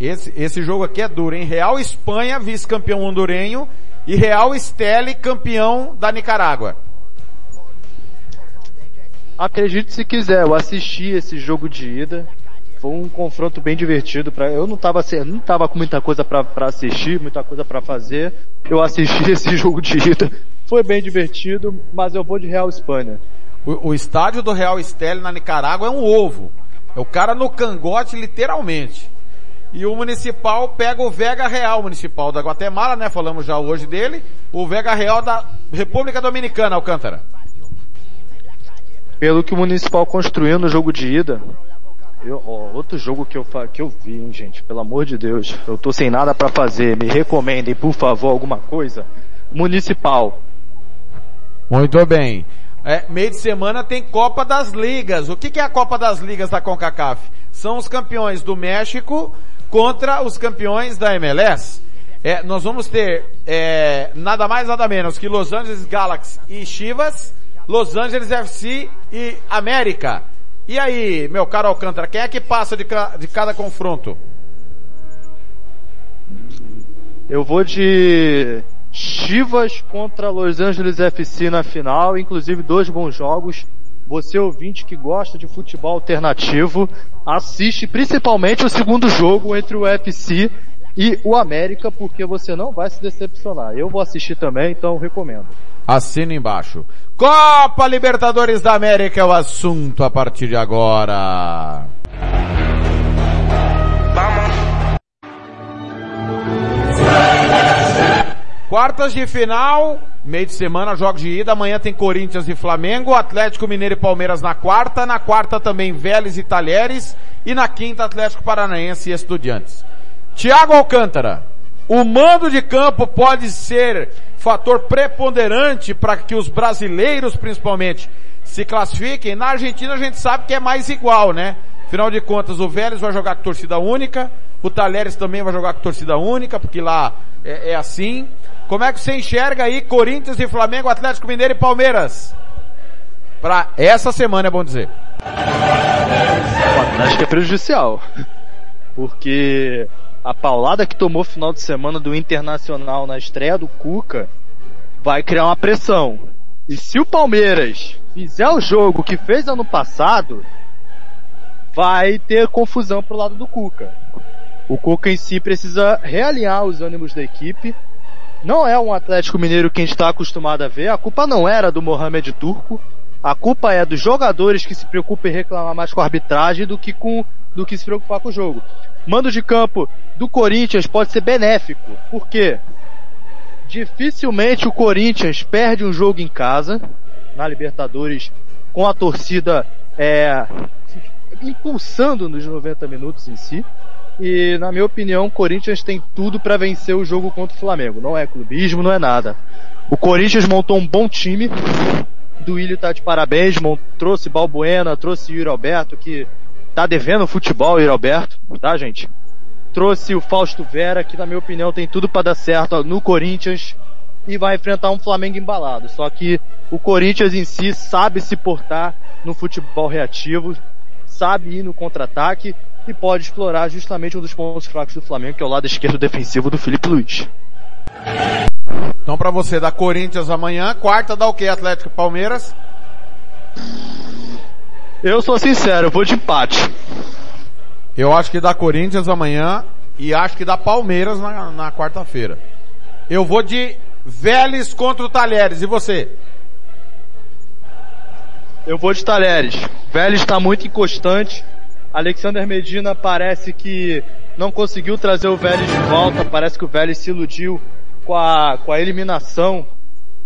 Esse, esse jogo aqui é duro, hein? Real Espanha, vice-campeão hondurenho, e Real Esteli, campeão da Nicarágua. Acredite se quiser, eu assisti esse jogo de ida. Foi um confronto bem divertido. Pra, eu não tava, sem- não tava com muita coisa pra pra assistir, muita coisa pra fazer. Eu assisti esse jogo de ida. Foi bem divertido, mas eu vou de Real Espanha. O, o estádio do Real Esteli na Nicarágua é um ovo. É o cara no cangote, literalmente. E o Municipal pega o Vega Real Municipal da Guatemala, né? Falamos já hoje dele. O Vega Real da República Dominicana, Alcântara. Pelo que o Municipal construiu no jogo de ida. eu- ó, outro jogo que eu, que eu vi, hein, gente. Pelo amor de Deus. Eu tô sem nada pra fazer. Me recomendem, por favor, alguma coisa. Municipal. Muito bem. É, meio de semana tem Copa das Ligas. O que, que é a Copa das Ligas da CONCACAF? São os campeões do México contra os campeões da MLS. É, nós vamos ter é, nada mais nada menos que Los Angeles Galaxy e Chivas, Los Angeles FC e América. E aí, meu caro Alcântara, quem é que passa de, de cada confronto? Eu vou de Chivas contra Los Angeles FC na final, inclusive dois bons jogos. Você ouvinte que gosta de futebol alternativo, assiste principalmente o segundo jogo entre o UFC e o América, porque você não vai se decepcionar. Eu vou assistir também, então recomendo. Assina embaixo. Copa Libertadores da América é o assunto a partir de agora. Quartas de final, meio de semana, jogos de ida. Amanhã tem Corinthians e Flamengo, Atlético Mineiro e Palmeiras na quarta. Na quarta também Vélez e Talheres. E na quinta Atlético Paranaense e Estudiantes. Tiago Alcântara, o mando de campo pode ser fator preponderante para que os brasileiros, principalmente, se classifiquem. Na Argentina a gente sabe que é mais igual, né? Afinal de contas, o Vélez vai jogar com torcida única, o Talheres também vai jogar com torcida única, porque lá é, é assim. Como é que você enxerga aí Corinthians e Flamengo, Atlético Mineiro e Palmeiras? Para essa semana é bom dizer. Acho que é prejudicial. Porque a paulada que tomou final de semana do Internacional na estreia do Cuca vai criar uma pressão. E se o Palmeiras fizer o jogo que fez ano passado, vai ter confusão pro lado do Cuca. O Cuca em si precisa realinhar os ânimos da equipe. Não é um Atlético Mineiro que a gente está acostumado a ver. A culpa não era do Mohamed Turco. A culpa é dos jogadores que se preocupam em reclamar mais com a arbitragem do que com do que se preocupar com o jogo. Mando de campo do Corinthians pode ser benéfico. Por quê? Dificilmente o Corinthians perde um jogo em casa na Libertadores com a torcida é, impulsando nos 90 minutos em si. E na minha opinião, o Corinthians tem tudo para vencer o jogo contra o Flamengo. Não é clubismo, não é nada. O Corinthians montou um bom time. Willi tá de parabéns, trouxe Balbuena, trouxe Yuri Alberto, que tá devendo futebol, Yuri Alberto, tá gente? Trouxe o Fausto Vera, que na minha opinião tem tudo para dar certo no Corinthians e vai enfrentar um Flamengo embalado. Só que o Corinthians em si sabe se portar no futebol reativo, sabe ir no contra-ataque e pode explorar justamente um dos pontos fracos do Flamengo, que é o lado esquerdo defensivo do Felipe Luiz. Então para você da Corinthians amanhã, quarta dá o que Atlético e Palmeiras? Eu sou sincero, eu vou de empate. Eu acho que dá Corinthians amanhã e acho que dá Palmeiras na, na quarta-feira. Eu vou de Vélez contra o Talheres. E você? Eu vou de Talheres. Vélez está muito inconstante. Alexander Medina parece que não conseguiu trazer o Vélez de volta. Parece que o Vélez se iludiu com a, com a eliminação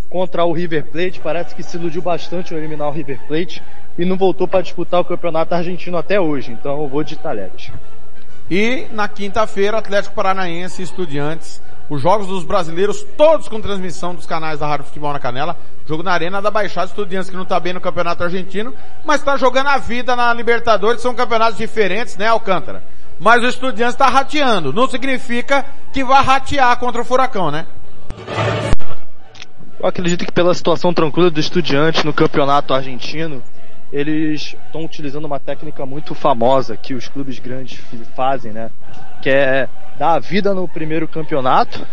contra o River Plate. Parece que se iludiu bastante ao eliminar o River Plate e não voltou para disputar o campeonato argentino até hoje. Então eu vou de Talheres. E na quinta-feira, Atlético Paranaense e Estudiantes. Os jogos dos brasileiros, todos com transmissão dos canais da Rádio Futebol na Canela. Jogo na Arena da Baixada, Estudiantes que não está bem no Campeonato Argentino, mas está jogando a vida na Libertadores, são campeonatos diferentes, né, Alcântara? Mas o Estudiantes está rateando. Não significa que vai ratear contra o Furacão, né? Eu acredito que pela situação tranquila do Estudiante no Campeonato Argentino, eles estão utilizando uma técnica muito famosa que os clubes grandes fazem, né? Que é dar a vida no primeiro campeonato,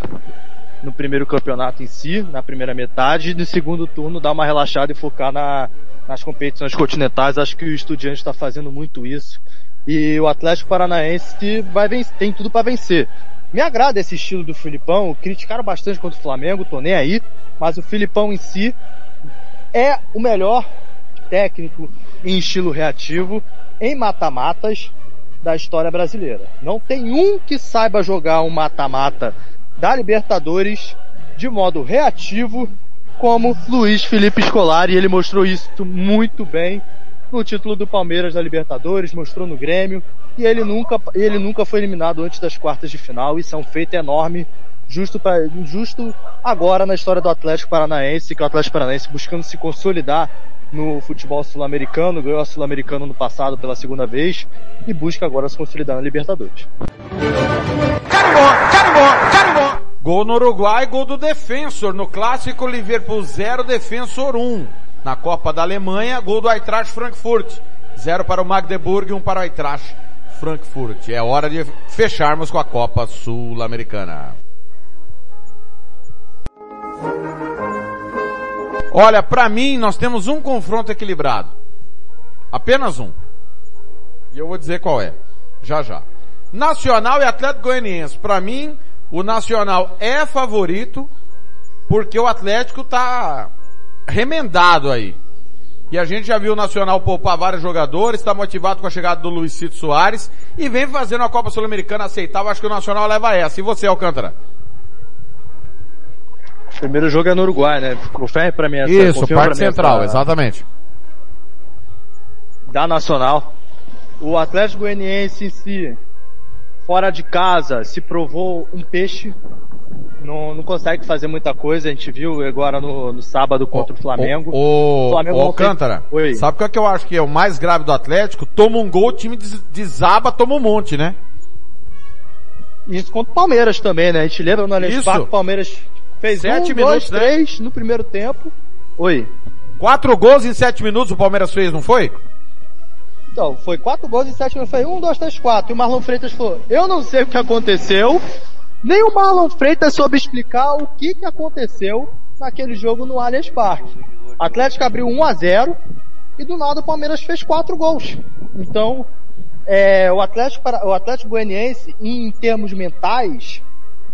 no primeiro campeonato em si, na primeira metade, e no segundo turno dar uma relaxada e focar na, nas competições continentais. Acho que o Estudiante está fazendo muito isso. E o Atlético Paranaense vai vencer, tem tudo para vencer. Me agrada esse estilo do Filipão, criticaram bastante contra o Flamengo, tô nem aí, mas o Filipão em si é o melhor técnico em estilo reativo em mata-matas da história brasileira. Não tem um que saiba jogar um mata-mata da Libertadores de modo reativo como Luiz Felipe Scolari. Ele mostrou isso muito bem no título do Palmeiras da Libertadores, mostrou no Grêmio e ele nunca, ele nunca foi eliminado antes das quartas de final. Isso é um feito enorme justo, pra, justo agora na história do Atlético Paranaense, que o Atlético Paranaense buscando se consolidar no futebol sul-americano, ganhou a Sul-Americano no passado pela segunda vez e busca agora se consolidar na Libertadores. Carimbó, carimbó, carimbó. Gol no Uruguai, gol do Defensor. No clássico, Liverpool 0, Defensor 1. Na Copa da Alemanha, gol do Eintracht Frankfurt. 0 para o Magdeburg, 1 um para o Eintracht Frankfurt. É hora de fecharmos com a Copa Sul-Americana. Olha, para mim nós temos um confronto equilibrado. Apenas um. E eu vou dizer qual é. Já já. Nacional e Atlético Goianiense. Para mim, o Nacional é favorito porque o Atlético tá remendado aí. E a gente já viu o Nacional poupar vários jogadores, está motivado com a chegada do Luiz Cito Soares e vem fazendo a Copa Sul-Americana aceitável. Acho que o Nacional leva essa. E você, Alcântara? Primeiro jogo é no Uruguai, né? Confere pra mim essa. Isso, Parque Central, essa... exatamente. Da Nacional. O Atlético Goianiense em si, fora de casa, se provou um peixe. Não, não consegue fazer muita coisa. A gente viu agora no, no sábado contra o, o Flamengo. O, o, Flamengo o Alcântara, tem... sabe o que eu acho que é o mais grave do Atlético? Toma um gol, o time desaba, toma um monte, né? Isso contra o Palmeiras também, né? A gente lembra no Allianz Parque, o Palmeiras Fez sete um, minutos, dois, né? três no primeiro tempo. Oi. Quatro gols em sete minutos o Palmeiras fez, não foi? Então, foi quatro gols em sete minutos. Foi um, dois, três, quatro. E o Marlon Freitas falou, eu não sei o que aconteceu. Nem o Marlon Freitas soube explicar o que, que aconteceu naquele jogo no Allianz Parque. Atlético abriu 1 a 0 e do nada o Palmeiras fez quatro gols. Então, é, o Atlético, o Atlético Goianiense, em termos mentais,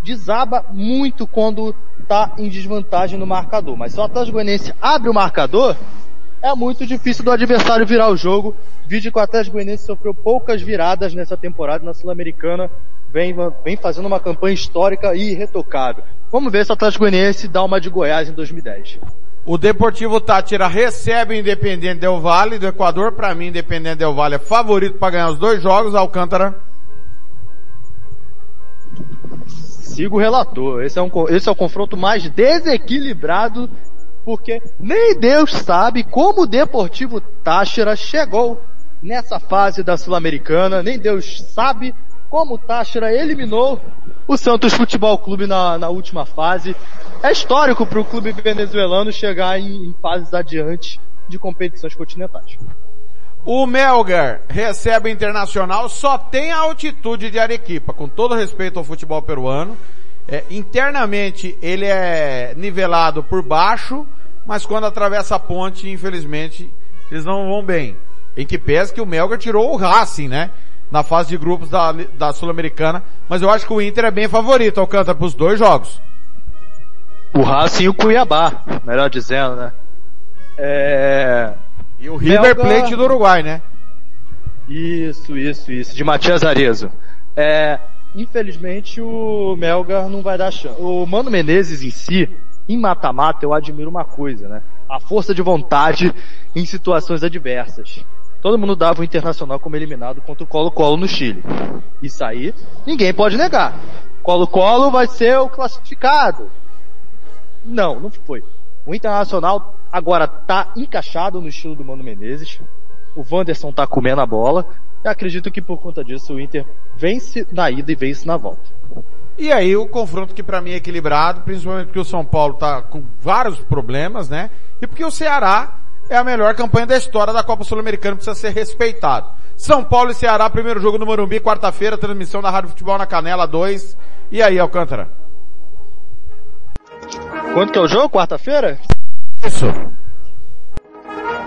desaba muito quando está em desvantagem no marcador. Mas se o Atlético Goianiense abre o marcador, é muito difícil do adversário virar o jogo. Vídeo que o Atlético Goianiense sofreu poucas viradas nessa temporada na Sul-Americana. Vem, vem fazendo uma campanha histórica e irretocável. Vamos ver se o Atlético Goianiense dá uma de Goiás em 2010. O Deportivo Tátira recebe o Independente Del Vale do Equador. Para mim, Independente Del Vale é favorito para ganhar os dois jogos. Alcântara. Sigo o relator. Esse é, um, esse é o confronto mais desequilibrado, porque nem Deus sabe como o Deportivo Táchira chegou nessa fase da Sul-Americana, nem Deus sabe como o Táchira eliminou o Santos Futebol Clube na, na última fase. É histórico para o clube venezuelano chegar em, em fases adiante de competições continentais. O Melgar recebe o Internacional, só tem a altitude de Arequipa, com todo respeito ao futebol peruano. É, internamente ele é nivelado por baixo, mas quando atravessa a ponte, infelizmente, eles não vão bem. Em que pese que o Melgar tirou o Racing, né? Na fase de grupos da, da Sul-Americana, mas eu acho que o Inter é bem favorito, Alcântara, para os dois jogos. O Racing e o Cuiabá, melhor dizendo, né? É... E o River Belga... Plate do Uruguai, né? Isso, isso, isso. De Matias Arezo. É, infelizmente o Melgar não vai dar chance. O Mano Menezes em si, em mata-mata, eu admiro uma coisa, né? A força de vontade em situações adversas. Todo mundo dava o Internacional como eliminado contra o Colo-Colo no Chile. Isso aí, ninguém pode negar. Colo-Colo vai ser o classificado. Não, não foi. O Internacional agora tá encaixado no estilo do Mano Menezes. O Wanderson tá comendo a bola. E acredito que por conta disso o Inter vence na ida e vence na volta. E aí o confronto que para mim é equilibrado, principalmente porque o São Paulo tá com vários problemas, né? E porque o Ceará é a melhor campanha da história da Copa Sul-Americana, precisa ser respeitado. São Paulo e Ceará, primeiro jogo no Morumbi, quarta-feira, transmissão da Rádio Futebol na Canela 2. E aí, Alcântara? Quanto que é o jogo? Quarta-feira? Isso.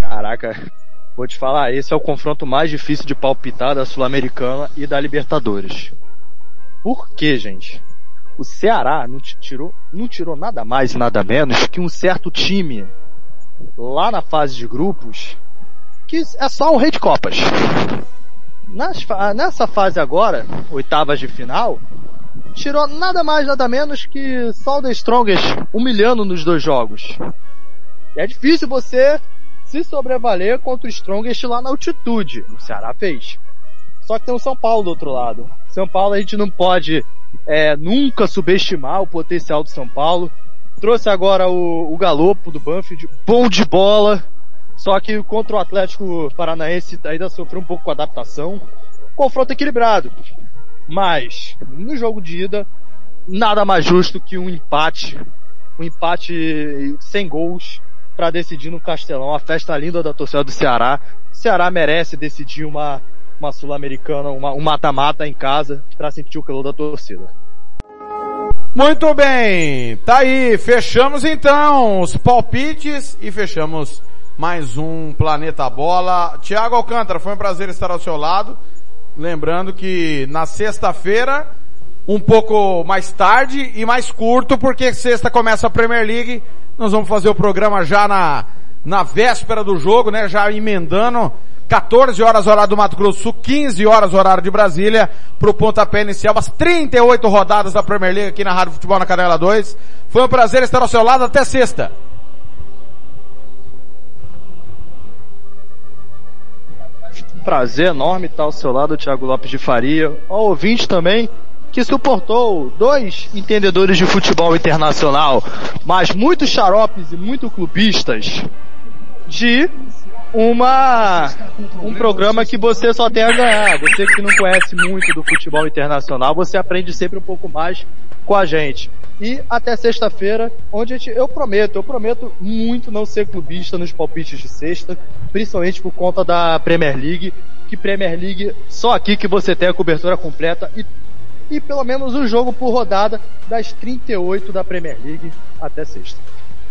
Caraca, vou te falar, esse é o confronto mais difícil de palpitar da Sul-Americana e da Libertadores. Por quê, gente? O Ceará não tirou, não tirou nada mais e nada menos que um certo time lá na fase de grupos que é só um rei de copas. Nas, nessa fase agora, oitavas de final, tirou nada mais nada menos que o The Strongest humilhando nos dois jogos. E é difícil você se sobrevaler contra o Strongest lá na altitude. O Ceará fez. Só que tem o São Paulo do outro lado. São Paulo a gente não pode é, nunca subestimar o potencial do São Paulo. Trouxe agora o, o Galopo do Banfield, bom de bola. Só que contra o Atlético Paranaense ainda sofreu um pouco com a adaptação. Confronto equilibrado. Mas, no jogo de ida, nada mais justo que um empate. Um empate sem gols para decidir no Castelão. A festa linda da torcida do Ceará. O Ceará merece decidir uma, uma Sul-Americana, uma, um mata-mata em casa para sentir o calor da torcida. Muito bem, tá aí, fechamos então os palpites e fechamos mais um Planeta Bola. Tiago Alcântara, foi um prazer estar ao seu lado. Lembrando que na sexta-feira, um pouco mais tarde e mais curto, porque sexta começa a Premier League. Nós vamos fazer o programa já na, na véspera do jogo, né? Já emendando 14 horas horário do Mato Grosso Sul, 15 horas horário de Brasília, pro pontapé inicial, as 38 rodadas da Premier League aqui na Rádio Futebol na Canela 2. Foi um prazer estar ao seu lado até sexta. Prazer enorme estar ao seu lado, Thiago Lopes de Faria. Ao ouvinte também, que suportou dois entendedores de futebol internacional, mas muito xaropes e muito clubistas, de uma um programa que você só tem a ganhar. Você que não conhece muito do futebol internacional, você aprende sempre um pouco mais com a gente. E até sexta-feira, onde gente, eu prometo, eu prometo muito não ser clubista nos palpites de sexta, principalmente por conta da Premier League, que Premier League só aqui que você tem a cobertura completa e, e pelo menos um jogo por rodada das 38 da Premier League até sexta.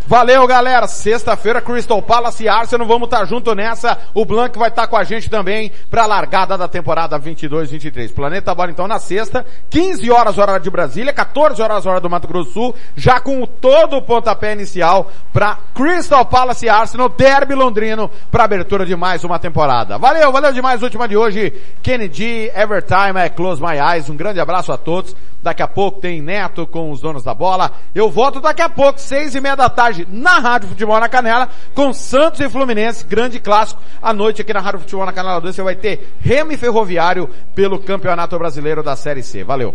Valeu, galera. Sexta-feira, Crystal Palace e Arsenal. Vamos estar tá junto nessa. O Blank vai estar tá com a gente também para a largada da temporada 22-23. Planeta Bola, então, na sexta, 15 horas hora de Brasília, 14 horas hora do Mato Grosso do Sul, já com todo o pontapé inicial para Crystal Palace e Arsenal, derby londrino, para abertura de mais uma temporada. Valeu, valeu demais. Última de hoje, Kennedy, Evertime, I Close My Eyes. Um grande abraço a todos. Daqui a pouco tem Neto com os donos da bola. Eu volto daqui a pouco, seis e meia da tarde, na Rádio Futebol na Canela, com Santos e Fluminense, grande clássico. À noite aqui na Rádio Futebol na Canela 2 você vai ter Remy Ferroviário pelo Campeonato Brasileiro da Série C. Valeu!